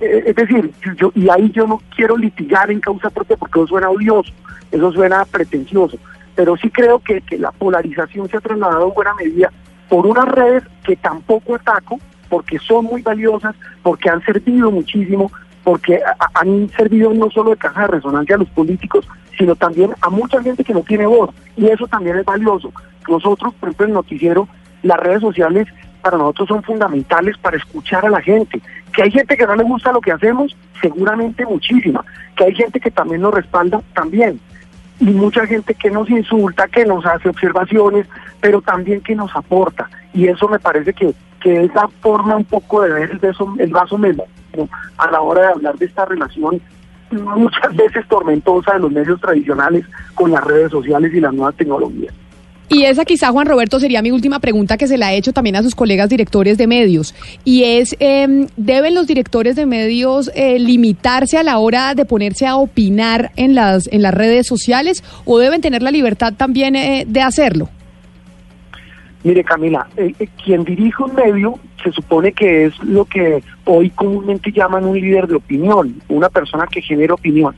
eh, es decir, yo, y ahí yo no quiero litigar en causa propia porque eso suena odioso, eso suena pretencioso, pero sí creo que, que la polarización se ha trasladado en buena medida por unas redes que tampoco ataco, porque son muy valiosas, porque han servido muchísimo, porque han servido no solo de caja de resonancia a los políticos, sino también a mucha gente que no tiene voz, y eso también es valioso. Nosotros, por ejemplo, en noticiero, las redes sociales para nosotros son fundamentales para escuchar a la gente. Que hay gente que no le gusta lo que hacemos, seguramente muchísima. Que hay gente que también nos respalda, también. y mucha gente que nos insulta, que nos hace observaciones, pero también que nos aporta. Y eso me parece que, que es la forma un poco de ver el, vaso, el vaso medio a la hora de hablar de esta relación muchas veces tormentosa de los medios tradicionales con las redes sociales y las nuevas tecnologías. Y esa quizá, Juan Roberto, sería mi última pregunta que se la he hecho también a sus colegas directores de medios. Y es, eh, ¿deben los directores de medios eh, limitarse a la hora de ponerse a opinar en las, en las redes sociales o deben tener la libertad también eh, de hacerlo? Mire, Camila, eh, eh, quien dirige un medio se supone que es lo que hoy comúnmente llaman un líder de opinión, una persona que genera opinión.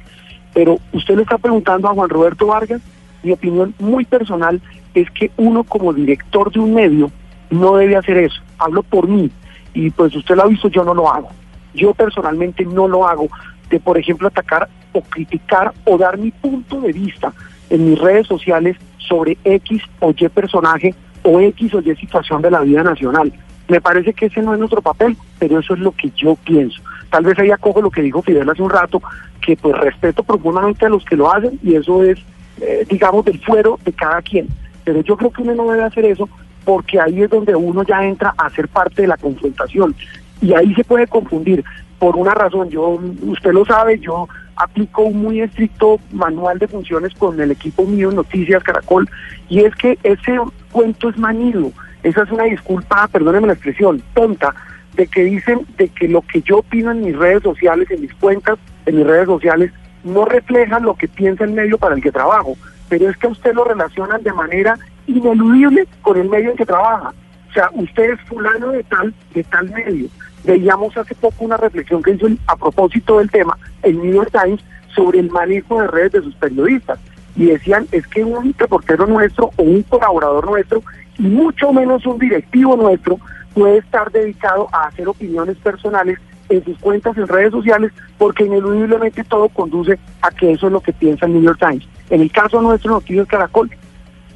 Pero usted le está preguntando a Juan Roberto Vargas, mi opinión muy personal es que uno como director de un medio no debe hacer eso. Hablo por mí y pues usted lo ha visto, yo no lo hago. Yo personalmente no lo hago de, por ejemplo, atacar o criticar o dar mi punto de vista en mis redes sociales sobre X o Y personaje o X o Y situación de la vida nacional. Me parece que ese no es nuestro papel, pero eso es lo que yo pienso. Tal vez ahí acojo lo que dijo Fidel hace un rato, que pues respeto profundamente a los que lo hacen y eso es, eh, digamos, del fuero de cada quien. Pero yo creo que uno no debe hacer eso porque ahí es donde uno ya entra a ser parte de la confrontación y ahí se puede confundir por una razón. Yo, usted lo sabe, yo aplico un muy estricto manual de funciones con el equipo mío Noticias Caracol y es que ese cuento es manido. Esa es una disculpa, perdónenme la expresión, tonta, de que dicen de que lo que yo opino en mis redes sociales, en mis cuentas, en mis redes sociales, no refleja lo que piensa el medio para el que trabajo. Pero es que usted lo relacionan de manera ineludible con el medio en que trabaja. O sea, usted es fulano de tal, de tal medio. Veíamos hace poco una reflexión que hizo a propósito del tema el New York Times sobre el manejo de redes de sus periodistas. Y decían, es que un reportero nuestro o un colaborador nuestro, y mucho menos un directivo nuestro, puede estar dedicado a hacer opiniones personales en sus cuentas en redes sociales, porque ineludiblemente todo conduce a que eso es lo que piensa el New York Times. En el caso nuestro, Noticias Caracol,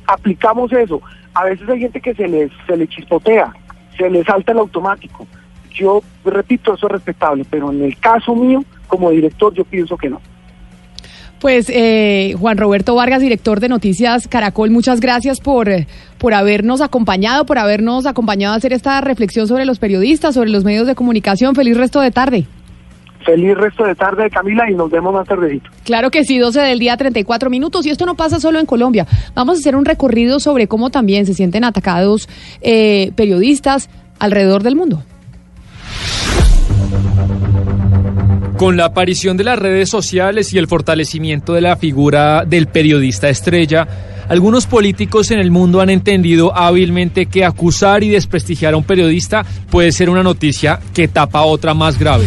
aplicamos eso. A veces hay gente que se les, se le chispotea, se le salta el automático. Yo repito, eso es respetable, pero en el caso mío, como director, yo pienso que no. Pues eh, Juan Roberto Vargas, director de Noticias Caracol, muchas gracias por, eh, por habernos acompañado, por habernos acompañado a hacer esta reflexión sobre los periodistas, sobre los medios de comunicación. Feliz resto de tarde. Feliz resto de tarde, Camila, y nos vemos más tardecito. Claro que sí, 12 del día, 34 minutos. Y esto no pasa solo en Colombia. Vamos a hacer un recorrido sobre cómo también se sienten atacados eh, periodistas alrededor del mundo. Con la aparición de las redes sociales y el fortalecimiento de la figura del periodista estrella, algunos políticos en el mundo han entendido hábilmente que acusar y desprestigiar a un periodista puede ser una noticia que tapa otra más grave.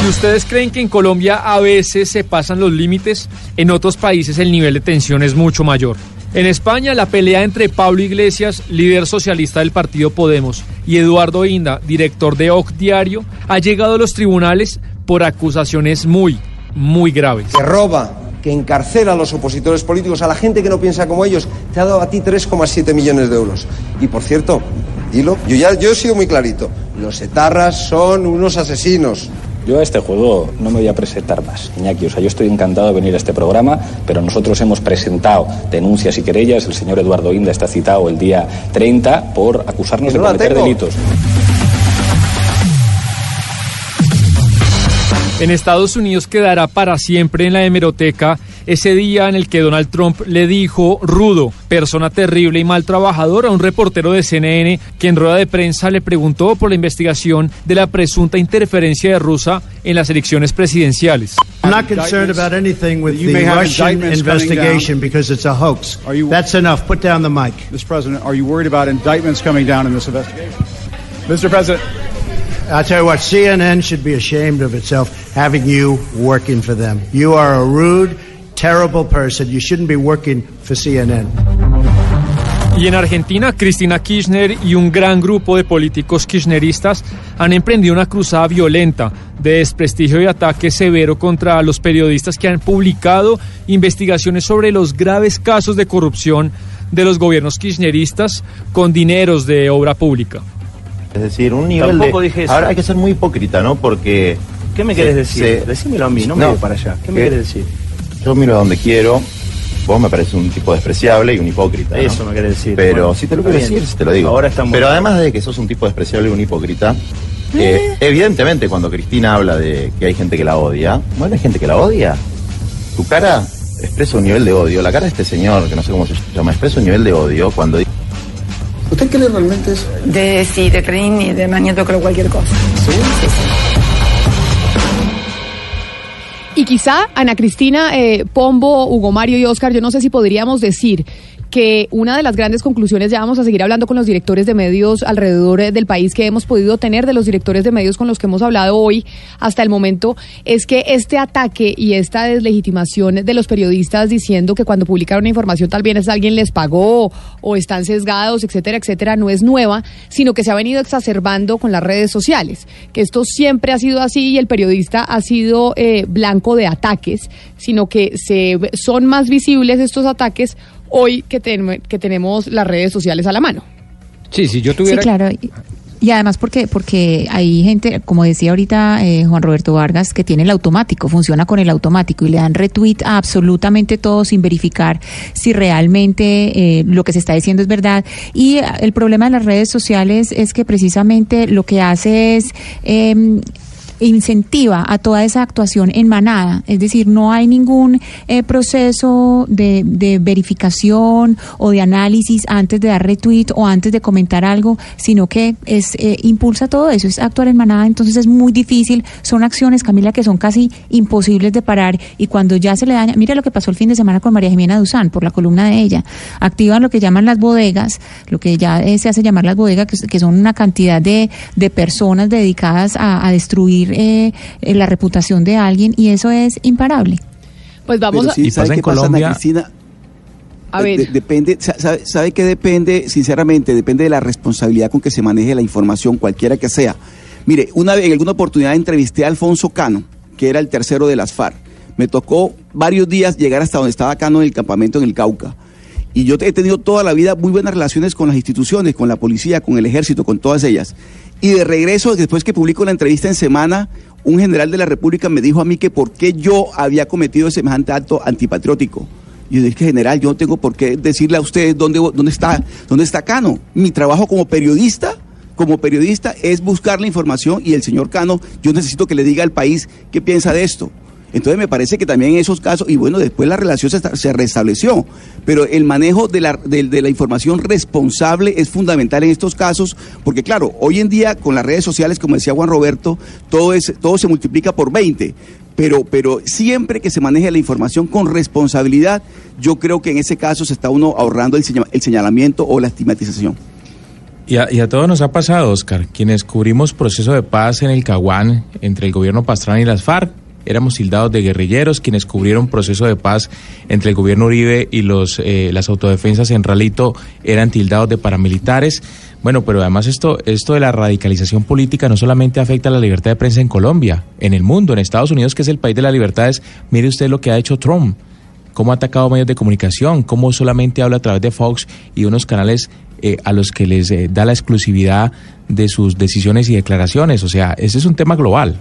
Si ustedes creen que en Colombia a veces se pasan los límites, en otros países el nivel de tensión es mucho mayor. En España, la pelea entre Pablo Iglesias, líder socialista del partido Podemos, y Eduardo Inda, director de OC Diario, ha llegado a los tribunales por acusaciones muy, muy graves. que roba, que encarcela a los opositores políticos, a la gente que no piensa como ellos, te ha dado a ti 3,7 millones de euros. Y por cierto, dilo, yo ya yo he sido muy clarito, los etarras son unos asesinos. Yo a este juego no me voy a presentar más, Iñaki. O sea, yo estoy encantado de venir a este programa, pero nosotros hemos presentado denuncias y querellas. El señor Eduardo Inda está citado el día 30 por acusarnos de cometer delitos. En Estados Unidos quedará para siempre en la hemeroteca ese día en el que Donald Trump le dijo rudo, persona terrible y mal trabajador a un reportero de CNN que en rueda de prensa le preguntó por la investigación de la presunta interferencia de Rusia en las elecciones presidenciales. I'm not concerned about anything with You the may have Russian investigation because it's a hoax. That's enough. Put down the mic. Mr. President, are you worried about indictments coming down in this investigation? Mr. President. I'll tell you what, CNN should be ashamed of itself having you working for them. You are a rude, terrible person. You shouldn't be working for CNN. Y en Argentina, Cristina Kirchner y un gran grupo de políticos kirchneristas han emprendido una cruzada violenta de desprestigio y ataque severo contra los periodistas que han publicado investigaciones sobre los graves casos de corrupción de los gobiernos kirchneristas con dineros de obra pública. Es decir, un nivel Tampoco de... dije eso. Ahora hay que ser muy hipócrita, ¿no? Porque, ¿Qué me querés decir? se- Decímelo a mí, no me voy para allá. ¿Qué me que- querés decir? Yo miro a donde quiero. Vos me parece un tipo despreciable y un hipócrita. ¿no? Eso me querés decir. Pero Bueno, si te lo quiero decir, te lo digo. Ahora estamos- Pero además de que sos un tipo despreciable y un hipócrita, eh, evidentemente cuando Cristina habla de que hay gente que la odia, bueno, hay gente que la odia. Tu cara expresa un nivel de odio. La cara de este señor, que no sé cómo se llama, expresa un nivel de odio cuando dice... ¿Usted cree realmente eso? De sí, de Crin y de Mañeto creo cualquier cosa. Y quizá Ana Cristina, eh, Pombo, Hugo Mario y Oscar, yo no sé si podríamos decir que una de las grandes conclusiones, ya vamos a seguir hablando con los directores de medios alrededor eh, del país que hemos podido tener, de los directores de medios con los que hemos hablado hoy hasta el momento, es que este ataque y esta deslegitimación de los periodistas diciendo que cuando publicaron información tal vez alguien les pagó o están sesgados, etcétera, etcétera, no es nueva, sino que se ha venido exacerbando con las redes sociales, que esto siempre ha sido así y el periodista ha sido eh, blanco de ataques, sino que se son más visibles estos ataques hoy que, ten- que tenemos las redes sociales a la mano. Sí, si yo Sí, tuviera... claro. Y- además porque porque hay gente, como decía ahorita eh, Juan Roberto Vargas, que tiene el automático, funciona con el automático y le dan retweet a absolutamente todo sin verificar si realmente eh, lo que se está diciendo es verdad. Y eh, el problema de las redes sociales es que precisamente lo que hace es... em, incentiva a toda esa actuación en manada, es decir, no hay ningún eh, proceso de, de verificación o de análisis antes de dar retweet o antes de comentar algo, sino que es eh, impulsa todo eso, es actuar en manada, entonces es muy difícil, son acciones, Camila, que son casi imposibles de parar. Y cuando ya se le daña, mira lo que pasó el fin de semana con María Jimena Duzán, por la columna de ella, activan lo que llaman las bodegas, lo que ya eh, se hace llamar las bodegas, que, son una cantidad de, de personas dedicadas a destruir eh, eh, la reputación de alguien y eso es imparable. Pues vamos Pero a... sí, ¿sabe qué pasa, Ana Cristina? A ver. de- depende, sa- sabe, sabe que depende, sinceramente, depende de la responsabilidad con que se maneje la información, cualquiera que sea. Mire, una vez, en alguna oportunidad entrevisté a Alfonso Cano, que era el tercero de las FARC. Me tocó varios días llegar hasta donde estaba Cano en el campamento en el Cauca. Y yo he tenido toda la vida muy buenas relaciones con las instituciones, con la policía, con el ejército, con todas ellas. Y de regreso, después que publico la entrevista en semana, un general de la República me dijo a mí que por qué yo había cometido semejante acto antipatriótico. Y yo dije, general, yo no tengo por qué decirle a usted dónde, dónde, está, dónde está Cano. Mi trabajo como periodista, como periodista, es buscar la información y el señor Cano, yo necesito que le diga al país qué piensa de esto. Entonces me parece que también en esos casos, y bueno, después la relación se, se restableció, pero el manejo de la, de, la información responsable es fundamental en estos casos, porque claro, hoy en día con las redes sociales, como decía Juan Roberto, todo, es, todo se multiplica por 20, pero, pero siempre que se maneje la información con responsabilidad, yo creo que en ese caso se está uno ahorrando el, señal- el señalamiento o la estigmatización. Y a, y todos nos ha pasado, Oscar, quienes cubrimos proceso de paz en el Caguán entre el gobierno Pastrana y las FARC. Éramos tildados de guerrilleros, quienes cubrieron proceso de paz entre el gobierno Uribe y los, eh, las autodefensas en Ralito eran tildados de paramilitares. Bueno, pero además esto, esto de la radicalización política no solamente afecta a la libertad de prensa en Colombia, en el mundo, en Estados Unidos, que es el país de las libertades. Mire usted lo que ha hecho Trump cómo ha atacado medios de comunicación, cómo solamente habla a través de Fox y unos canales eh, a los que les eh, da la exclusividad de sus decisiones y declaraciones. O sea, ese es un tema global.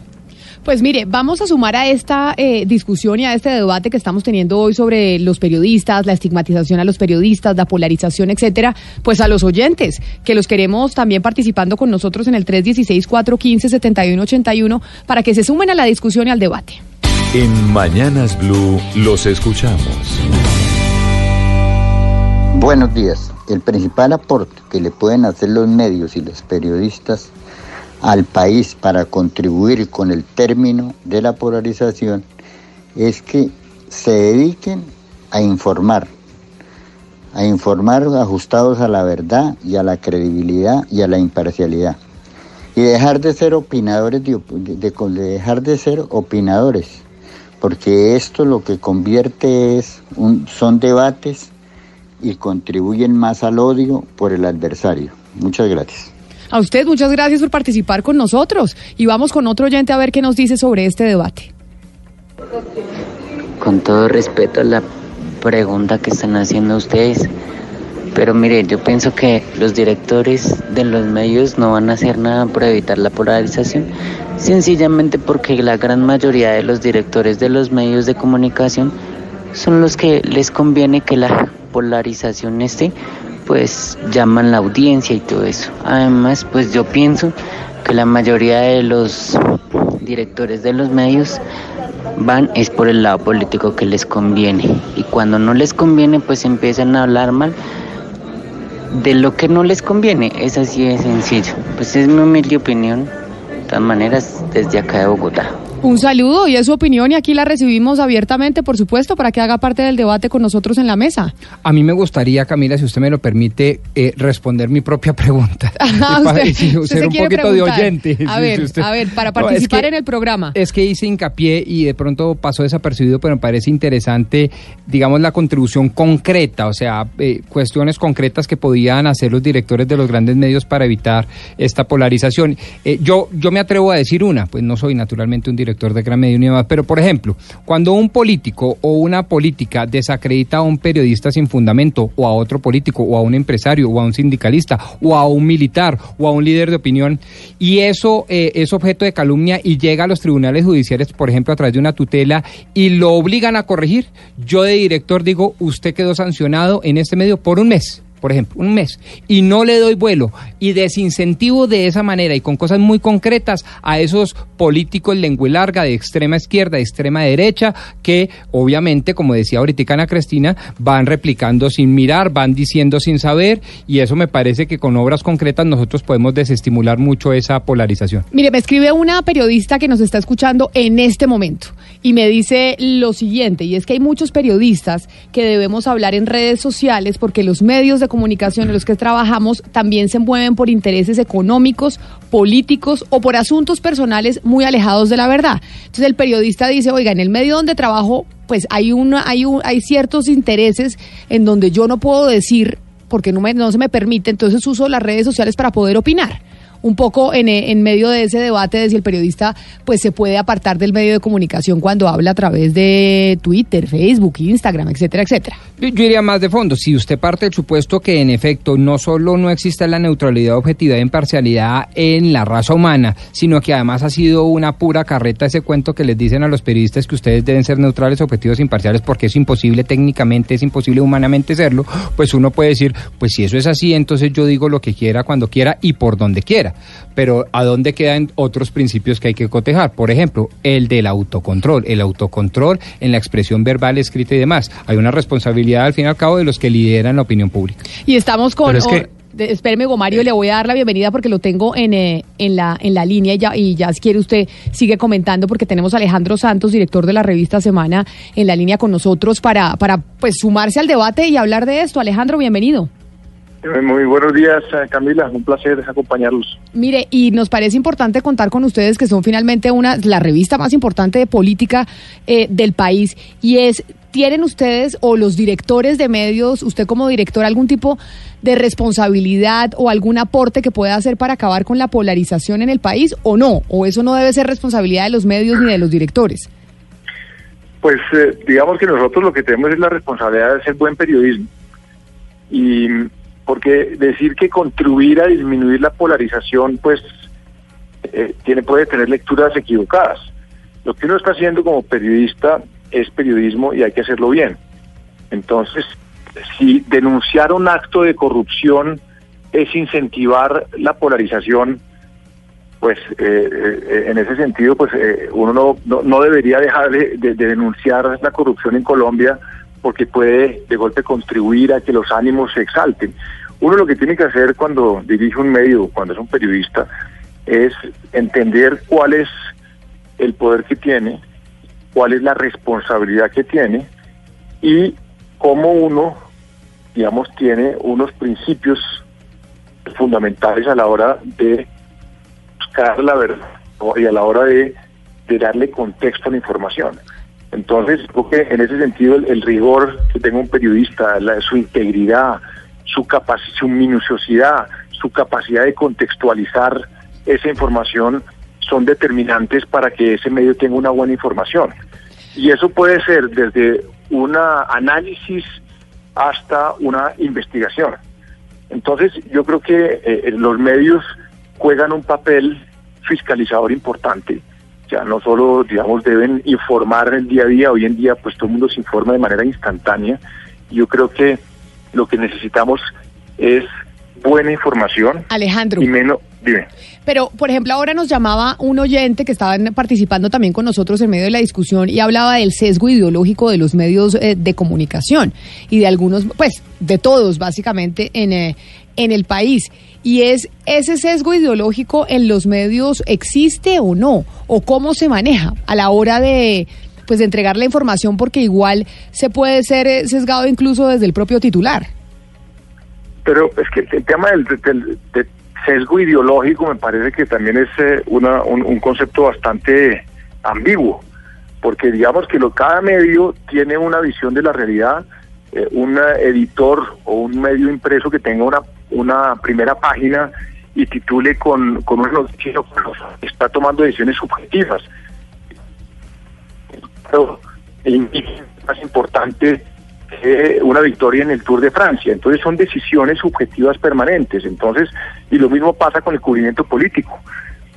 Pues mire, vamos a sumar a esta eh, discusión y a este debate que estamos teniendo hoy sobre los periodistas, la estigmatización a los periodistas, la polarización, etcétera, pues a los oyentes, que los queremos también participando con nosotros en el 316-415-7181 para que se sumen a la discusión y al debate. En Mañanas Blue los escuchamos. Buenos días. El principal aporte que le pueden hacer los medios y los periodistas al país para contribuir con el término de la polarización es que se dediquen a informar, a informar ajustados a la verdad y a la credibilidad y a la imparcialidad. Y dejar de ser opinadores, de, de dejar de ser opinadores, porque esto lo que convierte es un, son debates y contribuyen más al odio por el adversario. Muchas gracias. A usted muchas gracias por participar con nosotros y vamos con otro oyente a ver qué nos dice sobre este debate. Con todo respeto a la pregunta que están haciendo ustedes, Pero mire, yo pienso que los directores de los medios no van a hacer nada para evitar la polarización, sencillamente porque la gran mayoría de los directores de los medios de comunicación son los que les conviene que la polarización esté, pues llaman la audiencia y todo eso. Además, pues yo pienso que la mayoría de los directores de los medios van es por el lado político que les conviene y cuando no les conviene pues empiezan a hablar mal de lo que no les conviene, es así de sencillo. Pues es mi humilde opinión, de todas maneras desde acá de Bogotá. Un saludo y es su opinión y aquí la recibimos abiertamente, por supuesto, para que haga parte del debate con nosotros en la mesa. A mí me gustaría, Camila, si usted me lo permite, eh, responder mi propia pregunta. Ah, Para- usted- ser se un poquito de oyente. A ver, sí, usted- a ver, para No, es participar que- en el programa. Es que hice hincapié y de pronto pasó desapercibido, pero me parece interesante, digamos, la contribución concreta, o sea, eh, cuestiones concretas que podían hacer los directores de los grandes medios para evitar esta polarización. Eh, yo, yo me atrevo a decir una, pues no soy naturalmente un director de gran medio ni demás, pero por ejemplo, cuando un político o una política desacredita a un periodista sin fundamento, o a otro político, o a un empresario, o a un sindicalista, o a un militar, o a un líder de opinión, y eso eh, es objeto de calumnia y llega a los tribunales judiciales, por ejemplo, a través de una tutela, y lo obligan a corregir, yo de director digo, usted quedó sancionado en este medio por un mes. Por ejemplo, un mes, y no le doy vuelo, y desincentivo de esa manera y con cosas muy concretas a esos políticos lengua larga de extrema izquierda, de extrema derecha, que obviamente, como decía ahorita Ana Cristina, van replicando sin mirar, van diciendo sin saber, y eso me parece que con obras concretas nosotros podemos desestimular mucho esa polarización. Mire, me escribe una periodista que nos está escuchando en este momento y me dice lo siguiente, y es que hay muchos periodistas que debemos hablar en redes sociales porque los medios de comunicación en los que trabajamos también se mueven por intereses económicos, políticos o por asuntos personales muy alejados de la verdad. Entonces el periodista dice, oiga, en el medio donde trabajo, pues hay, una, hay, un, hay ciertos intereses en donde yo no puedo decir porque no, me- no se me permite, entonces uso las redes sociales para poder opinar. Un poco en, eh, en medio de ese debate de si el periodista pues se puede apartar del medio de comunicación cuando habla a través de Twitter, Facebook, Instagram, etcétera, etcétera. Yo, yo iría más de fondo. Si usted parte del supuesto que en efecto no solo no existe la neutralidad, objetividad e imparcialidad en la raza humana, sino que además ha sido una pura carreta ese cuento que les dicen a los periodistas que ustedes deben ser neutrales, objetivos e imparciales porque es imposible técnicamente, es imposible humanamente serlo, pues uno puede decir, pues si eso es así, entonces yo digo lo que quiera, cuando quiera y por donde quiera. Pero ¿a dónde quedan otros principios que hay que cotejar? Por ejemplo, el del autocontrol, el autocontrol en la expresión verbal, escrita y demás. Hay una responsabilidad al fin y al cabo de los que lideran la opinión pública. Y estamos con... Pero es que- o- de- espéreme, Gomario, le voy a dar la bienvenida porque lo tengo en, eh, en, la, en la línea y ya, y ya si quiere usted sigue comentando porque tenemos a Alejandro Santos, director de la revista Semana, en la línea con nosotros para, para pues sumarse al debate y hablar de esto. Alejandro, bienvenido. Muy buenos días, eh, Camila. Un placer acompañarlos. Mire, y nos parece importante contar con ustedes que son finalmente una la revista más importante de política eh, del país y es tienen ustedes o los directores de medios, usted como director algún tipo de responsabilidad o algún aporte que pueda hacer para acabar con la polarización en el país o no, o eso no debe ser responsabilidad de los medios ni de los directores. Pues eh, digamos que nosotros lo que tenemos es la responsabilidad de hacer buen periodismo. Y porque decir que contribuir a disminuir la polarización, pues eh, tiene puede tener lecturas equivocadas. Lo que uno está haciendo como periodista es periodismo y hay que hacerlo bien. Entonces, si denunciar un acto de corrupción es incentivar la polarización, pues eh, eh, en ese sentido, pues eh, uno no, no, debería dejar de, de- de denunciar la corrupción en Colombia porque puede de golpe contribuir a que los ánimos se exalten. Uno lo que tiene que hacer cuando dirige un medio, cuando es un periodista, es entender cuál es el poder que tiene, cuál es la responsabilidad que tiene y cómo uno, digamos, tiene unos principios fundamentales a la hora de buscar la verdad y a la hora de, darle contexto a la información. Entonces, creo que en ese sentido el, el rigor que tenga un periodista, la- su integridad, su, su minuciosidad, su capacidad de contextualizar esa información son determinantes para que ese medio tenga una buena información. Y eso puede ser desde un análisis hasta una investigación. Entonces, yo creo que eh, los medios juegan un papel fiscalizador importante. Ya no solo, digamos, deben informar el día a día, hoy en día pues todo el mundo se informa de manera instantánea. Yo creo que lo que necesitamos es buena información. Alejandro. Y menos, dime. Pero, por ejemplo, ahora nos llamaba un oyente que estaba participando también con nosotros en medio de la discusión y hablaba del sesgo ideológico de los medios eh, de comunicación y de algunos, pues, de todos, básicamente, en, eh, en el país. Y es, ¿ese sesgo ideológico en los medios existe o no? ¿O cómo se maneja a la hora de, pues, de entregar la información? Porque igual se puede ser eh, sesgado incluso desde el propio titular. Pero es que el tema del, sesgo ideológico me parece que también es eh, una, un, concepto bastante ambiguo, porque digamos que lo, cada medio tiene una visión de la realidad, eh, un editor o un medio impreso que tenga una, una primera página y titule con, con un noticiero está tomando decisiones subjetivas. El más importante una victoria en el Tour de Francia. Entonces son decisiones subjetivas permanentes. Entonces, y lo mismo pasa con el cubrimiento político.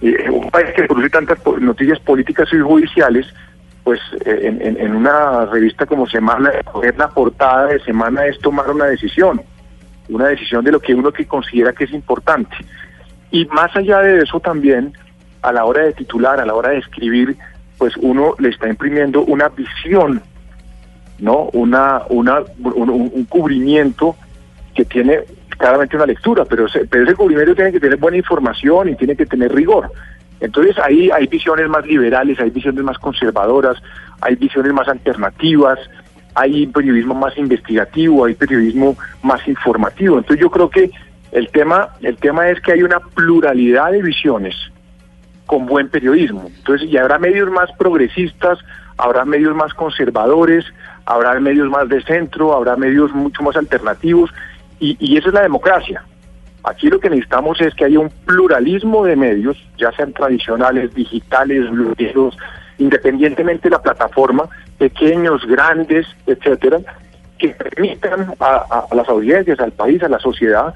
Eh, un país que produce tantas noticias políticas y judiciales, pues eh, en, una revista como Semana, coger la portada de Semana es tomar una decisión, una decisión de lo que uno que considera que es importante. Y más allá de eso también, a la hora de titular, a la hora de escribir, pues uno le está imprimiendo una visión ¿no? Una, una, un, cubrimiento que tiene claramente una lectura, pero ese, pero ese cubrimiento tiene que tener buena información y tiene que tener rigor. Entonces ahí hay visiones más liberales, hay visiones más conservadoras, hay visiones más alternativas, hay periodismo más investigativo, hay periodismo más informativo. Entonces yo creo que el tema, el tema es que hay una pluralidad de visiones con buen periodismo. Entonces, y habrá medios más progresistas, habrá medios más conservadores, habrá medios más de centro, habrá medios mucho más alternativos, y, y esa es la democracia. Aquí lo que necesitamos es que haya un pluralismo de medios, ya sean tradicionales, digitales, blogueros, independientemente de la plataforma, pequeños, grandes, etcétera, que permitan a, a las audiencias, al país, a la sociedad,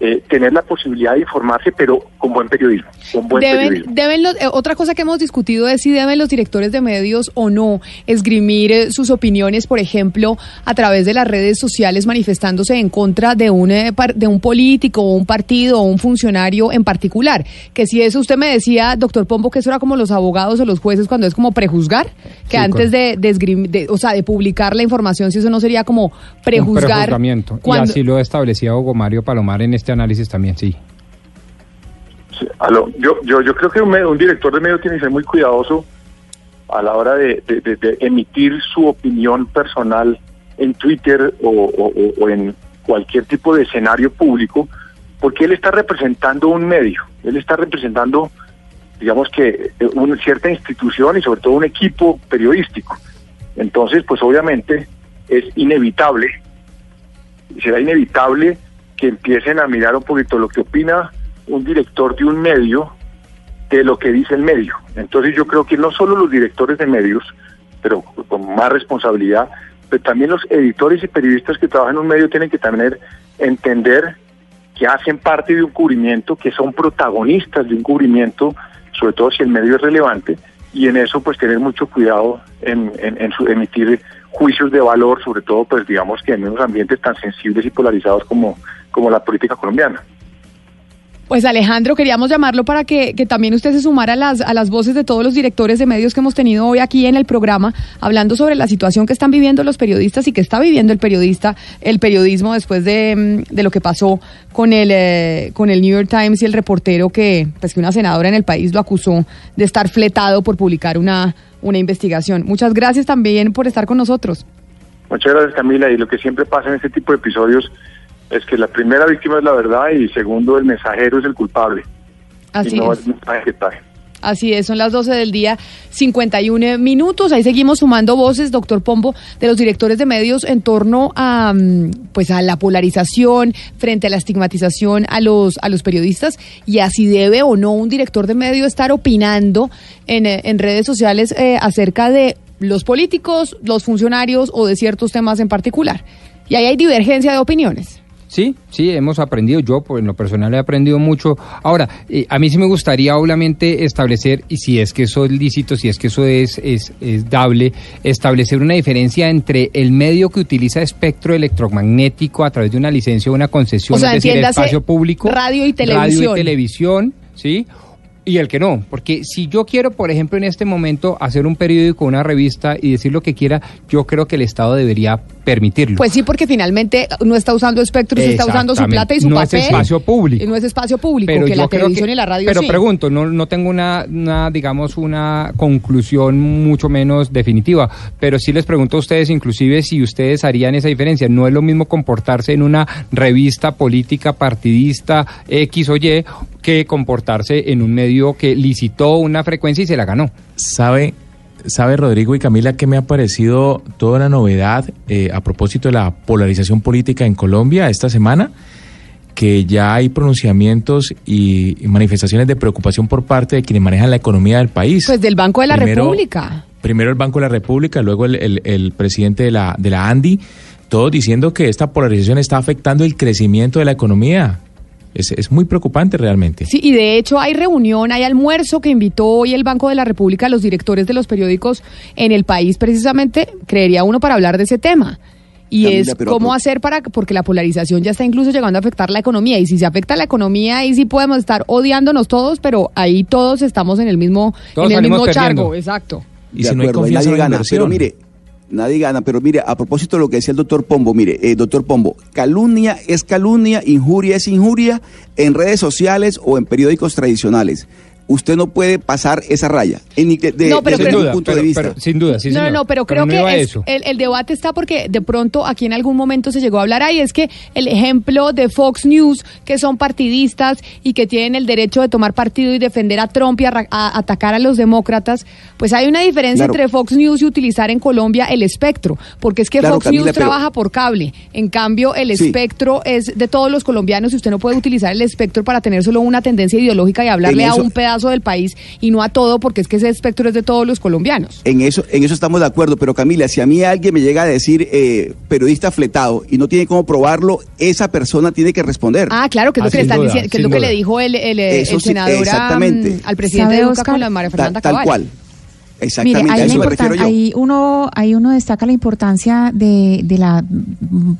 eh, tener la posibilidad de informarse, pero con buen periodismo. Con buen deben, deben los, eh, otra cosa que hemos discutido es si deben los directores de medios o no esgrimir eh, sus opiniones, por ejemplo, a través de las redes sociales manifestándose en contra de un, de un político o un partido o un funcionario en particular. Que si eso usted me decía, doctor Pombo, que eso era como los abogados o los jueces cuando es como prejuzgar, que antes de, de, o sea, de publicar la información, si eso no sería como prejuzgar. Un y así lo establecía Hugo Mario Palomar en este análisis también, sí. Yo, yo, yo creo que un, director de medio tiene que ser muy cuidadoso a la hora de, emitir su opinión personal en Twitter o, en cualquier tipo de escenario público, porque él está representando un medio, él está representando, digamos que, una cierta institución y sobre todo un equipo periodístico. Entonces, pues obviamente es inevitable, será inevitable que empiecen a mirar un poquito lo que opina un director de un medio de lo que dice el medio. Entonces yo creo que no solo los directores de medios, pero con más responsabilidad, pero también los editores y periodistas que trabajan en un medio tienen que también entender que hacen parte de un cubrimiento, que son protagonistas de un cubrimiento, sobre todo si el medio es relevante, y en eso pues tener mucho cuidado en, en, su, emitir juicios de valor, sobre todo pues digamos que en unos ambientes tan sensibles y polarizados como como la política colombiana. Pues Alejandro, queríamos llamarlo para que, también usted se sumara a las, a las voces de todos los directores de medios que hemos tenido hoy aquí en el programa, hablando sobre la situación que están viviendo los periodistas y que está viviendo el periodista, el periodismo después de, mm, lo que pasó con el, eh, con el New York Times y el reportero que, pues que una senadora en el país lo acusó de estar fletado por publicar una, una investigación. Muchas gracias también por estar con nosotros. Muchas gracias Camila y lo que siempre pasa en este tipo de episodios es que la primera víctima es la verdad y segundo, el mensajero es el culpable. Así no es. El mensaje Así es, son las 12 del día, 51 minutos. Ahí seguimos sumando voces, doctor Pombo, de los directores de medios en torno a, mm, pues, a la polarización frente a la estigmatización a los, a los periodistas y a si debe o no un director de medio estar opinando en, eh, en redes sociales eh, acerca de los políticos, los funcionarios o de ciertos temas en particular. Y ahí hay divergencia de opiniones. Sí, sí, hemos aprendido. Yo, pues, en lo personal, he aprendido mucho. Ahora, eh, a mí sí me gustaría, obviamente, establecer, y si es que eso es lícito, si es que eso es, es, es dable, establecer una diferencia entre el medio que utiliza espectro electromagnético a través de una licencia o una concesión, O sea, es decir, el espacio público, radio y radio televisión. y televisión, ¿sí? Y el que no, porque si yo quiero, por ejemplo, en este momento hacer un periódico, una revista y decir lo que quiera, yo creo que el Estado debería permitirlo. Pues sí, porque finalmente no está usando espectro, se está usando su plata y su No es papel. espacio público. Y No es espacio público, pero que la televisión que- y la radio Pero sí. pregunto, no, no tengo una, una, digamos, una conclusión mucho menos definitiva, pero sí les pregunto a ustedes, inclusive, si ustedes harían esa diferencia. No es lo mismo comportarse en una revista política partidista X o Y que comportarse en un medio que licitó una frecuencia y se la ganó. ¿Sabe, sabe Rodrigo y Camila que me ha parecido toda una novedad eh, a propósito de la polarización política en Colombia esta semana? Que ya hay pronunciamientos y, y manifestaciones de preocupación por parte de quienes manejan la economía del país. Pues del Banco de la Primero- República. Primero el Banco de la República, luego el, el- el presidente de la, de la ANDI, todos diciendo que esta polarización está afectando el crecimiento de la economía. Es, es muy preocupante realmente. Sí, y de hecho hay reunión, hay almuerzo que invitó hoy el Banco de la República a los directores de los periódicos en el país, precisamente, creería uno, para hablar de ese tema. Y Camila, es pero- cómo hacer para, porque la polarización ya está incluso llegando a afectar la economía. Y si se afecta la economía, ahí sí podemos estar odiándonos todos, pero ahí todos estamos en el mismo, Todos en el mismo perdiendo. charco. Exacto. Y de si no hay confianza nadie gana. Pero mire, nadie gana. Pero mire, a propósito de lo que decía el doctor Pombo, mire, eh, doctor Pombo, calumnia es calumnia, injuria es injuria en redes sociales o en periódicos tradicionales. Usted no puede pasar esa raya. En, de, de- No, pero desde creo- punto de vista. sin duda, sí, no, no, señor. no, pero Pero creo no que es- el, el debate está porque de pronto aquí en algún momento se llegó a hablar ahí, es que el ejemplo de Fox News, que son partidistas y que tienen el derecho de tomar partido y defender a Trump y a, atacar a los demócratas, pues hay una diferencia Claro. entre Fox News y utilizar en Colombia el espectro, porque es que Claro, Fox Camila, News pero- trabaja por cable, en cambio el Sí. espectro es de todos los colombianos y usted no puede utilizar el espectro para tener solo una tendencia ideológica y hablarle a un pedazo del país y no a todo, porque es que ese espectro es de todos los colombianos. En eso, en eso estamos de acuerdo, pero Camila, si a mí alguien me llega a decir eh, periodista fletado y no tiene cómo probarlo, esa persona tiene que responder. Ah, claro, que es lo Ah, que le están duda, diciendo, que es lo que le dijo el, el, senador mm, al presidente ¿Sabe, de Educa Oscar? con la María Fernanda tal Cabal. cual. Mire, Exactamente, ahí, a la eso me importan- refiero yo. ahí uno, ahí uno destaca la importancia de, de la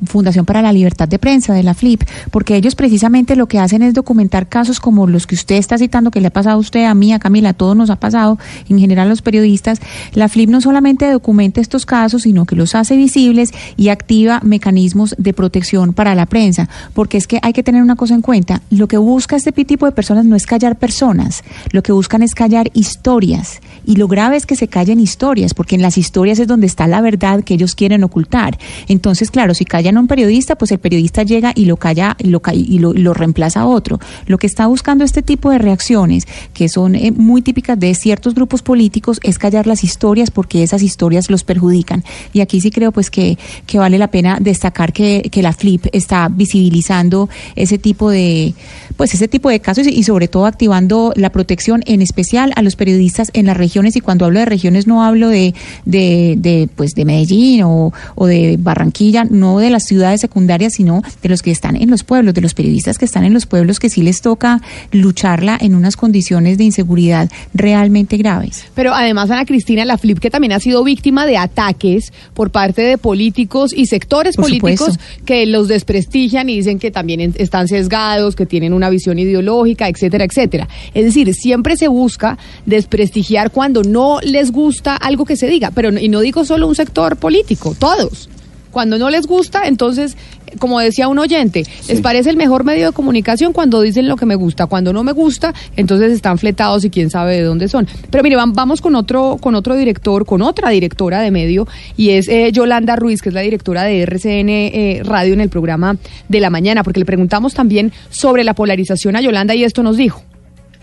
Fundación para la Libertad de Prensa, de la FLIP, porque ellos precisamente lo que hacen es documentar casos como los que usted está citando, que le ha pasado a usted, a mí, a Camila, a todos nos ha pasado, en general a los periodistas. La FLIP no solamente documenta estos casos, sino que los hace visibles y activa mecanismos de protección para la prensa, porque es que hay que tener una cosa en cuenta, lo que busca este tipo de personas no es callar personas, lo que buscan es callar historias. Y lo grave es que se callen historias, porque en las historias es donde está la verdad que ellos quieren ocultar. Entonces, claro, si callan a un periodista, pues el periodista llega y lo calla y lo, y lo, y lo reemplaza a otro. Lo que está buscando este tipo de reacciones, que son eh, muy típicas de ciertos grupos políticos, es callar las historias porque esas historias los perjudican. Y aquí sí creo pues que, que vale la pena destacar que, que la FLIP está visibilizando ese tipo de pues ese tipo de casos y, y sobre todo activando la protección en especial a los periodistas en las regiones y cuando hablo de regiones no hablo de de, de pues de Medellín o, o de Barranquilla, no de las ciudades secundarias, sino de los que están en los pueblos, de los periodistas que están en los pueblos que sí les toca lucharla en unas condiciones de inseguridad realmente graves. Pero además, Ana Cristina, la FLIP que también ha sido víctima de ataques por parte de políticos y sectores Por políticos supuesto. que los desprestigian y dicen que también están sesgados, que tienen una visión ideológica, etcétera, etcétera. Es decir, siempre se busca desprestigiar cuando no les gusta algo que se diga, pero y no digo solo un sector político, todos. Cuando no les gusta, entonces, como decía un oyente, les parece el mejor medio de comunicación cuando dicen lo que me gusta. Cuando no me gusta, entonces están fletados y quién sabe de dónde son. Pero mire, vam- vamos con otro, con otro director, con otra directora de medio, y es eh, Yolanda Ruiz, que es la directora de RCN eh, Radio en el programa de la mañana, porque le preguntamos también sobre la polarización a Yolanda y esto nos dijo.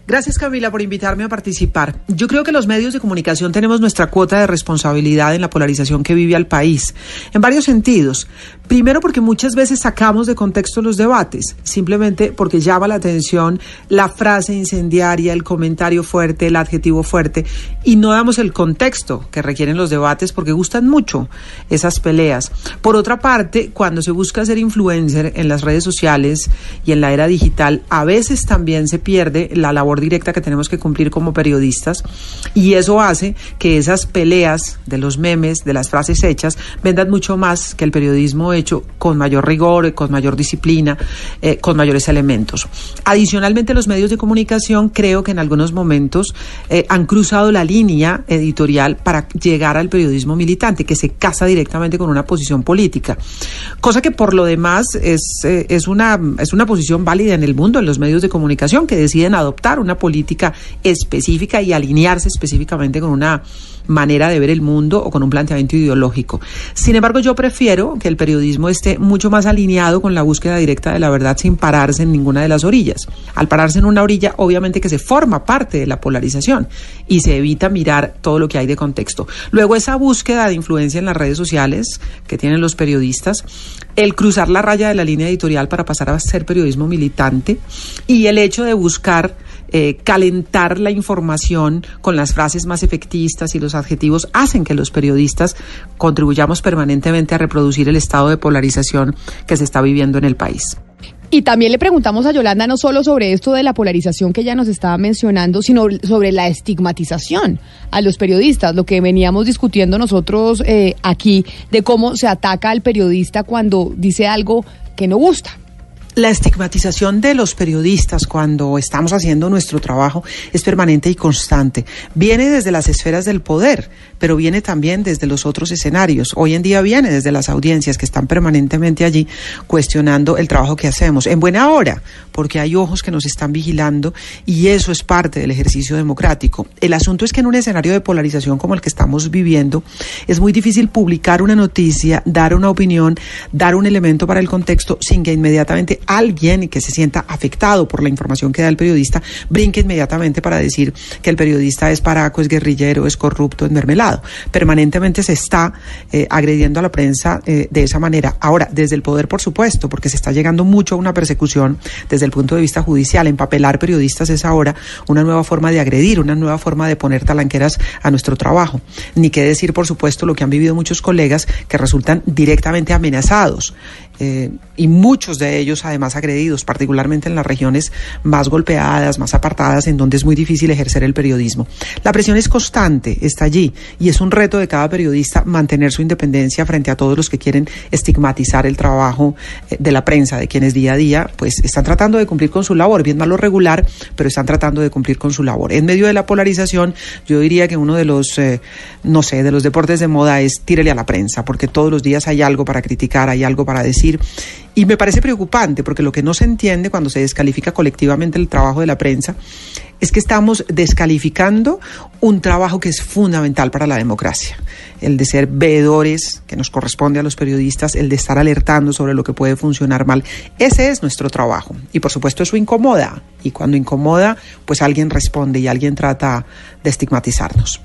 Gracias Camila por invitarme a participar. Yo creo que los medios de comunicación tenemos nuestra cuota de responsabilidad en la polarización que vive al país, en varios sentidos. Primero porque muchas veces sacamos de contexto los debates, simplemente porque llama la atención la frase incendiaria, el comentario fuerte, el adjetivo fuerte, y no damos el contexto que requieren los debates porque gustan mucho esas peleas. Por otra parte, cuando se busca ser influencer en las redes sociales y en la era digital, a veces también se pierde la labor directa que tenemos que cumplir como periodistas y eso hace que esas peleas de los memes, de las frases hechas, vendan mucho más que el periodismo hecho con mayor rigor, con mayor disciplina, eh, con mayores elementos. Adicionalmente, los medios de comunicación creo que en algunos momentos eh, han cruzado la línea editorial para llegar al periodismo militante, que se casa directamente con una posición política, cosa que por lo demás es, eh, es, una, es una posición válida en el mundo, en los medios de comunicación, que deciden adoptar una política específica y alinearse específicamente con una manera de ver el mundo o con un planteamiento ideológico. Sin embargo, yo prefiero que el periodismo esté mucho más alineado con la búsqueda directa de la verdad sin pararse en ninguna de las orillas. Al pararse en una orilla, obviamente que se forma parte de la polarización y se evita mirar todo lo que hay de contexto. Luego, esa búsqueda de influencia en las redes sociales que tienen los periodistas, el cruzar la raya de la línea editorial para pasar a ser periodismo militante y el hecho de buscar eh, calentar la información con las frases más efectistas y los adjetivos hacen que los periodistas contribuyamos permanentemente a reproducir el estado de polarización que se está viviendo en el país. Y también le preguntamos a Yolanda no solo sobre esto de la polarización que ella nos estaba mencionando, sino sobre la estigmatización a los periodistas, lo que veníamos discutiendo nosotros eh, aquí, de cómo se ataca al periodista cuando dice algo que no gusta. La estigmatización de los periodistas cuando estamos haciendo nuestro trabajo es permanente y constante. Viene desde las esferas del poder, pero viene también desde los otros escenarios. Hoy en día viene desde las audiencias que están permanentemente allí cuestionando el trabajo que hacemos. En buena hora, porque hay ojos que nos están vigilando y eso es parte del ejercicio democrático. El asunto es que en un escenario de polarización como el que estamos viviendo, es muy difícil publicar una noticia, dar una opinión, dar un elemento para el contexto sin que inmediatamente alguien que se sienta afectado por la información que da el periodista brinque inmediatamente para decir que el periodista es paraco, es guerrillero, es corrupto, es mermelado. Permanentemente se está eh, agrediendo a la prensa eh, de esa manera. Ahora, desde el poder, por supuesto, porque se está llegando mucho a una persecución desde el punto de vista judicial. Empapelar periodistas es ahora una nueva forma de agredir, una nueva forma de poner talanqueras a nuestro trabajo. Ni qué decir, por supuesto, lo que han vivido muchos colegas que resultan directamente amenazados eh, y muchos de ellos además agredidos, particularmente en las regiones más golpeadas, más apartadas, en donde es muy difícil ejercer el periodismo. La presión es constante, está allí, y es un reto de cada periodista mantener su independencia frente a todos los que quieren estigmatizar el trabajo eh, de la prensa, de quienes día a día pues están tratando de cumplir con su labor, bien malo regular, pero están tratando de cumplir con su labor. En medio de la polarización, yo diría que uno de los, eh, no sé, de los deportes de moda es tírele a la prensa, porque todos los días hay algo para criticar, hay algo para decir y me parece preocupante porque lo que no se entiende cuando se descalifica colectivamente el trabajo de la prensa es que estamos descalificando un trabajo que es fundamental para la democracia, el de ser veedores, que nos corresponde a los periodistas, el de estar alertando sobre lo que puede funcionar mal. Ese es nuestro trabajo y por supuesto eso incomoda y cuando incomoda pues alguien responde y alguien trata de estigmatizarnos.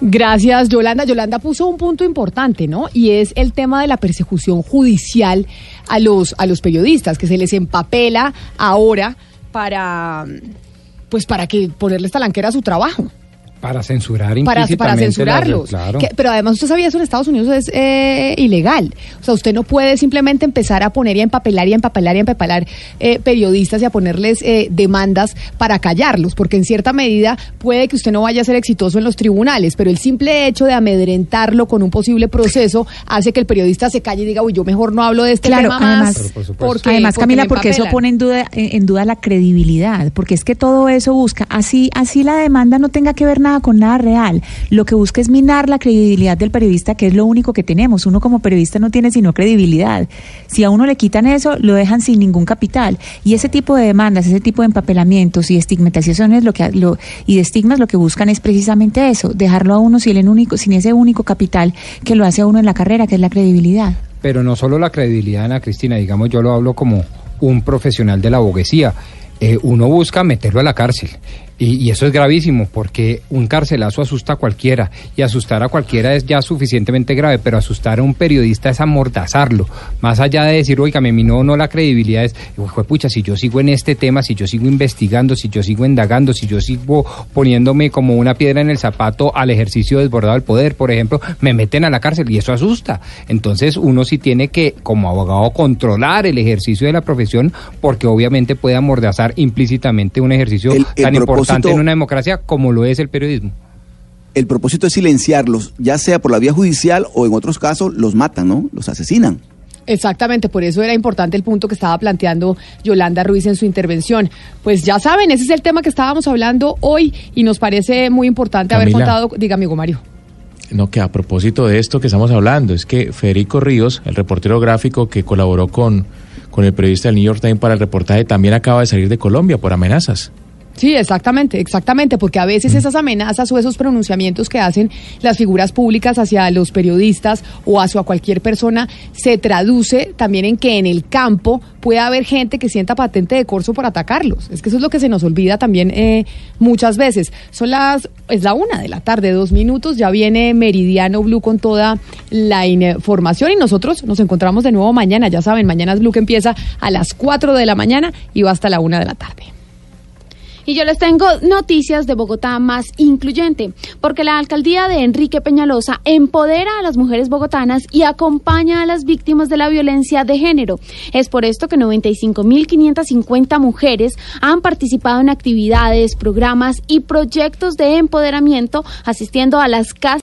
Gracias, Yolanda. Yolanda puso un punto importante, ¿no? Y es el tema de la persecución judicial a los, a los periodistas, que se les empapela ahora para, pues para que ponerles talanquera a su trabajo. Para censurar para, para censurarlos. claro. pero además usted sabía eso en Estados Unidos es eh, ilegal. O sea, usted no puede simplemente empezar a poner y a empapelar y a empapelar y a empapelar eh, periodistas y a ponerles eh, demandas para callarlos, porque en cierta medida puede que usted no vaya a ser exitoso en los tribunales, pero el simple hecho de amedrentarlo con un posible proceso hace que el periodista se calle y diga, uy, yo mejor no hablo de este claro, tema además, más. Porque, además, Camila, porque eso pone en duda, en duda la credibilidad, porque es que todo eso busca, así, así la demanda no tenga que ver nada con nada real. Lo que busca es minar la credibilidad del periodista, que es lo único que tenemos. Uno como periodista no tiene sino credibilidad. Si a uno le quitan eso, lo dejan sin ningún capital. Y ese tipo de demandas, ese tipo de empapelamientos y estigmatizaciones lo que lo, y de estigmas lo que buscan es precisamente eso, dejarlo a uno sin ese único capital que lo hace a uno en la carrera, que es la credibilidad. Pero no solo la credibilidad, Ana Cristina, digamos, yo lo hablo como un profesional de la abogacía eh, uno busca meterlo a la cárcel. Y, y, eso es gravísimo porque un carcelazo asusta a cualquiera y asustar a cualquiera es ya suficientemente grave, pero asustar a un periodista es amordazarlo. Más allá de decir, oiga, me minó no la credibilidad, es, pucha, si yo sigo en este tema, si yo sigo investigando, si yo sigo indagando, si yo sigo poniéndome como una piedra en el zapato al ejercicio desbordado del poder, por ejemplo, me meten a la cárcel y eso asusta. Entonces uno sí tiene que, como abogado, controlar el ejercicio de la profesión porque obviamente puede amordazar implícitamente un ejercicio El- el tan importante propósito- en una democracia como lo es el periodismo. El propósito es silenciarlos, ya sea por la vía judicial o en otros casos los matan, ¿no? Los asesinan. Exactamente, por eso era importante el punto que estaba planteando Yolanda Ruiz en su intervención. Pues ya saben, ese es el tema que estábamos hablando hoy y nos parece muy importante haber contado, diga amigo Mario. No, que a propósito de esto que estamos hablando, es que Federico Ríos, el reportero gráfico que colaboró con, con el periodista del New York Times para el reportaje, también acaba de salir de Colombia por amenazas. Sí, exactamente, exactamente, porque a veces esas amenazas o esos pronunciamientos que hacen las figuras públicas hacia los periodistas o hacia cualquier persona se traduce también en que en el campo puede haber gente que sienta patente de corso por atacarlos. Es que eso es lo que se nos olvida también eh, muchas veces. Son las, es la una de la tarde, dos minutos, ya viene Meridiano Blue con toda la información y nosotros nos encontramos de nuevo mañana. Ya saben, mañana es Blue que empieza a las 4 de la mañana y va hasta la una de la tarde. Y yo les tengo noticias de Bogotá más incluyente, porque la alcaldía de Enrique Peñalosa empodera a las mujeres bogotanas y acompaña a las víctimas de la violencia de género. Es por esto que 95.550 mujeres han participado en actividades, programas y proyectos de empoderamiento asistiendo a las casas